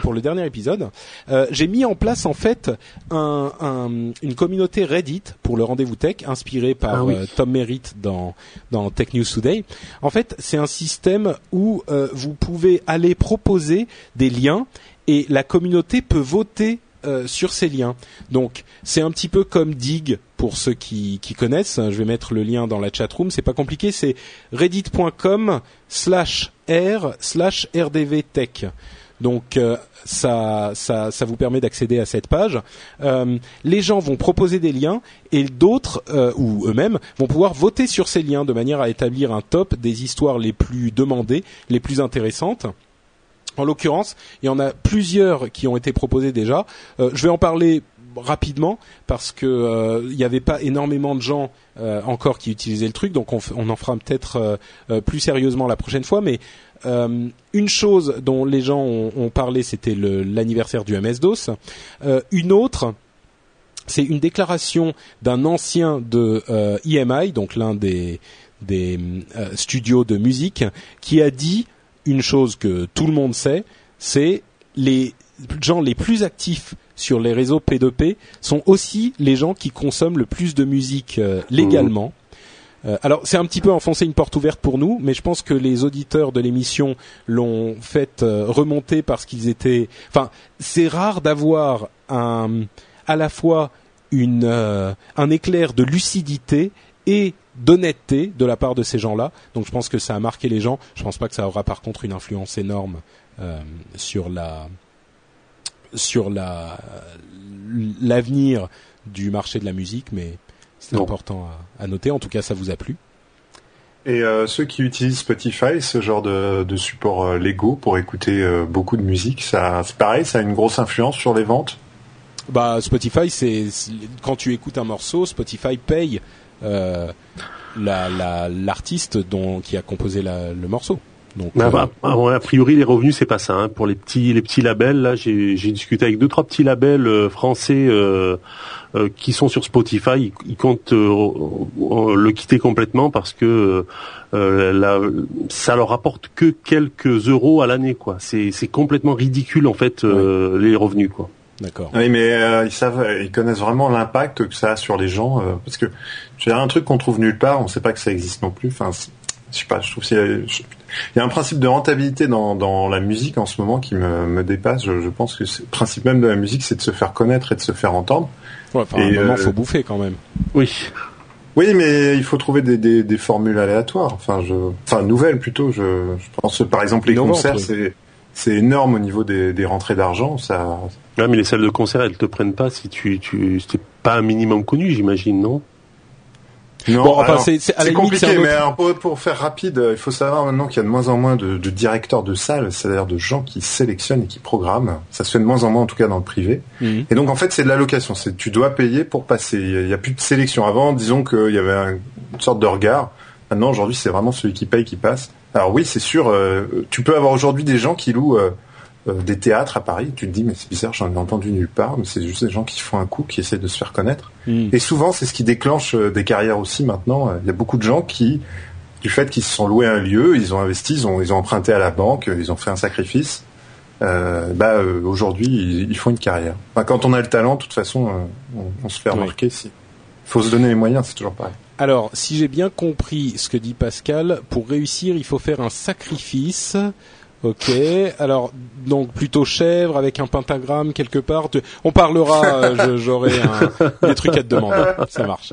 pour le dernier épisode. Euh, J'ai mis en place en fait un, un, une communauté Reddit pour le rendez-vous tech inspiré par Ah oui. euh, Tom Merritt dans dans Tech News Today. En fait, c'est un système où euh, vous pouvez aller proposer des liens et la communauté peut voter euh, sur ces liens. Donc, c'est un petit peu comme Dig pour ceux qui, connaissent. Je vais mettre le lien dans la chat room. C'est pas compliqué. C'est reddit.com slash r slash rdvtech. Donc euh, ça, ça, vous permet d'accéder à cette page. Euh, les gens vont proposer des liens et d'autres ou eux-mêmes vont pouvoir voter sur ces liens de manière à établir un top des histoires les plus demandées, les plus intéressantes. En l'occurrence, il y en a plusieurs qui ont été proposés déjà. Euh, je vais en parler rapidement parce que euh, n'y avait pas énormément de gens euh, encore qui utilisaient le truc, donc on, en fera peut-être euh, euh, plus sérieusement la prochaine fois. Mais euh, une chose dont les gens ont, parlé, c'était l'anniversaire du MS-DOS. Euh, une autre, c'est une déclaration d'un ancien de euh, EMI, donc l'un des, euh, studios de musique, qui a dit une chose que tout le monde sait, c'est les gens les plus actifs sur les réseaux P2P sont aussi les gens qui consomment le plus de musique euh, légalement. Euh, alors c'est un petit peu enfoncer une porte ouverte pour nous, mais je pense que les auditeurs de l'émission l'ont fait euh, remonter parce qu'ils étaient. Enfin, c'est rare d'avoir un à la fois une un éclair de lucidité et d'honnêteté de la part de ces gens-là. Donc je pense que ça a marqué les gens. Je pense pas que ça aura par contre une influence énorme euh, sur la sur la l'avenir du marché de la musique, mais c'est important à, à noter. En tout cas, ça vous a plu. Et euh, ceux qui utilisent Spotify, ce genre de, de support euh, Lego pour écouter euh, beaucoup de musique, ça, c'est pareil, ça a une grosse influence sur les ventes? Bah Spotify, c'est- quand tu écoutes un morceau, Spotify paye euh, la la- l'artiste dont qui a composé la- le morceau. Donc euh, bah, ah a priori, les revenus, c'est pas ça. hein. Pour les petits, les petits labels, là, j'ai discuté avec deux, trois petits labels euh, français euh, euh, qui sont sur Spotify. Ils, ils comptent euh, le quitter complètement parce que euh, la- ça leur apporte que quelques euros à l'année, quoi. C'est c'est complètement ridicule en fait euh, les revenus, quoi. D'accord. Oui, mais euh, ils savent, ils connaissent vraiment l'impact que ça a sur les gens, euh, parce que je veux dire, un truc qu'on trouve nulle part, on sait pas que ça existe non plus. Enfin, c'est- je sais pas, je trouve qu'il y a, je- il y a un principe de rentabilité dans, dans la musique en ce moment qui me, me dépasse. Je, je pense que c'est- le principe même de la musique, c'est de se faire connaître et de se faire entendre. Ouais, enfin, à un Et, moment, euh, faut bouffer quand même. Oui. Oui, mais il faut trouver des, des, des formules aléatoires. Enfin, je, enfin nouvelles plutôt. Je, je pense que, par exemple les concerts, c'est c'est énorme au niveau des, des rentrées d'argent. Ça, Ouais, mais les salles de concert, elles te prennent pas si tu, tu, t'es pas un minimum connu, j'imagine, non? Non, Bon, enfin, c'est- compliqué. Mais alors, pour, pour faire rapide, euh, il faut savoir maintenant qu'il y a de moins en moins de, de directeurs de salles, c'est-à-dire de gens qui sélectionnent et qui programment. Ça se fait de moins en moins, en tout cas dans le privé. Mhm. Et donc en fait, c'est de l'allocation. C'est tu dois payer pour passer. Il y a plus de sélection. Avant, disons qu'il y avait un- une sorte de regard. Maintenant, aujourd'hui, c'est vraiment celui qui paye qui passe. Alors oui, c'est sûr. euh, tu peux avoir aujourd'hui des gens qui louent euh, des théâtres à Paris. Tu te dis, mais c'est bizarre, j'en ai entendu nulle part. Mais c'est juste des gens qui font un coup, qui essaient de se faire connaître. Mm. Et souvent, c'est ce qui déclenche euh, des carrières aussi maintenant. Euh, Il y a beaucoup de gens qui, du fait qu'ils se sont loués un lieu, ils ont investi, ils ont, ils ont emprunté à la banque, euh, ils ont fait un sacrifice. Euh, bah euh, aujourd'hui, ils, ils font une carrière. Enfin, quand on a le talent, de toute façon, euh, on, on se fait Oui. remarquer. Si. faut se donner les moyens, c'est toujours pareil. Alors, si j'ai bien compris ce que dit Pascal, pour réussir, il faut faire un sacrifice. Ok. Alors, donc plutôt chèvre avec un pentagramme quelque part. On parlera. euh, J'aurai des trucs à te demander. Ça marche.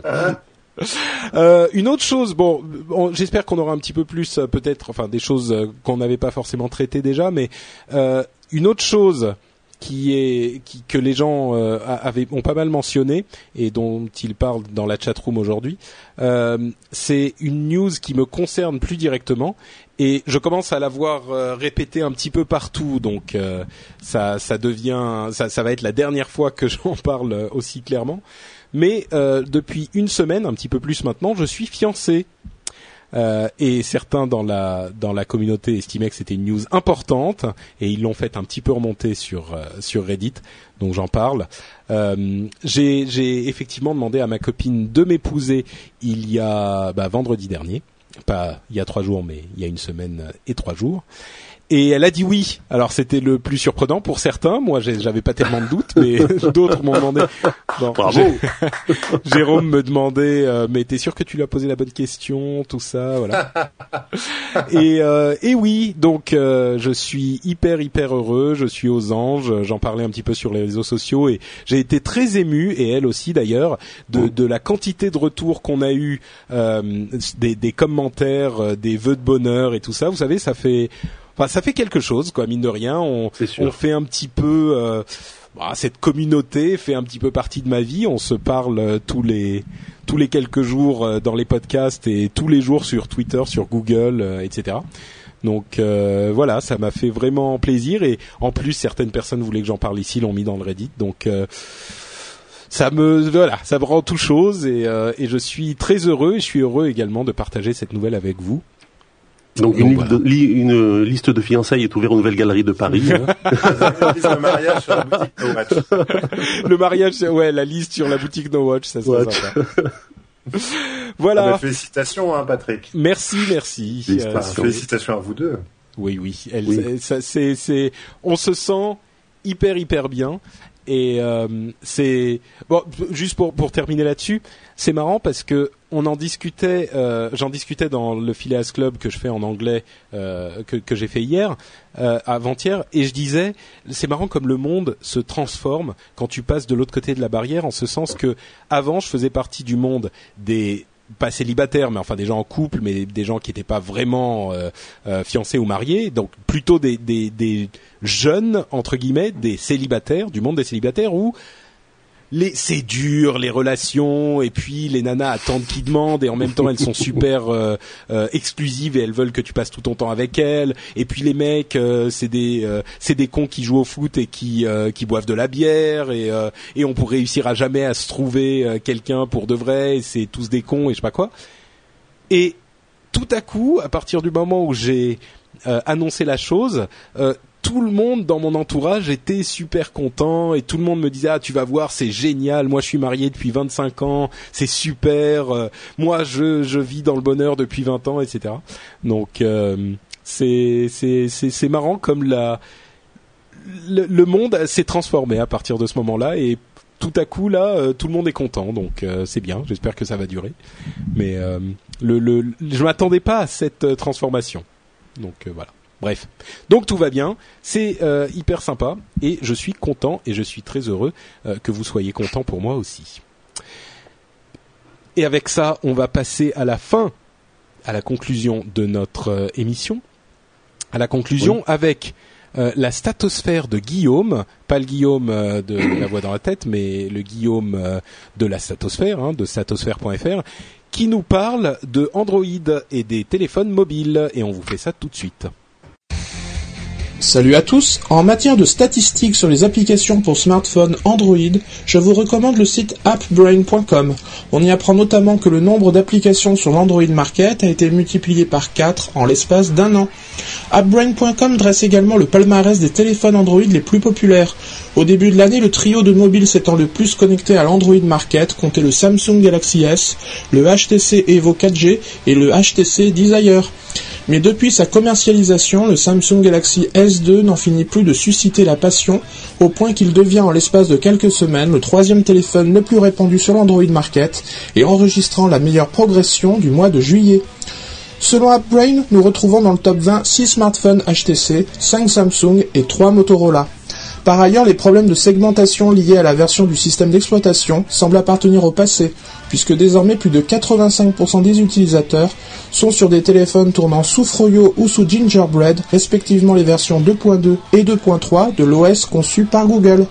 Euh, une autre chose, bon, on- j'espère qu'on aura un petit peu plus, euh, peut-être, enfin, des choses euh, qu'on n'avait pas forcément traitées déjà, mais euh, une autre chose qui est que les gens avaient ont pas mal mentionné et dont ils parlent dans la chatroom aujourd'hui, euh, c'est une news qui me concerne plus directement et je commence à la voir euh, répétée un petit peu partout, donc euh, ça ça devient ça, ça va être la dernière fois que *laughs* j'en parle euh, aussi clairement. Mais euh, depuis une semaine, un petit peu plus maintenant, je suis fiancé. Et certains dans la dans la communauté estimaient que c'était une news importante et ils l'ont fait un petit peu remonter sur sur Reddit. Donc j'en parle. J'ai j'ai effectivement demandé à ma copine de m'épouser il y a bah, vendredi dernier, pas il y a trois jours mais il y a une semaine et trois jours. Et elle a dit oui. Alors c'était le plus surprenant pour certains. Moi, j'avais pas tellement de doutes, mais *laughs* d'autres m'ont demandé. Bravo. *laughs* Jérôme me demandait, euh, mais t'es sûr que tu lui as posé la bonne question, tout ça, voilà. *laughs* et, euh, et oui, donc euh, je suis hyper hyper heureux. Je suis aux anges. J'en parlais un petit peu sur les réseaux sociaux et j'ai été très ému et elle aussi d'ailleurs de, de la quantité de retours qu'on a eu, des, des commentaires, des vœux de bonheur et tout ça. Vous savez, ça fait Enfin, ça fait quelque chose, quoi. Mine de rien, on, on fait un petit peu. Euh, bah, cette communauté fait un petit peu partie de ma vie. On se parle euh, tous les tous les quelques jours euh, dans les podcasts et tous les jours sur Twitter, sur Google, etc. Donc voilà, ça m'a fait vraiment plaisir et en plus certaines personnes voulaient que j'en parle ici, l'ont mis dans le Reddit. Donc ça me voilà, ça me rend tout chose et, et je suis très heureux et je suis heureux également de partager cette nouvelle avec vous. Donc, une, liste de, une, liste de fiançailles est ouverte aux nouvelles galeries de Paris. Hein. *laughs* le mariage sur la boutique No Watch. le mariage, ouais, la liste sur la boutique No Watch, ça serait sympa. voilà. Ah bah, félicitations, hein, Patrick. Merci, merci. Euh, félicitations à vous deux. Oui, oui. Elle, oui. c'est, c'est, on se sent hyper, hyper bien. Et euh, c'est bon, juste pour terminer là-dessus, c'est marrant parce que on en discutait, euh, j'en discutais dans le Phileas Club que je fais en anglais, euh, que, j'ai fait hier, avant-hier, et je disais, c'est marrant comme le monde se transforme quand tu passes de l'autre côté de la barrière, en ce sens que avant je faisais partie du monde des pas célibataires, mais enfin des gens en couple, mais des gens qui n'étaient pas vraiment euh, euh, fiancés ou mariés, donc plutôt des, des, des, jeunes entre guillemets, des célibataires, du monde des célibataires, où les c'est dur les relations et puis les nanas attendent qui demandent et en même temps elles sont super euh, euh, exclusives et elles veulent que tu passes tout ton temps avec elles. Et puis les mecs euh, c'est des c'est des cons qui jouent au foot et qui qui boivent de la bière et et on pourrait réussir à jamais à se trouver quelqu'un pour de vrai c'est tous des cons et je sais pas quoi. Et tout à coup à partir du moment où j'ai annoncé la chose tout le monde dans mon entourage était super content et tout le monde me disait ah tu vas voir c'est génial moi je suis marié depuis 25 ans c'est super euh, moi je je vis dans le bonheur depuis 20 ans etc donc euh, c'est c'est c'est marrant comme la le, monde s'est transformé à partir de ce moment-là et tout à coup là euh, tout le monde est content. Donc c'est bien j'espère que ça va durer. Mais le, le je m'attendais pas à cette transformation. Donc voilà Bref, donc tout va bien, c'est euh, hyper sympa. Et je suis content et je suis très heureux euh, que vous soyez content pour moi aussi. Et avec ça, on va passer à la fin, à la conclusion de notre euh, émission, à la conclusion avec la statosphère de Guillaume, pas le Guillaume de la voix dans la tête, mais le Guillaume de la statosphère, hein, de statosphère.fr, qui nous parle de Android et des téléphones mobiles. Et on vous fait ça tout de suite. Salut à tous, en matière de statistiques sur les applications pour smartphone Android, je vous recommande le site appbrain.com. On y apprend notamment que le nombre d'applications sur l'Android Market a été multiplié par 4 en l'espace d'un an. Appbrain.com dresse également le palmarès des téléphones Android les plus populaires. Au début de l'année, le trio de mobiles s'étant le plus connecté à l'Android Market comptait le Samsung Galaxy S, le HTC Evo 4G et le HTC Desire. Mais depuis sa commercialisation, le Samsung Galaxy S2 n'en finit plus de susciter la passion, au point qu'il devient en l'espace de quelques semaines le troisième téléphone le plus répandu sur l'Android Market et enregistrant la meilleure progression du mois de juillet. Selon AppBrain, nous retrouvons dans le top 20 6 smartphones HTC, 5 Samsung et 3 Motorola. Par ailleurs, les problèmes de segmentation liés à la version du système d'exploitation semblent appartenir au passé, puisque désormais plus de 85% des utilisateurs sont sur des téléphones tournant sous Froyo ou sous Gingerbread, respectivement les versions 2.2 et 2.3 de l'OS conçu par Google.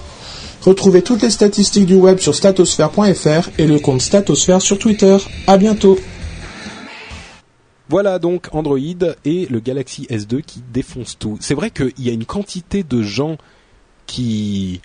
Retrouvez toutes les statistiques du web sur statosphère.fr et le compte Statosphère sur Twitter. À bientôt. Voilà donc Android et le Galaxy S2 qui défonce tout. C'est vrai qu'il y a une quantité de gens qui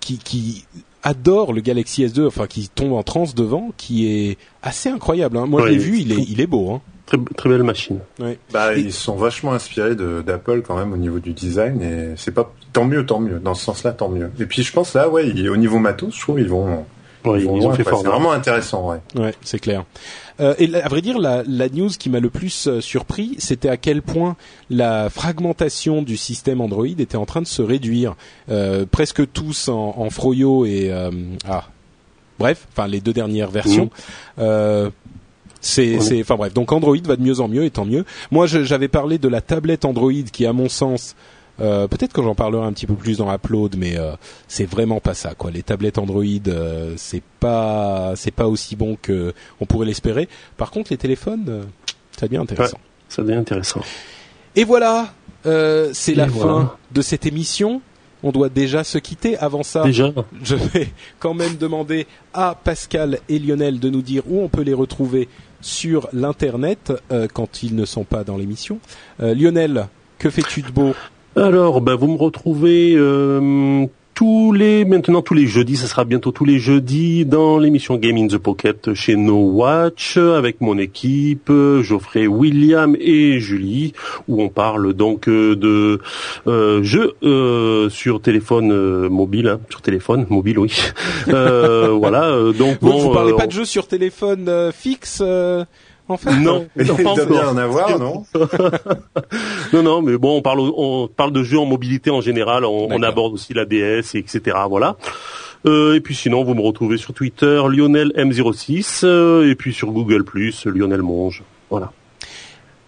qui, qui adore le Galaxy S2, enfin qui tombe en transe devant, qui est assez incroyable. Hein. Moi, je l'ai Ouais, vu, il est, il est beau. Hein. Très, très belle machine. Ouais. Bah, Et- ils sont vachement inspirés d'Apple quand même au niveau du design et c'est pas tant mieux, tant mieux. Dans ce sens-là, tant mieux. Et puis je pense là, ouais, au niveau matos, je trouve ils vont. Ouais, ils, vont ont loin, fait fort. C'est vraiment intéressant, ouais. Ouais, c'est clair. Euh, et à vrai dire, la, la news qui m'a le plus euh, surpris, c'était à quel point la fragmentation du système Android était en train de se réduire. Euh, presque tous en, en Froyo et euh, ah, bref, enfin les deux dernières versions. C'est, Ouais. c'est, enfin bref. Donc Android va de mieux en mieux et tant mieux. Moi, je- j'avais parlé de la tablette Android qui, à mon sens, euh, peut-être que j'en parlerai un petit peu plus dans Upload, mais euh, c'est vraiment pas ça. Quoi. Les tablettes Android, euh, c'est pas, c'est pas aussi bon que on pourrait l'espérer. Par contre, les téléphones, euh, ça devient intéressant. Ça devient intéressant. Et voilà, euh, c'est la voilà. fin de cette émission. On doit déjà se quitter. Avant ça, Déjà, je vais quand même demander à Pascal et Lionel de nous dire où on peut les retrouver sur l'internet euh, quand ils ne sont pas dans l'émission. Euh, Lionel, que fais-tu de beau? Alors, ben, vous me retrouvez euh, tous les maintenant tous les jeudis, ça sera bientôt tous les jeudis dans l'émission Game in the Pocket chez No Watch avec mon équipe Geoffrey, William et Julie, où on parle donc euh, de euh, jeux euh, sur téléphone euh, mobile, hein, sur téléphone mobile, oui. Euh, *laughs* voilà, donc Vous, bon, vous parlez euh, pas de jeux sur téléphone fixe euh, *laughs* en fait Non, Il non, pas doit bien en avoir, non *laughs* Non, non, mais bon, on parle, on parle de jeux en mobilité en général. On, aborde aussi la DS, et etc. Voilà. Euh, et puis sinon, vous me retrouvez sur Twitter, Lionel M06, euh, et puis sur Google Lionel Monge. Voilà.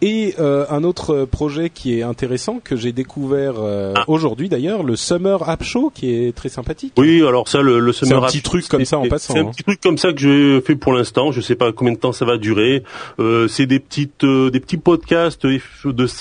Et euh, un autre projet qui est intéressant que j'ai découvert euh, Ah. aujourd'hui d'ailleurs, le Summer App Show qui est très sympathique. Oui, alors ça, le, le C'est Summer un petit App- truc comme ça en c'est- passant, C'est hein. un petit truc comme ça que j'ai fait pour l'instant. Je sais pas combien de temps ça va durer. Euh, c'est des petites, euh, des petits podcasts de,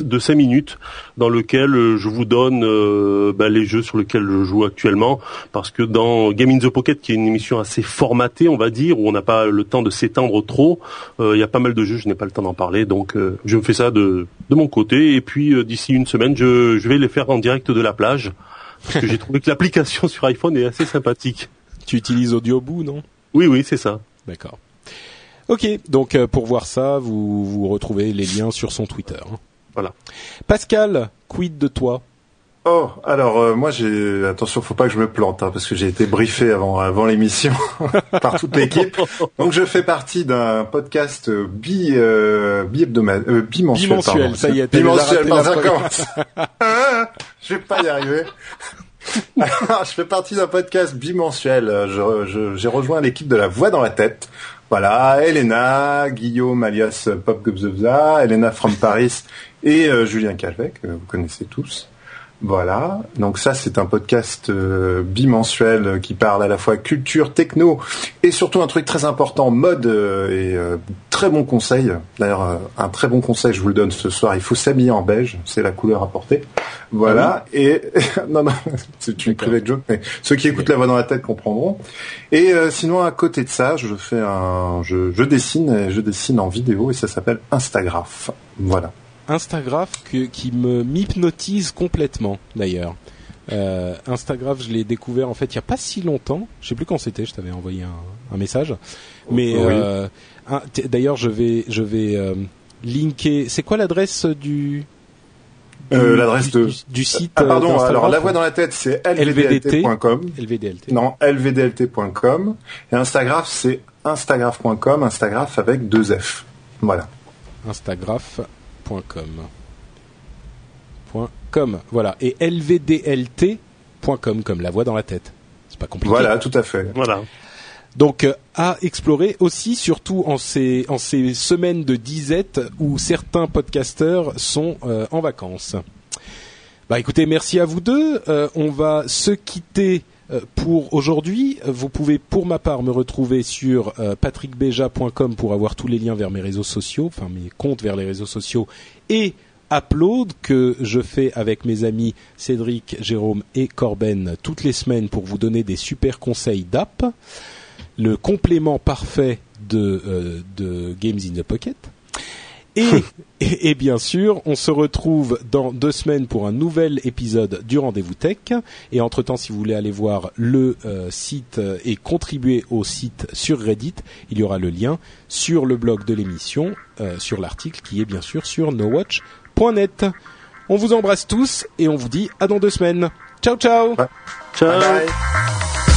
de 5 minutes dans lesquels euh, je vous donne euh, bah, les jeux sur lesquels je joue actuellement. Parce que dans Game in the Pocket, qui est une émission assez formatée, on va dire, où on n'a pas le temps de s'étendre trop, euh, il y a pas mal de jeux. Je n'ai pas le temps d'en parler, donc euh, je me fais ça de de mon côté. Et puis euh, d'ici une semaine, je, je vais les faire en direct de la plage. Parce que j'ai trouvé que l'application *laughs* sur iPhone est assez sympathique. Tu utilises Audioboo, non? Oui, oui, c'est ça. D'accord. Ok, donc euh, pour voir ça, vous, vous retrouvez les liens sur son Twitter. hein. Voilà. Pascal, quid de toi? Oh, alors euh, moi j'ai attention, faut pas que je me plante hein, parce que j'ai été briefé avant avant l'émission *laughs* par toute l'équipe. Donc je fais partie d'un podcast euh, bi euh, bi-hebdomadaire, euh, bimensuel, Bimensuel, pardon. ça y est, bimensuel. Ah, *laughs* je vais pas y arriver. *laughs* Alors, je fais partie d'un podcast bimensuel. Je- je- J'ai rejoint l'équipe de La Voix dans la tête. Voilà, Elena, Guillaume alias Pop Gobzebza, Elena from Paris et euh, Julien Calvet, que vous connaissez tous. Voilà, donc ça c'est un podcast euh, bimensuel euh, qui parle à la fois culture, techno et surtout un truc très important, mode euh, et euh, très bon conseil. D'ailleurs, euh, un très bon conseil, je vous le donne ce soir, il faut s'habiller en beige, c'est la couleur à porter. Voilà, et *laughs* non non, *laughs* c'est une D'accord. private joke, mais ceux qui écoutent la voix dans la tête comprendront. Et euh, sinon à côté de ça, je fais un, je, je dessine, et je dessine en vidéo et ça s'appelle Instagraph. Voilà. Instagraph que- qui me m'hypnotise complètement d'ailleurs. Euh, Instagraph, je l'ai découvert en fait il y a pas si longtemps. Je sais plus quand c'était. Je t'avais envoyé un, un message. Mais Oui. euh, d'ailleurs, je vais je vais euh, linker. C'est quoi l'adresse du, du- Euh, l'adresse du, de- du, site Ah pardon, alors la voix dans la tête c'est lvdlt.com. LVDLT. Non, lvdlt.com. Et Instagraph c'est instagraph.com, Instagraph avec deux F. Voilà. Instagraph.com. .com, voilà. Et lvdlt.com comme la voix dans la tête. C'est pas compliqué. Voilà, tout à fait. Voilà. Donc euh, à explorer aussi, surtout en ces, en ces semaines de disette où certains podcasteurs sont euh, en vacances. Bah écoutez, merci à vous deux. Euh, on va se quitter euh, pour aujourd'hui. Vous pouvez pour ma part me retrouver sur euh, patrickbeja.com pour avoir tous les liens vers mes réseaux sociaux, enfin mes comptes vers les réseaux sociaux et Upload que je fais avec mes amis Cédric, Jérôme et Corben toutes les semaines pour vous donner des super conseils d'app le complément parfait de, euh, de Games in the Pocket. Et, *laughs* et, et bien sûr, on se retrouve dans deux semaines pour un nouvel épisode du Rendez-vous Tech. Et entre-temps, si vous voulez aller voir le euh, site euh, et contribuer au site sur Reddit, il y aura le lien sur le blog de l'émission, euh, sur l'article qui est bien sûr sur nowatch.net. On vous embrasse tous et on vous dit à dans deux semaines. Ciao ciao Ciao. Bye bye.